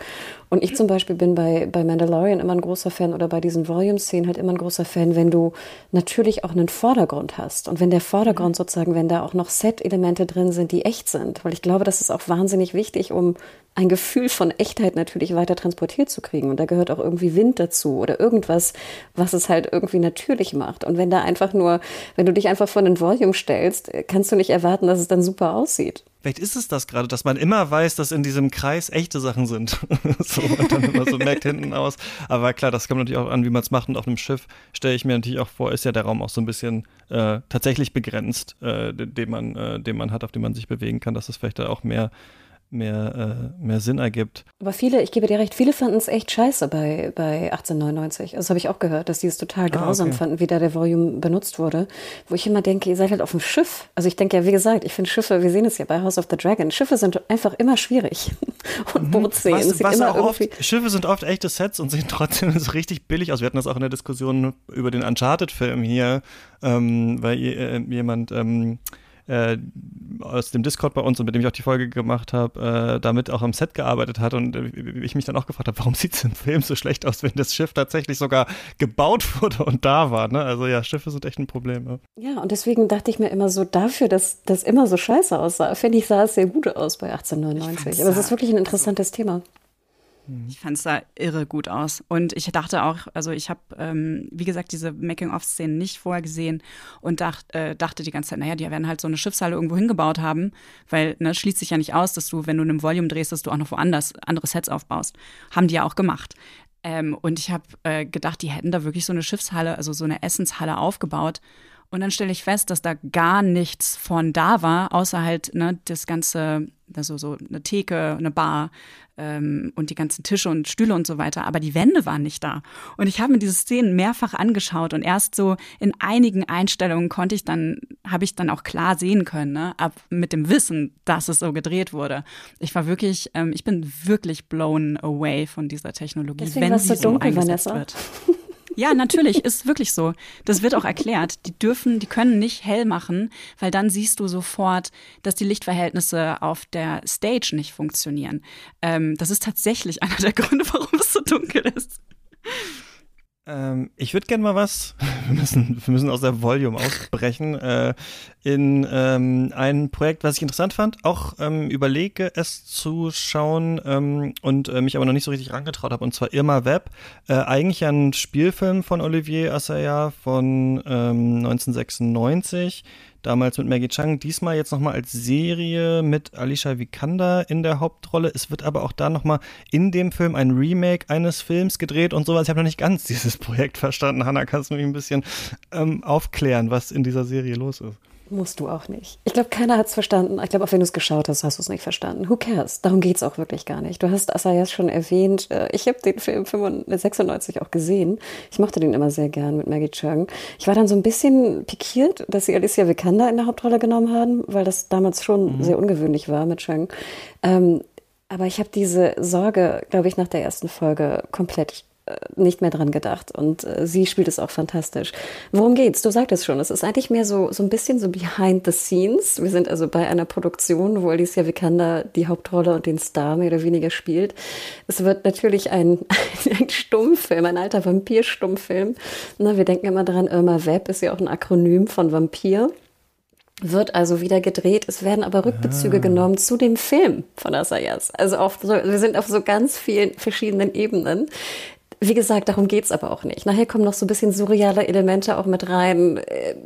Und ich zum Beispiel bin bei, bei Mandalorian immer ein großer Fan oder bei diesen Volume-Szenen halt immer ein großer Fan, wenn du natürlich auch einen Vordergrund hast. Und wenn der Vordergrund mhm. sozusagen, wenn da auch noch Set-Elemente drin sind, die echt sind. Weil ich glaube, das ist auch wahnsinnig wichtig, um ein Gefühl von Echtheit natürlich weiter transportiert zu kriegen. Und da gehört auch irgendwie Wind dazu oder irgendwas, was es halt irgendwie natürlich macht. Und wenn da einfach nur, wenn du dich einfach vor den Volume stellst, kannst du nicht erwarten, dass es dann super aussieht. Vielleicht ist es das gerade, dass man immer weiß, dass in diesem Kreis echte Sachen sind. [laughs] so, und dann immer so merkt hinten aus. Aber klar, das kommt natürlich auch an, wie man es macht. Und auf einem Schiff stelle ich mir natürlich auch vor, ist ja der Raum auch so ein bisschen äh, tatsächlich begrenzt, äh, den, man, äh, den man hat, auf dem man sich bewegen kann, dass es vielleicht da auch mehr mehr, äh, mehr Sinn ergibt. Aber viele, ich gebe dir recht, viele fanden es echt scheiße bei, bei 1899. Also das habe ich auch gehört, dass die es total grausam ah, okay. fanden, wie da der Volume benutzt wurde. Wo ich immer denke, ihr seid halt auf dem Schiff. Also ich denke ja, wie gesagt, ich finde Schiffe, wir sehen es ja bei House of the Dragon, Schiffe sind einfach immer schwierig. [laughs] Und mhm. Bootszenen was, was immer oft, Schiffe sind oft echte Sets und sehen [laughs] trotzdem so richtig billig aus. Wir hatten das auch in der Diskussion über den Uncharted-Film hier, ähm, weil äh, jemand ähm, äh, aus dem Discord bei uns und mit dem ich auch die Folge gemacht habe, äh, damit auch am Set gearbeitet hat und äh, ich mich dann auch gefragt habe, warum [laughs] sieht es im Film so schlecht aus, wenn das Schiff tatsächlich sogar gebaut wurde und da war. Ne? Also ja, Schiffe sind echt ein Problem. Ja. ja, und deswegen dachte ich mir immer so, dafür, dass das immer so scheiße aussah, finde ich, sah es sehr gut aus bei 1899. Aber es ist wirklich ein interessantes Thema. Mhm. Ich fand es da irre gut aus. Und ich dachte auch, also ich habe, ähm, wie gesagt, diese Making-of-Szenen nicht vorher gesehen und dacht, äh, dachte die ganze Zeit, naja, die werden halt so eine Schiffshalle irgendwo hingebaut haben, weil ne, schließt sich ja nicht aus, dass du, wenn du einem Volume drehst, dass du auch noch woanders andere Sets aufbaust. Haben die ja auch gemacht. Ähm, und ich habe äh, gedacht, die hätten da wirklich so eine Schiffshalle, also so eine Essenshalle aufgebaut. Und dann stelle ich fest, dass da gar nichts von da war, außer halt ne, das ganze also so eine Theke, eine Bar ähm, und die ganzen Tische und Stühle und so weiter, aber die Wände waren nicht da. Und ich habe mir diese Szenen mehrfach angeschaut und erst so in einigen Einstellungen konnte ich dann, habe ich dann auch klar sehen können, ne? ab mit dem Wissen, dass es so gedreht wurde. Ich war wirklich, ähm, ich bin wirklich blown away von dieser Technologie, Deswegen wenn sie so dunkel, eingesetzt Vanessa. wird. [laughs] Ja, natürlich, ist wirklich so. Das wird auch erklärt. Die dürfen, die können nicht hell machen, weil dann siehst du sofort, dass die Lichtverhältnisse auf der Stage nicht funktionieren. Ähm, das ist tatsächlich [laughs] einer der Gründe, warum es so dunkel ist. Ähm, ich würde gerne mal was, [laughs] wir müssen, wir müssen aus der Volume ausbrechen, äh, in ähm, ein Projekt, was ich interessant fand, auch ähm, überlege es zu schauen ähm, und äh, mich aber noch nicht so richtig rangetraut habe, und zwar Irma Web, äh, eigentlich ein Spielfilm von Olivier Assayas von 1996, ähm, damals mit Maggie Chung, diesmal jetzt nochmal als Serie mit Alicia Vikander in der Hauptrolle. Es wird aber auch da nochmal in dem Film ein Remake eines Films gedreht und sowas. Ich habe noch nicht ganz [laughs] dieses Projekt verstanden. Hanna, kannst du mich ein bisschen ähm, aufklären, was in dieser Serie los ist? Musst du auch nicht. Ich glaube, keiner hat es verstanden. Ich glaube, auch wenn du es geschaut hast, hast du es nicht verstanden. Who cares? Darum geht es auch wirklich gar nicht. Du hast Asayas schon erwähnt. Äh, ich habe den Film 96 auch gesehen. Ich mochte den immer sehr gern mit Maggie Chung. Ich war dann so ein bisschen pikiert, dass sie Alicia Vikander in der Hauptrolle genommen haben, weil das damals schon mhm. sehr ungewöhnlich war mit Chung. Ähm, aber ich habe diese Sorge, glaube ich, nach der ersten Folge komplett nicht mehr dran gedacht und äh, sie spielt es auch fantastisch. Worum geht's? Du sagtest schon, es ist eigentlich mehr so, so ein bisschen so behind the scenes. Wir sind also bei einer Produktion, wo Alicia Vikander die Hauptrolle und den Star mehr oder weniger spielt. Es wird natürlich ein, [laughs] ein Stummfilm, ein alter Vampir-Stummfilm. wir denken immer dran, Irma Web ist ja auch ein Akronym von Vampir wird also wieder gedreht. Es werden aber Rückbezüge ah. genommen zu dem Film von Asayas. Also auf so, wir sind auf so ganz vielen verschiedenen Ebenen. Wie gesagt, darum geht's aber auch nicht. Nachher kommen noch so ein bisschen surreale Elemente auch mit rein. Äh,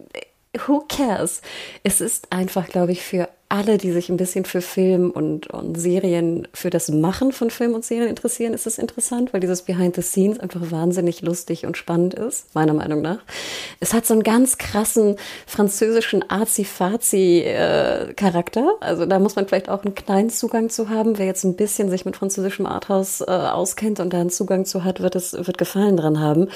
who cares? Es ist einfach, glaube ich, für alle, die sich ein bisschen für Film und, und Serien, für das Machen von Film und Serien interessieren, ist es interessant, weil dieses Behind the Scenes einfach wahnsinnig lustig und spannend ist, meiner Meinung nach. Es hat so einen ganz krassen französischen Azi-Fazi-Charakter. Äh, also da muss man vielleicht auch einen kleinen Zugang zu haben. Wer jetzt ein bisschen sich mit französischem Arthouse äh, auskennt und da einen Zugang zu hat, wird es, wird Gefallen dran haben.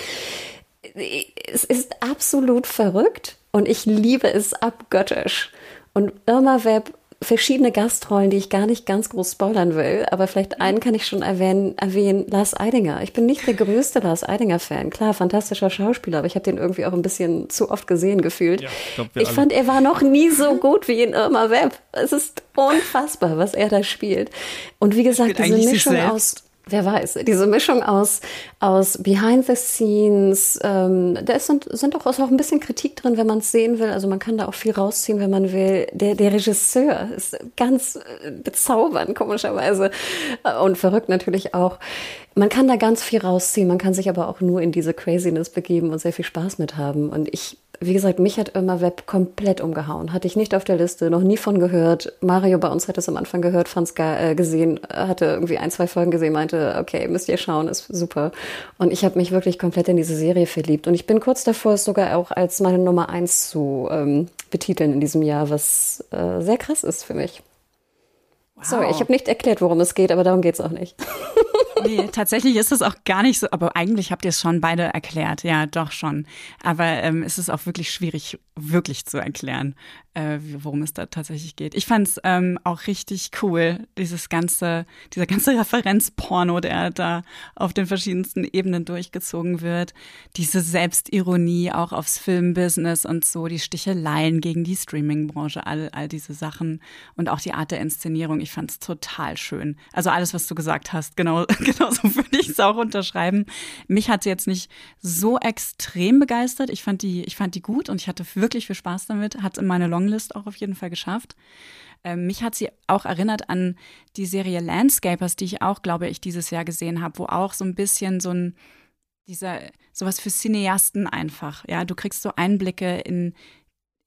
Es ist absolut verrückt und ich liebe es abgöttisch. Und Irma Webb verschiedene Gastrollen, die ich gar nicht ganz groß spoilern will, aber vielleicht einen kann ich schon erwähnen, erwähnen, Lars Eidinger. Ich bin nicht der größte Lars Eidinger-Fan. Klar, fantastischer Schauspieler, aber ich habe den irgendwie auch ein bisschen zu oft gesehen gefühlt. Ja, ich, glaub, ich fand, er war noch nie so gut wie in Irma Webb. Es ist unfassbar, was er da spielt. Und wie gesagt, diese Mischung aus wer weiß, diese Mischung aus, aus Behind the Scenes, ähm, da ist, sind, sind auch, ist auch ein bisschen Kritik drin, wenn man es sehen will. Also man kann da auch viel rausziehen, wenn man will. Der, der Regisseur ist ganz äh, bezaubernd, komischerweise. Und verrückt natürlich auch. Man kann da ganz viel rausziehen, man kann sich aber auch nur in diese Craziness begeben und sehr viel Spaß mit haben. Und ich wie gesagt, mich hat Irma Web komplett umgehauen. Hatte ich nicht auf der Liste, noch nie von gehört. Mario bei uns hat es am Anfang gehört, fand es äh, gesehen, hatte irgendwie ein, zwei Folgen gesehen, meinte, okay, müsst ihr schauen, ist super. Und ich habe mich wirklich komplett in diese Serie verliebt. Und ich bin kurz davor, es sogar auch als meine Nummer eins zu ähm, betiteln in diesem Jahr, was äh, sehr krass ist für mich. Wow. Sorry, ich habe nicht erklärt, worum es geht, aber darum geht's auch nicht. [laughs] nee, tatsächlich ist es auch gar nicht so, aber eigentlich habt ihr es schon beide erklärt, ja, doch schon. Aber ähm, es ist auch wirklich schwierig, wirklich zu erklären, äh, worum es da tatsächlich geht. Ich fand es ähm, auch richtig cool, dieses ganze, dieser ganze [laughs] Referenzporno, der da auf den verschiedensten Ebenen durchgezogen wird. Diese Selbstironie auch aufs Filmbusiness und so, die Sticheleien gegen die Streamingbranche, all, all diese Sachen und auch die Art der Inszenierung. Ich fand es total schön. Also alles, was du gesagt hast, genau, [laughs] genau so würde ich es auch unterschreiben. Mich hat sie jetzt nicht so extrem begeistert. Ich fand die, ich fand die gut und ich hatte wirklich viel Spaß damit. Hat in meine Longlist auch auf jeden Fall geschafft. Ähm, mich hat sie auch erinnert an die Serie Landscapers, die ich auch, glaube ich, dieses Jahr gesehen habe, wo auch so ein bisschen so ein dieser sowas für Cineasten einfach. Ja, du kriegst so Einblicke in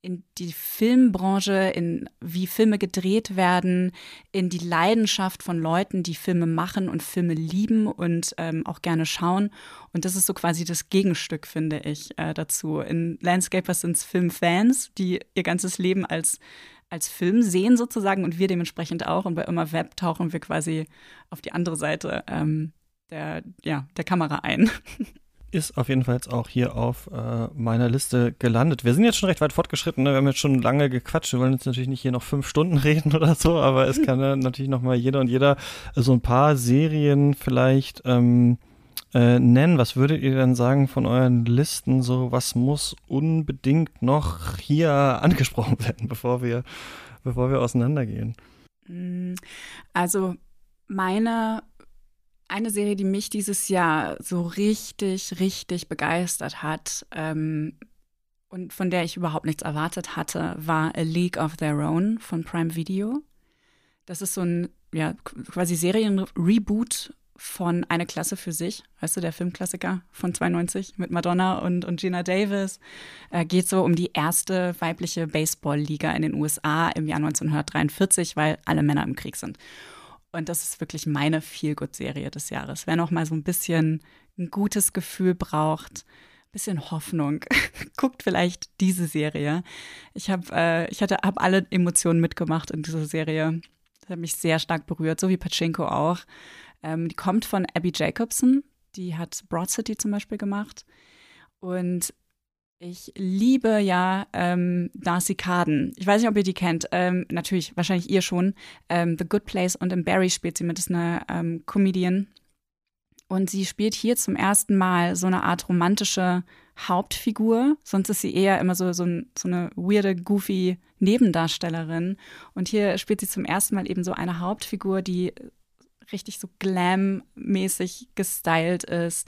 in die Filmbranche, in wie Filme gedreht werden, in die Leidenschaft von Leuten, die Filme machen und Filme lieben und ähm, auch gerne schauen. Und das ist so quasi das Gegenstück, finde ich, äh, dazu. In Landscapers sind es Filmfans, die ihr ganzes Leben als als Film sehen sozusagen und wir dementsprechend auch. Und bei immer Web tauchen wir quasi auf die andere Seite ähm, der, ja, der Kamera ein. [laughs] Ist auf jeden Fall jetzt auch hier auf äh, meiner Liste gelandet. Wir sind jetzt schon recht weit fortgeschritten. Ne? Wir haben jetzt schon lange gequatscht. Wir wollen jetzt natürlich nicht hier noch fünf Stunden [laughs] reden oder so, aber es kann ja natürlich noch mal jeder und jeder so ein paar Serien vielleicht ähm, äh, nennen. Was würdet ihr denn sagen von euren Listen? So, was muss unbedingt noch hier angesprochen werden, bevor wir, bevor wir auseinandergehen? Mm, also meine eine Serie, die mich dieses Jahr so richtig, richtig begeistert hat ähm, und von der ich überhaupt nichts erwartet hatte, war A League of Their Own von Prime Video. Das ist so ein ja, quasi Serienreboot von Eine Klasse für sich, weißt du, der Filmklassiker von 92 mit Madonna und, und Gina Davis. Äh, geht so um die erste weibliche Baseballliga in den USA im Jahr 1943, weil alle Männer im Krieg sind. Und das ist wirklich meine Feel-Good-Serie des Jahres. Wer noch mal so ein bisschen ein gutes Gefühl braucht, ein bisschen Hoffnung, [laughs] guckt vielleicht diese Serie. Ich habe äh, ich hatte habe alle Emotionen mitgemacht in dieser Serie. Das hat mich sehr stark berührt, so wie Pachinko auch. Ähm, die kommt von Abby Jacobson. Die hat Broad City zum Beispiel gemacht. Und ich liebe ja ähm, Darcy Carden. Ich weiß nicht, ob ihr die kennt. Ähm, natürlich, wahrscheinlich ihr schon. Ähm, The Good Place und in Barry spielt sie mit. Das ist eine ähm, Comedian. Und sie spielt hier zum ersten Mal so eine Art romantische Hauptfigur. Sonst ist sie eher immer so, so, so eine weirde, goofy Nebendarstellerin. Und hier spielt sie zum ersten Mal eben so eine Hauptfigur, die richtig so glam-mäßig gestylt ist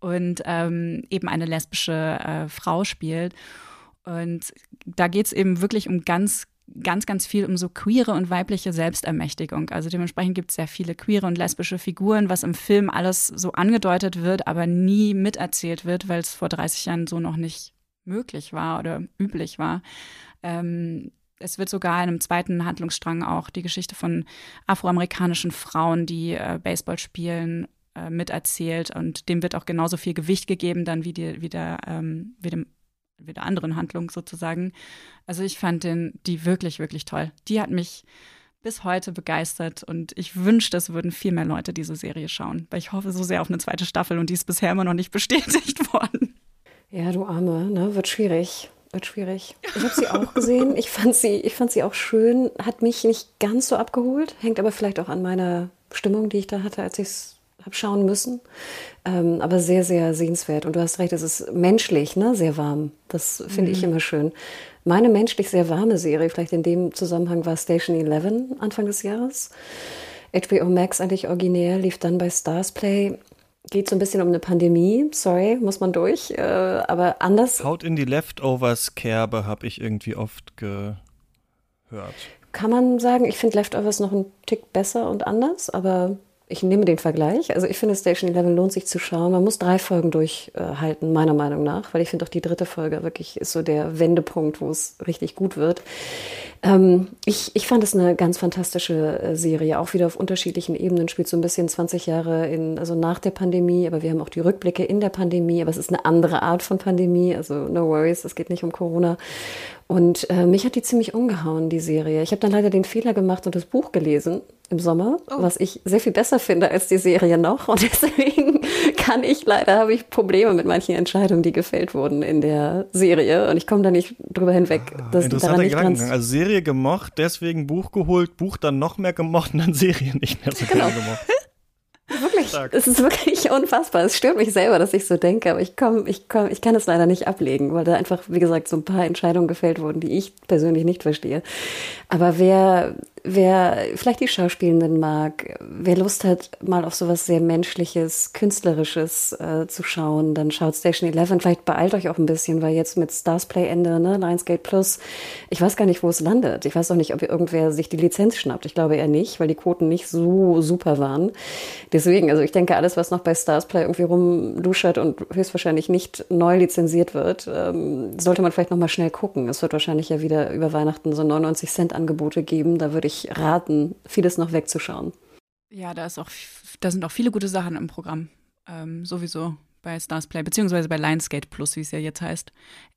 und ähm, eben eine lesbische äh, Frau spielt. Und da geht es eben wirklich um ganz, ganz, ganz viel um so queere und weibliche Selbstermächtigung. Also dementsprechend gibt es sehr viele queere und lesbische Figuren, was im Film alles so angedeutet wird, aber nie miterzählt wird, weil es vor 30 Jahren so noch nicht möglich war oder üblich war. Ähm, es wird sogar in einem zweiten Handlungsstrang auch die Geschichte von afroamerikanischen Frauen, die äh, Baseball spielen, äh, miterzählt und dem wird auch genauso viel Gewicht gegeben dann wie, die, wie, der, ähm, wie, dem, wie der anderen Handlung sozusagen. Also ich fand den, die wirklich, wirklich toll. Die hat mich bis heute begeistert und ich wünschte, es würden viel mehr Leute diese Serie schauen, weil ich hoffe so sehr auf eine zweite Staffel und die ist bisher immer noch nicht [laughs] bestätigt worden. Ja, du Arme, ne? Wird schwierig. Wird schwierig. Ich habe sie [laughs] auch gesehen. Ich fand sie, ich fand sie auch schön. Hat mich nicht ganz so abgeholt. Hängt aber vielleicht auch an meiner Stimmung, die ich da hatte, als ich es habe schauen müssen. Ähm, aber sehr, sehr sehenswert. Und du hast recht, es ist menschlich, ne? Sehr warm. Das finde mhm. ich immer schön. Meine menschlich sehr warme Serie, vielleicht in dem Zusammenhang, war Station 11 Anfang des Jahres. HBO Max eigentlich originär, lief dann bei Stars Play geht so ein bisschen um eine Pandemie. Sorry, muss man durch. Äh, aber anders. Haut in die Leftovers-Kerbe habe ich irgendwie oft gehört. Kann man sagen, ich finde Leftovers noch einen Tick besser und anders, aber ich nehme den Vergleich. Also ich finde Station 11 lohnt sich zu schauen. Man muss drei Folgen durchhalten, meiner Meinung nach, weil ich finde auch die dritte Folge wirklich ist so der Wendepunkt, wo es richtig gut wird. Ähm, ich, ich fand es eine ganz fantastische äh, Serie, auch wieder auf unterschiedlichen Ebenen, spielt so ein bisschen 20 Jahre in, also nach der Pandemie, aber wir haben auch die Rückblicke in der Pandemie, aber es ist eine andere Art von Pandemie, also no worries, es geht nicht um Corona. Und äh, mich hat die ziemlich umgehauen, die Serie. Ich habe dann leider den Fehler gemacht und das Buch gelesen im Sommer, oh. was ich sehr viel besser finde als die Serie noch. Und [laughs] deswegen kann ich leider, habe ich Probleme mit manchen Entscheidungen, die gefällt wurden in der Serie. Und ich komme da nicht drüber hinweg. Ah, dass daran nicht Gedankengang. Also Serie gemocht, deswegen Buch geholt, Buch dann noch mehr gemocht und dann Serie nicht mehr so genau. gemocht. [laughs] Wirklich, Stark. es ist wirklich [laughs] unfassbar. Es stört mich selber, dass ich so denke, aber ich komm, ich komm, ich kann es leider nicht ablegen, weil da einfach, wie gesagt, so ein paar Entscheidungen gefällt wurden, die ich persönlich nicht verstehe. Aber wer wer vielleicht die Schauspielenden mag, wer Lust hat, mal auf sowas sehr Menschliches, Künstlerisches äh, zu schauen, dann schaut Station 11. Vielleicht beeilt euch auch ein bisschen, weil jetzt mit Stars Play Ende, ne, Lionsgate Plus, ich weiß gar nicht, wo es landet. Ich weiß auch nicht, ob irgendwer sich die Lizenz schnappt. Ich glaube eher nicht, weil die Quoten nicht so super waren. Deswegen, also ich denke, alles, was noch bei Stars Play irgendwie rumluschert und höchstwahrscheinlich nicht neu lizenziert wird, ähm, sollte man vielleicht nochmal schnell gucken. Es wird wahrscheinlich ja wieder über Weihnachten so 99 Cent Angebote geben. Da würde ich raten, vieles noch wegzuschauen. Ja, da ist auch, da sind auch viele gute Sachen im Programm. Ähm, sowieso bei Stars Play, beziehungsweise bei Lionsgate Plus, wie es ja jetzt heißt.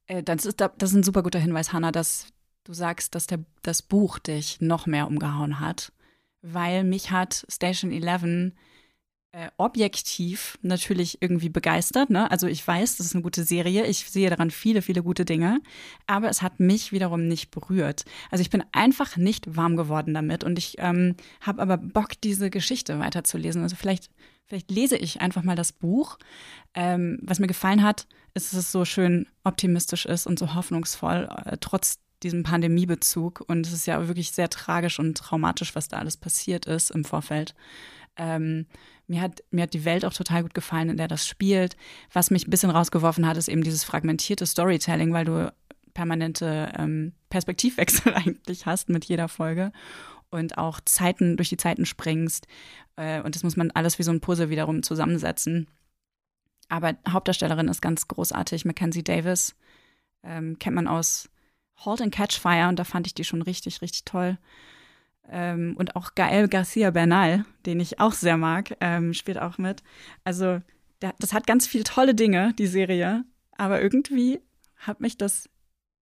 Äh, das, ist, das ist ein super guter Hinweis, Hannah, dass du sagst, dass der, das Buch dich noch mehr umgehauen hat, weil mich hat Station 11 äh, objektiv natürlich irgendwie begeistert. Ne? Also ich weiß, das ist eine gute Serie. Ich sehe daran viele, viele gute Dinge. Aber es hat mich wiederum nicht berührt. Also ich bin einfach nicht warm geworden damit. Und ich ähm, habe aber Bock, diese Geschichte weiterzulesen. Also vielleicht, vielleicht lese ich einfach mal das Buch. Ähm, was mir gefallen hat, ist, dass es so schön optimistisch ist und so hoffnungsvoll, äh, trotz diesem Pandemiebezug. Und es ist ja wirklich sehr tragisch und traumatisch, was da alles passiert ist im Vorfeld. Ähm, mir, hat, mir hat die Welt auch total gut gefallen, in der das spielt. Was mich ein bisschen rausgeworfen hat, ist eben dieses fragmentierte Storytelling, weil du permanente ähm, Perspektivwechsel [laughs] eigentlich hast mit jeder Folge und auch Zeiten durch die Zeiten springst. Äh, und das muss man alles wie so ein Puzzle wiederum zusammensetzen. Aber Hauptdarstellerin ist ganz großartig. Mackenzie Davis ähm, kennt man aus Halt and Catch Fire und da fand ich die schon richtig, richtig toll. Ähm, und auch Gael Garcia Bernal, den ich auch sehr mag, ähm, spielt auch mit. Also der, das hat ganz viele tolle Dinge, die Serie. Aber irgendwie hat mich das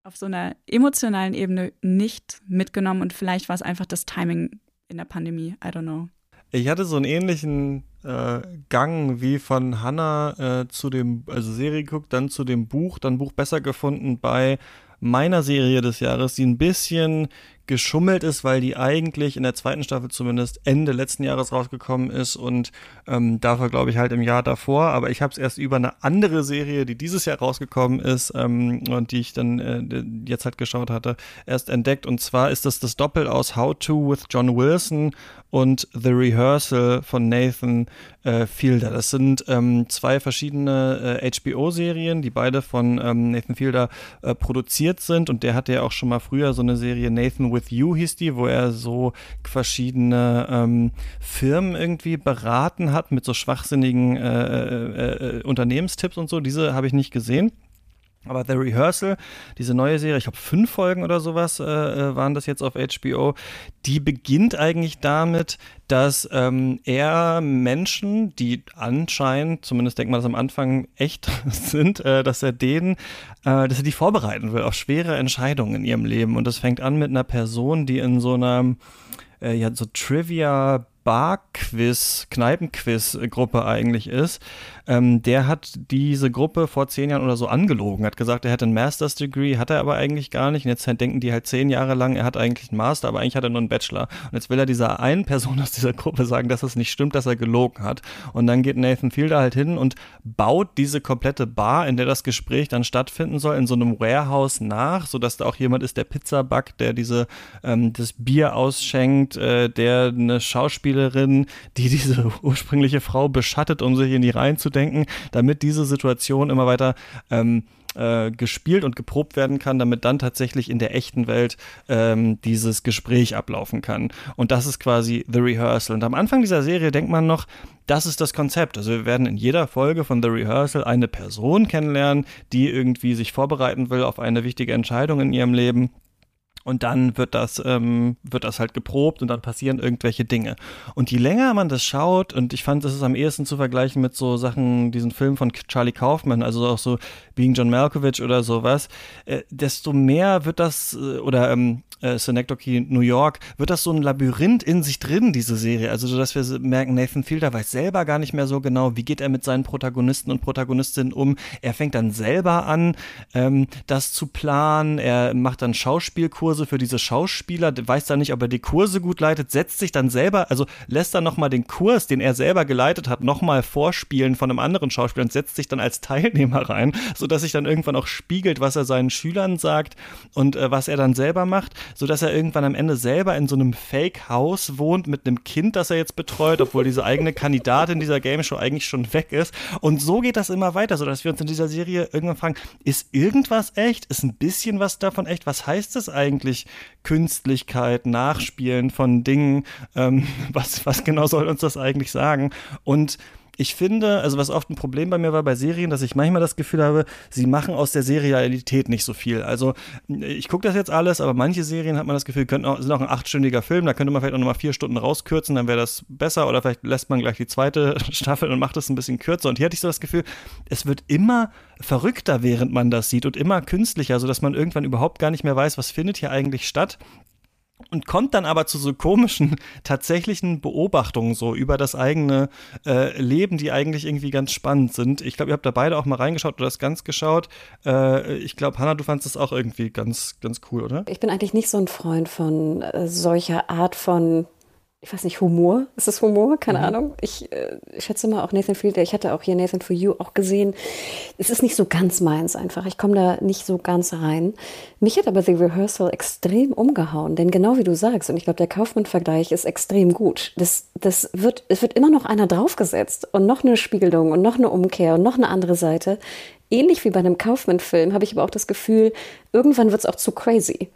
auf so einer emotionalen Ebene nicht mitgenommen und vielleicht war es einfach das Timing in der Pandemie. I don't know. Ich hatte so einen ähnlichen äh, Gang wie von Hannah äh, zu dem, also Serie geguckt, dann zu dem Buch, dann Buch besser gefunden bei meiner Serie des Jahres, die ein bisschen geschummelt ist, weil die eigentlich in der zweiten Staffel zumindest Ende letzten Jahres rausgekommen ist und ähm, dafür glaube ich halt im Jahr davor. Aber ich habe es erst über eine andere Serie, die dieses Jahr rausgekommen ist ähm, und die ich dann äh, jetzt halt geschaut hatte, erst entdeckt. Und zwar ist das das Doppel aus How to with John Wilson und The Rehearsal von Nathan äh, Fielder. Das sind ähm, zwei verschiedene äh, HBO-Serien, die beide von ähm, Nathan Fielder äh, produziert sind. Und der hatte ja auch schon mal früher so eine Serie Nathan with You hieß die, wo er so verschiedene ähm, Firmen irgendwie beraten hat mit so schwachsinnigen äh, äh, äh Unternehmenstipps und so. Diese habe ich nicht gesehen. Aber The Rehearsal, diese neue Serie, ich glaube fünf Folgen oder sowas äh, äh waren das jetzt auf HBO, die beginnt eigentlich damit, dass ähm, er Menschen, die anscheinend, zumindest denkt man das am Anfang, echt [laughs] sind, äh, dass er denen, äh, dass er die vorbereiten will auf schwere Entscheidungen in ihrem Leben. Und das fängt an mit einer Person, die in so einer äh, ja, so Trivia Bar-Quiz, Kneipenquiz-Gruppe eigentlich ist, ähm, der hat diese Gruppe vor zehn Jahren oder so angelogen, hat gesagt, er hätte ein Master's Degree, hat er aber eigentlich gar nicht. Und jetzt denken die halt zehn Jahre lang, er hat eigentlich einen Master, aber eigentlich hat er nur einen Bachelor. Und jetzt will er dieser einen Person aus dieser Gruppe sagen, dass es nicht stimmt, dass er gelogen hat. Und dann geht Nathan Fielder halt hin und baut diese komplette Bar, in der das Gespräch dann stattfinden soll, in so einem Warehouse nach, sodass da auch jemand ist, der Pizza backt, der diese ähm, das Bier ausschenkt, äh, der eine Schauspielerin die diese [laughs] ursprüngliche Frau beschattet, um sich in die Reihen zu denken, damit diese Situation immer weiter ähm, äh, gespielt und geprobt werden kann, damit dann tatsächlich in der echten Welt ähm, dieses Gespräch ablaufen kann. Und das ist quasi The Rehearsal. Und am Anfang dieser Serie denkt man noch, das ist das Konzept. Also wir werden in jeder Folge von The Rehearsal eine Person kennenlernen, die irgendwie sich vorbereiten will auf eine wichtige Entscheidung in ihrem Leben und dann wird das, ähm, wird das halt geprobt und dann passieren irgendwelche Dinge. Und je länger man das schaut, und ich fand, das ist am ehesten zu vergleichen mit so Sachen, diesen Film von Charlie Kaufman, also auch so Being John Malkovich oder sowas, äh, desto mehr wird das, äh, oder ähm, äh, Synecdoche New York, wird das so ein Labyrinth in sich drin, diese Serie. Also, dass wir merken, Nathan Fielder weiß selber gar nicht mehr so genau, wie geht er mit seinen Protagonisten und Protagonistinnen um. Er fängt dann selber an, ähm, das zu planen. Er macht dann Schauspielkurse für diese Schauspieler, weiß dann nicht, ob er die Kurse gut leitet, setzt sich dann selber, also lässt dann nochmal den Kurs, den er selber geleitet hat, nochmal vorspielen von einem anderen Schauspieler und setzt sich dann als Teilnehmer rein, sodass sich dann irgendwann auch spiegelt, was er seinen Schülern sagt und äh, was er dann selber macht so dass er irgendwann am Ende selber in so einem Fake-Haus wohnt mit einem Kind, das er jetzt betreut, obwohl diese eigene Kandidatin dieser Game Show eigentlich schon weg ist. Und so geht das immer weiter, so dass wir uns in dieser Serie irgendwann fragen, ist irgendwas echt? Ist ein bisschen was davon echt? Was heißt das eigentlich? Künstlichkeit, Nachspielen von Dingen? Ähm, [laughs] was, was genau soll uns das eigentlich sagen? Und ich finde, also was oft ein Problem bei mir war bei Serien, dass ich manchmal das Gefühl habe, sie machen aus der Serialität nicht so viel. Also ich gucke das jetzt alles, aber manche Serien hat man das Gefühl, könnten auch, sind auch ein achtstündiger Film, da könnte man vielleicht auch nochmal vier Stunden rauskürzen, dann wäre das besser oder vielleicht lässt man gleich die zweite [laughs] Staffel und macht es ein bisschen kürzer. Und hier hatte ich so das Gefühl, es wird immer verrückter, während man das sieht und immer künstlicher, sodass man irgendwann überhaupt gar nicht mehr weiß, was findet hier eigentlich statt und kommt dann aber zu so komischen [laughs] tatsächlichen Beobachtungen so über das eigene äh, Leben, die eigentlich irgendwie ganz spannend sind. Ich glaube, ihr habt da beide auch mal reingeschaut oder das ganz geschaut. Äh, ich glaube, Hannah, du fandest das auch irgendwie ganz, ganz cool, oder? Ich bin eigentlich nicht so ein Freund von äh, solcher Art von ich weiß nicht, Humor. Ist das Humor? Keine mhm. Ahnung. Ich äh, schätze mal auch Nathan Fielder. Ich hatte auch hier Nathan for You auch gesehen. Es ist nicht so ganz meins einfach. Ich komme da nicht so ganz rein. Mich hat aber The Rehearsal extrem umgehauen. Denn genau wie du sagst, und ich glaube, der Kaufmann-Vergleich ist extrem gut. Das, das wird, es wird immer noch einer draufgesetzt und noch eine Spiegelung und noch eine Umkehr und noch eine andere Seite. Ähnlich wie bei einem Kaufmann-Film habe ich aber auch das Gefühl, irgendwann wird es auch zu crazy.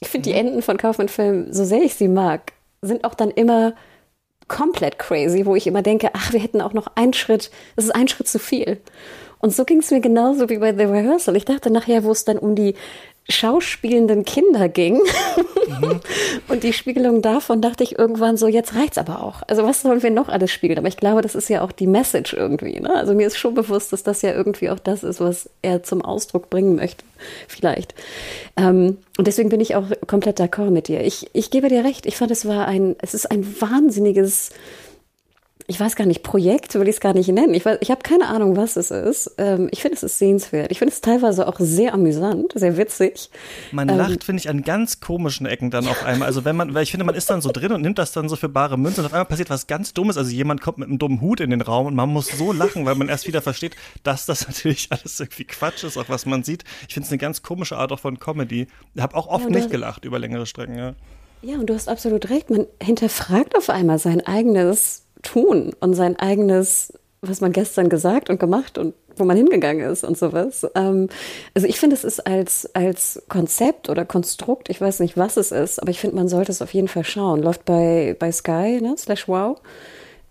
Ich finde mhm. die Enden von Kaufmann-Filmen, so sehr ich sie mag, sind auch dann immer komplett crazy, wo ich immer denke, ach, wir hätten auch noch einen Schritt, das ist ein Schritt zu viel. Und so ging es mir genauso wie bei The Rehearsal. Ich dachte nachher, wo es dann um die schauspielenden Kinder ging mhm. [laughs] und die Spiegelung davon dachte ich irgendwann so, jetzt reicht's aber auch. Also was sollen wir noch alles spiegeln? Aber ich glaube, das ist ja auch die Message irgendwie. Ne? Also mir ist schon bewusst, dass das ja irgendwie auch das ist, was er zum Ausdruck bringen möchte, vielleicht. Ähm, und deswegen bin ich auch komplett d'accord mit dir. Ich, ich gebe dir recht. Ich fand, es war ein, es ist ein wahnsinniges ich weiß gar nicht, Projekt will ich es gar nicht nennen. Ich, ich habe keine Ahnung, was es ist. Ähm, ich finde, es ist sehenswert. Ich finde es teilweise auch sehr amüsant, sehr witzig. Man ähm, lacht, finde ich, an ganz komischen Ecken dann auf einmal. Also wenn man, weil ich finde, man ist dann so drin und nimmt das dann so für bare Münze und auf einmal passiert was ganz Dummes. Also jemand kommt mit einem dummen Hut in den Raum und man muss so lachen, weil man erst wieder versteht, dass das natürlich alles irgendwie Quatsch ist, auch was man sieht. Ich finde es eine ganz komische Art auch von Comedy. Ich habe auch oft ja, nicht gelacht über längere Strecken, ja. Ja, und du hast absolut recht. Man hinterfragt auf einmal sein eigenes tun und sein eigenes, was man gestern gesagt und gemacht und wo man hingegangen ist und sowas. Ähm, also ich finde, es ist als, als Konzept oder Konstrukt, ich weiß nicht, was es ist, aber ich finde, man sollte es auf jeden Fall schauen. Läuft bei, bei Sky, ne, slash wow.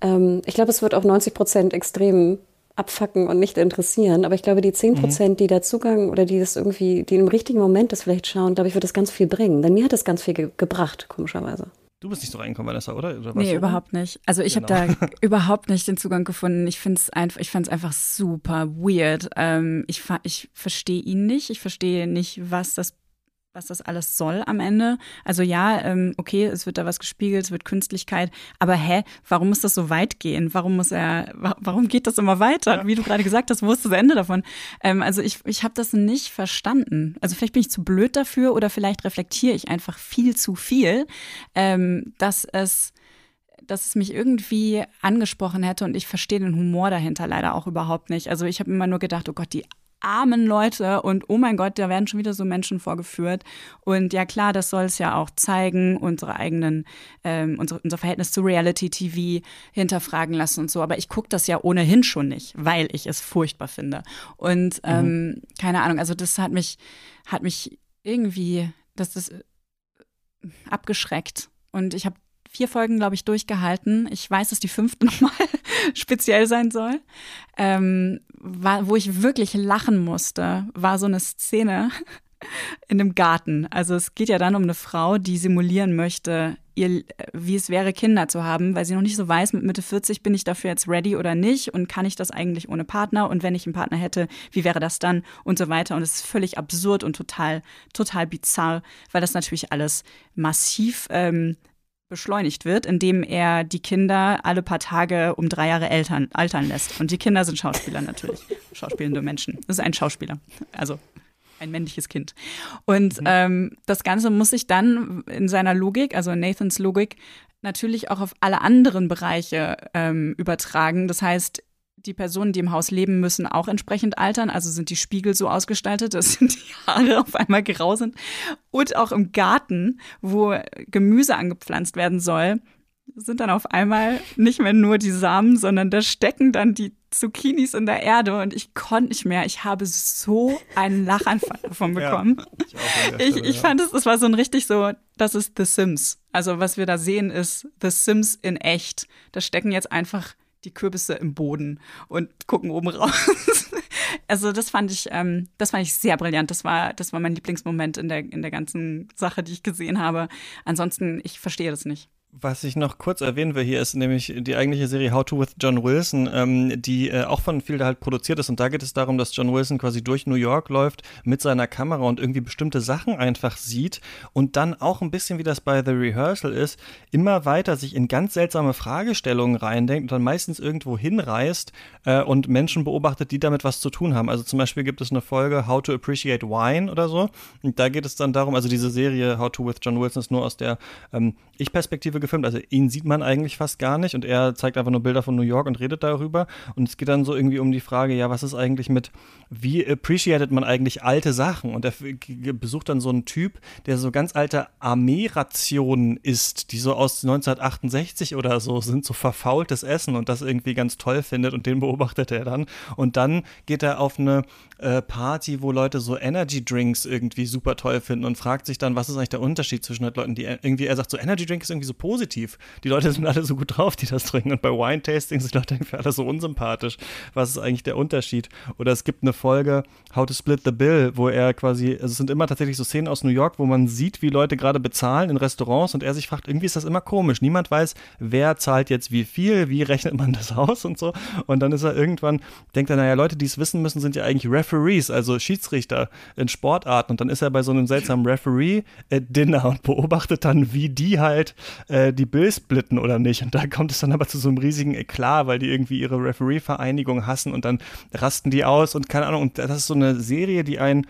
Ähm, ich glaube, es wird auch 90 Prozent extrem abfacken und nicht interessieren. Aber ich glaube, die 10 Prozent, mhm. die da Zugang oder die das irgendwie, die im richtigen Moment das vielleicht schauen, glaube ich, wird das ganz viel bringen. Denn mir hat das ganz viel ge gebracht, komischerweise. Du bist nicht so reingekommen, Vanessa, oder? oder nee, überhaupt nicht. Also ich genau. habe da [laughs] überhaupt nicht den Zugang gefunden. Ich finde es einfach, ich fand es einfach super weird. Ähm, ich ich verstehe ihn nicht. Ich verstehe nicht, was das was das alles soll am Ende. Also ja, ähm, okay, es wird da was gespiegelt, es wird Künstlichkeit, aber hä, warum muss das so weit gehen? Warum muss er, warum geht das immer weiter? Wie du gerade gesagt hast, wo ist das Ende davon? Ähm, also ich, ich habe das nicht verstanden. Also vielleicht bin ich zu blöd dafür oder vielleicht reflektiere ich einfach viel zu viel, ähm, dass es dass es mich irgendwie angesprochen hätte und ich verstehe den Humor dahinter leider auch überhaupt nicht. Also ich habe immer nur gedacht, oh Gott, die armen Leute und oh mein Gott, da werden schon wieder so Menschen vorgeführt. Und ja klar, das soll es ja auch zeigen, unsere eigenen, ähm, unser, unser Verhältnis zu Reality-TV hinterfragen lassen und so. Aber ich gucke das ja ohnehin schon nicht, weil ich es furchtbar finde. Und mhm. ähm, mhm. keine Ahnung, also das hat mich, hat mich irgendwie, das ist äh, abgeschreckt. Und ich habe vier Folgen, glaube ich, durchgehalten. Ich weiß, dass die fünfte [laughs] nochmal speziell sein soll. Ähm, war, wo ich wirklich lachen musste, war so eine Szene in einem Garten. Also es geht ja dann um eine Frau, die simulieren möchte, ihr, wie es wäre, Kinder zu haben, weil sie noch nicht so weiß, mit Mitte 40 bin ich dafür jetzt ready oder nicht und kann ich das eigentlich ohne Partner und wenn ich einen Partner hätte, wie wäre das dann und so weiter. Und es ist völlig absurd und total, total bizarr, weil das natürlich alles massiv ähm, beschleunigt wird, indem er die Kinder alle paar Tage um drei Jahre Eltern, altern lässt. Und die Kinder sind Schauspieler natürlich, [laughs] schauspielende Menschen. Das ist ein Schauspieler, also ein männliches Kind. Und mhm. ähm, das Ganze muss sich dann in seiner Logik, also Nathans Logik, natürlich auch auf alle anderen Bereiche ähm, übertragen. Das heißt, die Personen, die im Haus leben, müssen auch entsprechend altern. Also sind die Spiegel so ausgestaltet, dass [laughs] die Haare auf einmal grau sind. Und auch im Garten, wo Gemüse angepflanzt werden soll, sind dann auf einmal nicht mehr nur die Samen, sondern da stecken dann die Zucchinis in der Erde und ich konnte nicht mehr. Ich habe so einen Lachanfall davon [laughs] bekommen. Ja, ich, ich, ich fand es, es war so ein richtig so, das ist The Sims. Also was wir da sehen ist The Sims in echt. Da stecken jetzt einfach die Kürbisse im Boden und gucken oben raus. [laughs] also das fand ich, ähm, das fand ich sehr brillant. Das war, das war mein Lieblingsmoment in der, in der ganzen Sache, die ich gesehen habe. Ansonsten, ich verstehe das nicht. Was ich noch kurz erwähnen will hier ist nämlich die eigentliche Serie How to with John Wilson, ähm, die äh, auch von Fielder halt produziert ist. Und da geht es darum, dass John Wilson quasi durch New York läuft mit seiner Kamera und irgendwie bestimmte Sachen einfach sieht und dann auch ein bisschen wie das bei The Rehearsal ist, immer weiter sich in ganz seltsame Fragestellungen reindenkt und dann meistens irgendwo hinreist äh, und Menschen beobachtet, die damit was zu tun haben. Also zum Beispiel gibt es eine Folge How to Appreciate Wine oder so. Und da geht es dann darum, also diese Serie How to with John Wilson ist nur aus der ähm, Ich-Perspektive gefilmt. Also ihn sieht man eigentlich fast gar nicht und er zeigt einfach nur Bilder von New York und redet darüber. Und es geht dann so irgendwie um die Frage, ja, was ist eigentlich mit, wie appreciated man eigentlich alte Sachen? Und er besucht dann so einen Typ, der so ganz alte Armeerationen isst, die so aus 1968 oder so sind, so verfaultes Essen und das irgendwie ganz toll findet und den beobachtet er dann. Und dann geht er auf eine äh, Party, wo Leute so Energy Drinks irgendwie super toll finden und fragt sich dann, was ist eigentlich der Unterschied zwischen den Leuten, die irgendwie, er sagt so, Energy Drink ist irgendwie so positiv. Die Leute sind alle so gut drauf, die das trinken. Und bei Wine Tasting sind Leute irgendwie alle so unsympathisch. Was ist eigentlich der Unterschied? Oder es gibt eine Folge, How to Split the Bill, wo er quasi, also es sind immer tatsächlich so Szenen aus New York, wo man sieht, wie Leute gerade bezahlen in Restaurants und er sich fragt, irgendwie ist das immer komisch. Niemand weiß, wer zahlt jetzt wie viel, wie rechnet man das aus und so. Und dann ist er irgendwann, denkt er, naja, Leute, die es wissen müssen, sind ja eigentlich Referees, also Schiedsrichter in Sportarten. Und dann ist er bei so einem seltsamen Referee-Dinner und beobachtet dann, wie die halt äh, die Bills splitten oder nicht. Und da kommt es dann aber zu so einem riesigen Eklat, weil die irgendwie ihre Referee-Vereinigung hassen und dann rasten die aus und keine Ahnung. Und das ist so eine Serie, die einen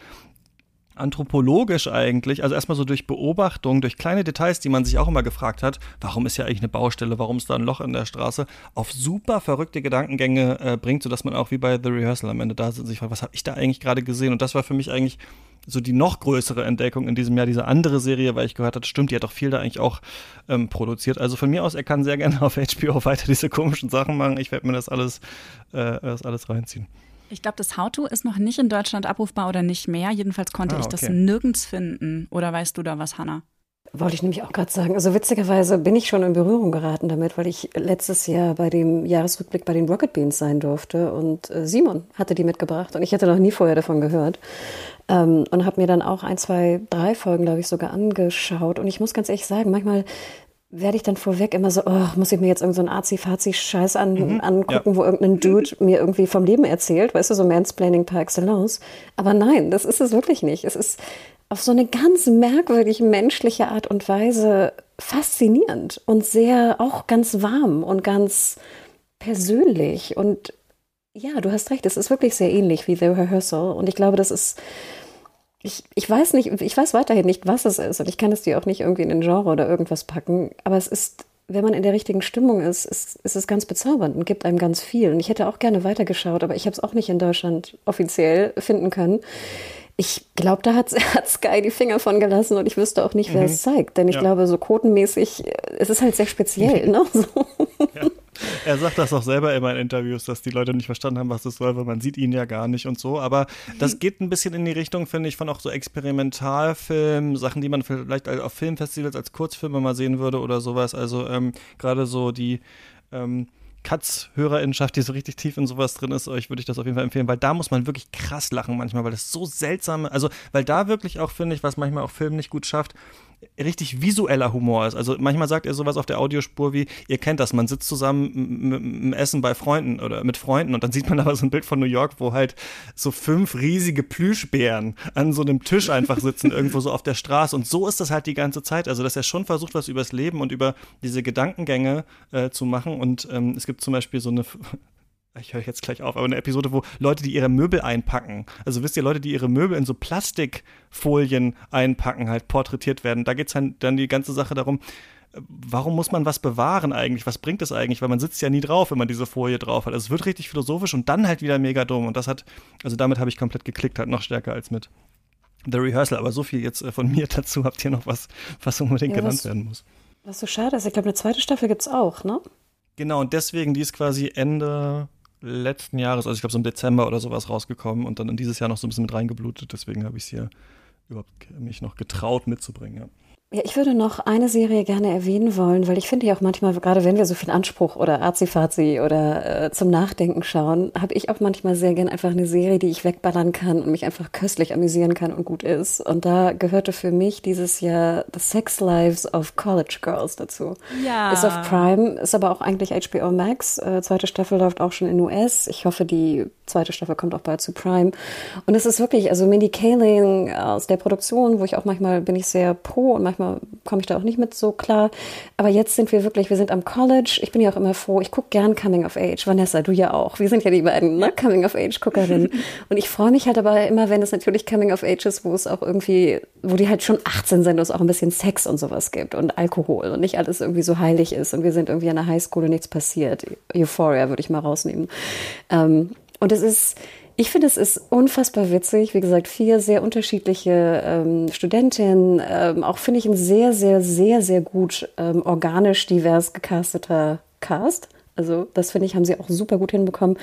anthropologisch eigentlich, also erstmal so durch Beobachtung, durch kleine Details, die man sich auch immer gefragt hat, warum ist ja eigentlich eine Baustelle, warum ist da ein Loch in der Straße, auf super verrückte Gedankengänge äh, bringt, sodass man auch wie bei The Rehearsal am Ende da sitzt und sich fragt, was habe ich da eigentlich gerade gesehen? Und das war für mich eigentlich so die noch größere Entdeckung in diesem Jahr, diese andere Serie, weil ich gehört habe, stimmt, die hat doch viel da eigentlich auch ähm, produziert. Also von mir aus, er kann sehr gerne [laughs] auf HBO weiter diese komischen Sachen machen. Ich werde mir das alles, äh, das alles reinziehen. Ich glaube, das How-To ist noch nicht in Deutschland abrufbar oder nicht mehr. Jedenfalls konnte ah, okay. ich das nirgends finden. Oder weißt du da was, Hannah? Wollte ich nämlich auch gerade sagen. Also witzigerweise bin ich schon in Berührung geraten damit, weil ich letztes Jahr bei dem Jahresrückblick bei den Rocket Beans sein durfte und äh, Simon hatte die mitgebracht und ich hatte noch nie vorher davon gehört ähm, und habe mir dann auch ein, zwei, drei Folgen, glaube ich, sogar angeschaut und ich muss ganz ehrlich sagen, manchmal werde ich dann vorweg immer so, oh, muss ich mir jetzt irgendeinen so Arzi-Fazi-Scheiß an, mhm, angucken, ja. wo irgendein Dude mir irgendwie vom Leben erzählt, weißt du, so Mansplaining par excellence. Aber nein, das ist es wirklich nicht. Es ist auf so eine ganz merkwürdig menschliche Art und Weise faszinierend und sehr auch ganz warm und ganz persönlich. Und ja, du hast recht, es ist wirklich sehr ähnlich wie The Rehearsal. Und ich glaube, das ist ich, ich weiß nicht, ich weiß weiterhin nicht, was es ist und ich kann es dir auch nicht irgendwie in ein Genre oder irgendwas packen, aber es ist, wenn man in der richtigen Stimmung ist, ist, ist es ganz bezaubernd und gibt einem ganz viel. Und ich hätte auch gerne weitergeschaut, aber ich habe es auch nicht in Deutschland offiziell finden können. Ich glaube, da hat, [laughs] hat Sky die Finger von gelassen und ich wüsste auch nicht, wer mhm. es zeigt. Denn ich ja. glaube, so quotenmäßig, es ist halt sehr speziell. ne? [laughs] So. Ja. Er sagt das auch selber immer in Interviews, dass die Leute nicht verstanden haben, was das soll, weil man sieht ihn ja gar nicht und so. Aber das geht ein bisschen in die Richtung, finde ich, von auch so Experimentalfilmen, Sachen, die man vielleicht auf Filmfestivals als Kurzfilme mal sehen würde oder sowas. Also ähm, gerade so die ähm, Katz-Hörerinnenschaft, die so richtig tief in sowas drin ist, euch würde ich das auf jeden Fall empfehlen, weil da muss man wirklich krass lachen manchmal, weil das so seltsame, also weil da wirklich auch, finde ich, was manchmal auch Film nicht gut schafft, richtig visueller Humor ist. Also manchmal sagt er sowas auf der Audiospur wie, ihr kennt das, man sitzt zusammen im Essen bei Freunden oder mit Freunden und dann sieht man aber so ein Bild von New York, wo halt so fünf riesige Plüschbären an so einem Tisch einfach sitzen, [laughs] irgendwo so auf der Straße. Und so ist das halt die ganze Zeit. Also, dass er schon versucht, was übers Leben und über diese Gedankengänge äh, zu machen. Und ähm, es gibt zum Beispiel so eine ich höre jetzt gleich auf, aber eine Episode, wo Leute, die ihre Möbel einpacken, also wisst ihr, Leute, die ihre Möbel in so Plastikfolien einpacken, halt porträtiert werden. Da geht es dann, dann die ganze Sache darum, warum muss man was bewahren eigentlich? Was bringt es eigentlich? Weil man sitzt ja nie drauf, wenn man diese Folie drauf hat. Also es wird richtig philosophisch und dann halt wieder mega dumm. Und das hat, also damit habe ich komplett geklickt, halt noch stärker als mit The Rehearsal. Aber so viel jetzt äh, von mir [laughs] dazu. Habt ihr noch was, was unbedingt ja, genannt was, werden muss? Was so schade ist, ich glaube, eine zweite Staffel gibt es auch, ne? Genau, und deswegen, die ist quasi Ende letzten Jahres, also ich glaube so im Dezember oder sowas rausgekommen und dann in dieses Jahr noch so ein bisschen mit reingeblutet. Deswegen habe ich es hier überhaupt mich noch getraut mitzubringen. Ja. Ja, ich würde noch eine Serie gerne erwähnen wollen, weil ich finde ja auch manchmal, gerade wenn wir so viel Anspruch oder Azi-Fazi oder äh, zum Nachdenken schauen, habe ich auch manchmal sehr gern einfach eine Serie, die ich wegballern kann und mich einfach köstlich amüsieren kann und gut ist. Und da gehörte für mich dieses Jahr The Sex Lives of College Girls dazu. Ja. Ist auf Prime, ist aber auch eigentlich HBO Max. Äh, zweite Staffel läuft auch schon in US. Ich hoffe, die zweite Staffel kommt auch bald zu Prime. Und es ist wirklich, also Mindy Kaling aus der Produktion, wo ich auch manchmal bin ich sehr pro und manchmal komme ich da auch nicht mit so klar. Aber jetzt sind wir wirklich, wir sind am College. Ich bin ja auch immer froh. Ich gucke gern Coming of Age. Vanessa, du ja auch. Wir sind ja die beiden ne? Coming of Age Guckerinnen. [laughs] und ich freue mich halt aber immer, wenn es natürlich Coming of Age ist, wo es auch irgendwie, wo die halt schon 18 sind und es auch ein bisschen Sex und sowas gibt und Alkohol und nicht alles irgendwie so heilig ist und wir sind irgendwie an der Highschool und nichts passiert. Euphoria würde ich mal rausnehmen. Ähm, und es ist, ich finde, es ist unfassbar witzig. Wie gesagt, vier sehr unterschiedliche ähm, Studentinnen. Ähm, auch finde ich ein sehr, sehr, sehr, sehr gut ähm, organisch divers gecasteter Cast. Also das finde ich, haben sie auch super gut hinbekommen.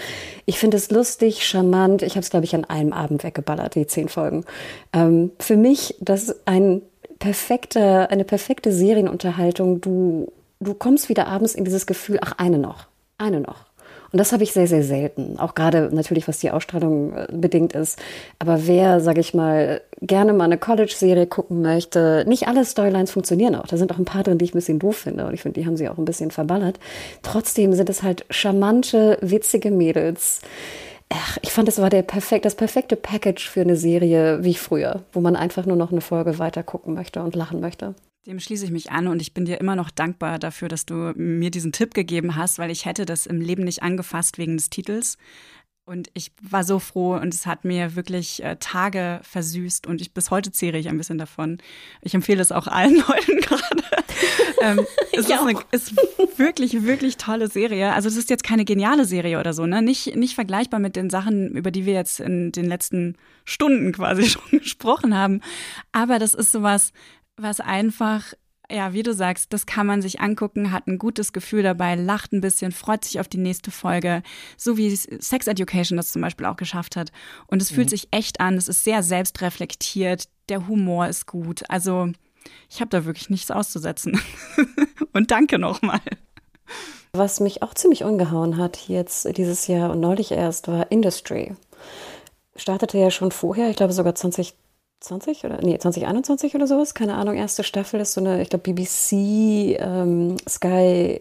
Ich finde es lustig, charmant. Ich habe es, glaube ich, an einem Abend weggeballert, die zehn Folgen. Ähm, für mich, das ist ein perfekte, eine perfekte Serienunterhaltung. Du, du kommst wieder abends in dieses Gefühl, ach, eine noch, eine noch. Und das habe ich sehr, sehr selten. Auch gerade natürlich, was die Ausstrahlung äh, bedingt ist. Aber wer, sage ich mal, gerne mal eine College-Serie gucken möchte, nicht alle Storylines funktionieren auch. Da sind auch ein paar drin, die ich ein bisschen doof finde. Und ich finde, die haben sie auch ein bisschen verballert. Trotzdem sind es halt charmante, witzige Mädels. Ach, ich fand, das war der perfekt, das perfekte Package für eine Serie wie früher, wo man einfach nur noch eine Folge weiter gucken möchte und lachen möchte. Dem schließe ich mich an und ich bin dir immer noch dankbar dafür, dass du mir diesen Tipp gegeben hast, weil ich hätte das im Leben nicht angefasst wegen des Titels. Und ich war so froh und es hat mir wirklich äh, Tage versüßt und ich bis heute zehre ich ein bisschen davon. Ich empfehle es auch allen [laughs] Leuten gerade. [laughs] ähm, es ist, eine, ist wirklich, wirklich tolle Serie. Also es ist jetzt keine geniale Serie oder so, ne? Nicht, nicht vergleichbar mit den Sachen, über die wir jetzt in den letzten Stunden quasi [laughs] schon gesprochen haben. Aber das ist sowas, was einfach ja, wie du sagst, das kann man sich angucken, hat ein gutes Gefühl dabei, lacht ein bisschen, freut sich auf die nächste Folge, so wie Sex Education das zum Beispiel auch geschafft hat. Und es mhm. fühlt sich echt an, es ist sehr selbstreflektiert, der Humor ist gut. Also ich habe da wirklich nichts auszusetzen. [laughs] und danke nochmal. Was mich auch ziemlich umgehauen hat jetzt dieses Jahr und neulich erst, war Industry. Startete ja schon vorher, ich glaube sogar 20 20 oder nee, 2021 oder sowas, keine Ahnung, erste Staffel ist so eine, ich glaube, BBC, ähm, Sky,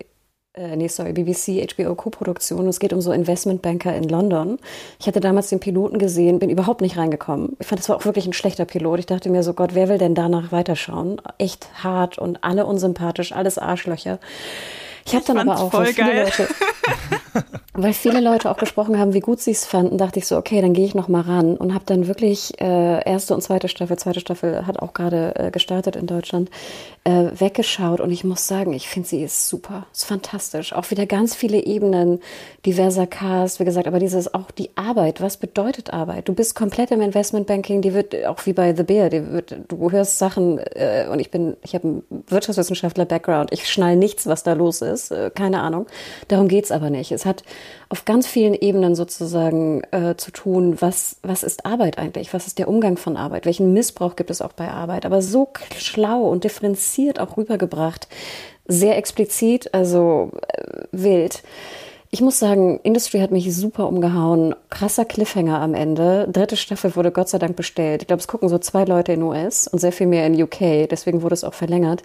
äh, nee, sorry, BBC, HBO Co-Produktion. Es geht um so Investmentbanker in London. Ich hatte damals den Piloten gesehen, bin überhaupt nicht reingekommen. Ich fand, das war auch wirklich ein schlechter Pilot. Ich dachte mir so, Gott, wer will denn danach weiterschauen? Echt hart und alle unsympathisch, alles Arschlöcher. Ich habe dann aber auch, weil viele, Leute, [laughs] weil viele Leute auch gesprochen haben, wie gut sie es fanden, dachte ich so, okay, dann gehe ich noch mal ran und habe dann wirklich äh, erste und zweite Staffel, zweite Staffel hat auch gerade äh, gestartet in Deutschland, äh, weggeschaut und ich muss sagen, ich finde sie ist super, ist fantastisch. Auch wieder ganz viele Ebenen, diverser Cast, wie gesagt, aber dieses auch die Arbeit, was bedeutet Arbeit? Du bist komplett im Investmentbanking, die wird auch wie bei The Bear, die wird, du hörst Sachen äh, und ich bin, ich habe einen Wirtschaftswissenschaftler-Background, ich schnall nichts, was da los ist, äh, keine Ahnung. Darum geht's aber nicht. Es hat auf ganz vielen Ebenen sozusagen äh, zu tun, was, was ist Arbeit eigentlich? Was ist der Umgang von Arbeit? Welchen Missbrauch gibt es auch bei Arbeit? Aber so schlau und differenziert auch rübergebracht. Sehr explizit, also äh, wild. Ich muss sagen, Industry hat mich super umgehauen. Krasser Cliffhanger am Ende. Dritte Staffel wurde Gott sei Dank bestellt. Ich glaube, es gucken so zwei Leute in US und sehr viel mehr in UK. Deswegen wurde es auch verlängert.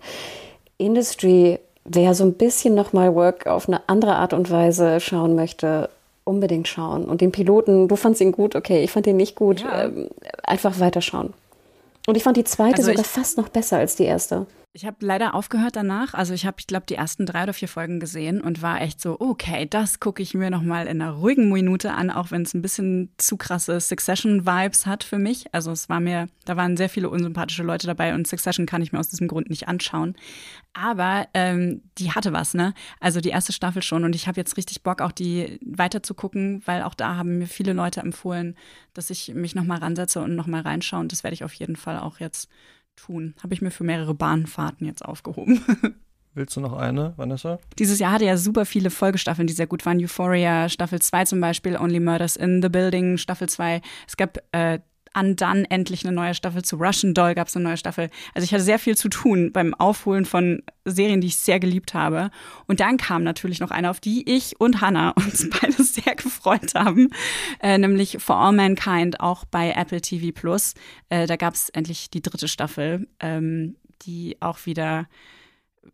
Industry wer so ein bisschen nochmal Work auf eine andere Art und Weise schauen möchte, unbedingt schauen. Und den Piloten, du fandst ihn gut, okay, ich fand ihn nicht gut. Ja. Ähm, einfach weiterschauen. Und ich fand die zweite also sogar fast noch besser als die erste. Ich habe leider aufgehört danach. Also ich habe, ich glaube, die ersten drei oder vier Folgen gesehen und war echt so, okay, das gucke ich mir nochmal in einer ruhigen Minute an, auch wenn es ein bisschen zu krasse Succession-Vibes hat für mich. Also es war mir, da waren sehr viele unsympathische Leute dabei und Succession kann ich mir aus diesem Grund nicht anschauen. Aber ähm, die hatte was, ne? Also die erste Staffel schon und ich habe jetzt richtig Bock, auch die weiter zu gucken, weil auch da haben mir viele Leute empfohlen, dass ich mich nochmal ransetze und nochmal reinschaue und das werde ich auf jeden Fall auch jetzt tun. Habe ich mir für mehrere Bahnfahrten jetzt aufgehoben. [laughs] Willst du noch eine, Vanessa? Dieses Jahr hatte ja super viele Folgestaffeln, die sehr gut waren. Euphoria, Staffel 2 zum Beispiel, Only Murders in the Building, Staffel 2. Es gab äh, Undone endlich eine neue Staffel, zu Russian Doll gab es eine neue Staffel. Also ich hatte sehr viel zu tun beim Aufholen von Serien, die ich sehr geliebt habe. Und dann kam natürlich noch eine, auf die ich und Hannah [laughs] uns beide sehr gefreut haben, äh, nämlich For All Mankind, auch bei Apple TV Plus. Äh, da gab es endlich die dritte Staffel, ähm, die auch wieder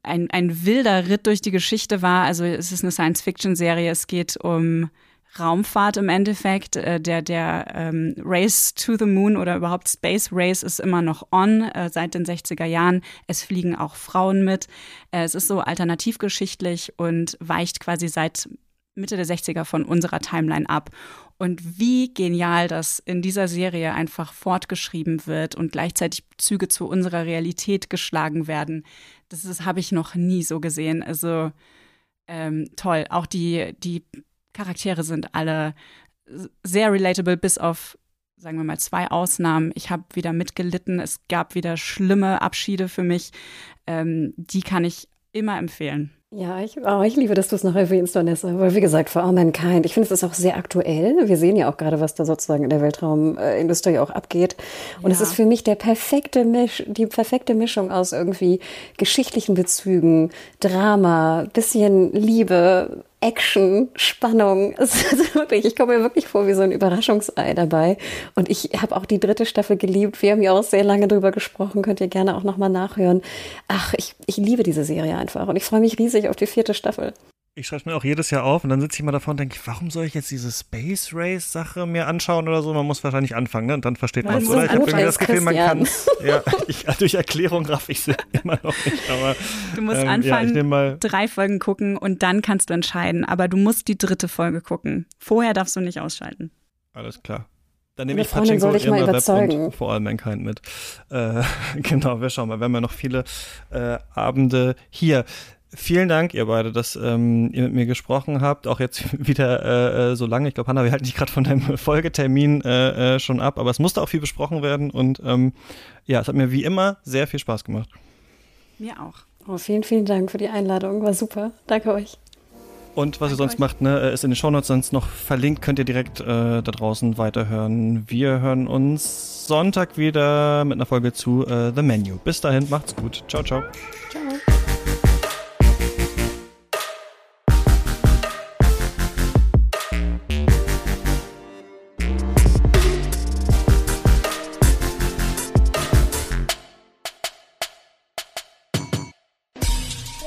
ein, ein wilder Ritt durch die Geschichte war. Also es ist eine Science-Fiction-Serie. Es geht um Raumfahrt im Endeffekt. Äh, der der ähm, Race to the Moon oder überhaupt Space Race ist immer noch on äh, seit den 60er Jahren. Es fliegen auch Frauen mit. Äh, es ist so alternativgeschichtlich und weicht quasi seit Mitte der 60er von unserer Timeline ab. Und wie genial das in dieser Serie einfach fortgeschrieben wird und gleichzeitig Züge zu unserer Realität geschlagen werden, das habe ich noch nie so gesehen. Also ähm, toll. Auch die, die Charaktere sind alle sehr relatable, bis auf, sagen wir mal, zwei Ausnahmen. Ich habe wieder mitgelitten. Es gab wieder schlimme Abschiede für mich. Ähm, die kann ich immer empfehlen. Ja, ich, oh, ich liebe, dass du es noch erwähnst, Vanessa. Weil, wie gesagt, For All Mankind, ich finde, es ist auch sehr aktuell. Wir sehen ja auch gerade, was da sozusagen in der Weltraumindustrie auch abgeht. Und ja. es ist für mich der perfekte Misch, die perfekte Mischung aus irgendwie geschichtlichen Bezügen, Drama, bisschen Liebe, Action, Spannung. [laughs] Es ist wirklich, ich komme mir wirklich vor wie so ein Überraschungsei dabei. Und ich habe auch die dritte Staffel geliebt. Wir haben ja auch sehr lange drüber gesprochen. Könnt ihr gerne auch nochmal nachhören. Ach, ich, ich liebe diese Serie einfach. Und ich freue mich riesig auf die vierte Staffel. Ich schreibe mir auch jedes Jahr auf und dann sitze ich mal davor und denke, warum soll ich jetzt diese Space Race Sache mir anschauen oder so? Man muss wahrscheinlich anfangen, ne? Und dann versteht man es, oder? Ich habe irgendwie das Gefühl, man kann ja, [laughs] ich, durch Erklärung raff ich es immer noch nicht. Aber, du musst ähm, anfangen, ja, drei Folgen gucken und dann kannst du entscheiden. Aber du musst die dritte Folge gucken. Vorher darfst du nicht ausschalten. Alles klar. Dann nehme ich Pachinko soll ich mal überzeugen. und vor allem Mankind mit. Äh, [laughs] genau, wir schauen mal. Wir haben ja noch viele äh, Abende hier vielen Dank, ihr beide, dass ähm, ihr mit mir gesprochen habt. Auch jetzt [laughs] wieder äh, äh, so lange. Ich glaube, Hanna, wir halten dich gerade von deinem [laughs] Folgetermin äh, äh, schon ab, aber es musste auch viel besprochen werden und ähm, ja, es hat mir wie immer sehr viel Spaß gemacht. Mir auch. Oh, vielen, vielen Dank für die Einladung. War super. Danke euch. Und was Danke ihr sonst euch. macht, ne, ist in den Shownotes sonst noch verlinkt, könnt ihr direkt äh, da draußen weiterhören. Wir hören uns Sonntag wieder mit einer Folge zu äh, The Menu. Bis dahin, macht's gut. Ciao, ciao. Ciao.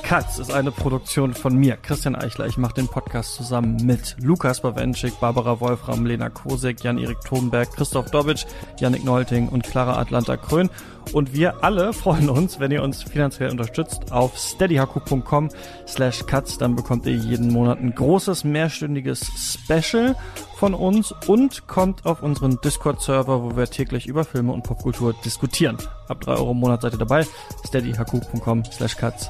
Katz ist eine Produktion von mir, Christian Eichler. Ich mache den Podcast zusammen mit Lukas Bawenschik, Barbara Wolfram, Lena Kosek, Jan-Erik Thomberg, Christoph Dobitsch, Yannick Neulting und Clara Atlanta Krön. Und wir alle [laughs] freuen uns, wenn ihr uns finanziell unterstützt auf steadyhaku.com slash cuts. Dann bekommt ihr jeden Monat ein großes mehrstündiges Special von uns und kommt auf unseren Discord-Server, wo wir täglich über Filme und Popkultur diskutieren. Ab drei Euro im Monat seid ihr dabei. steadyhaku.com slash cuts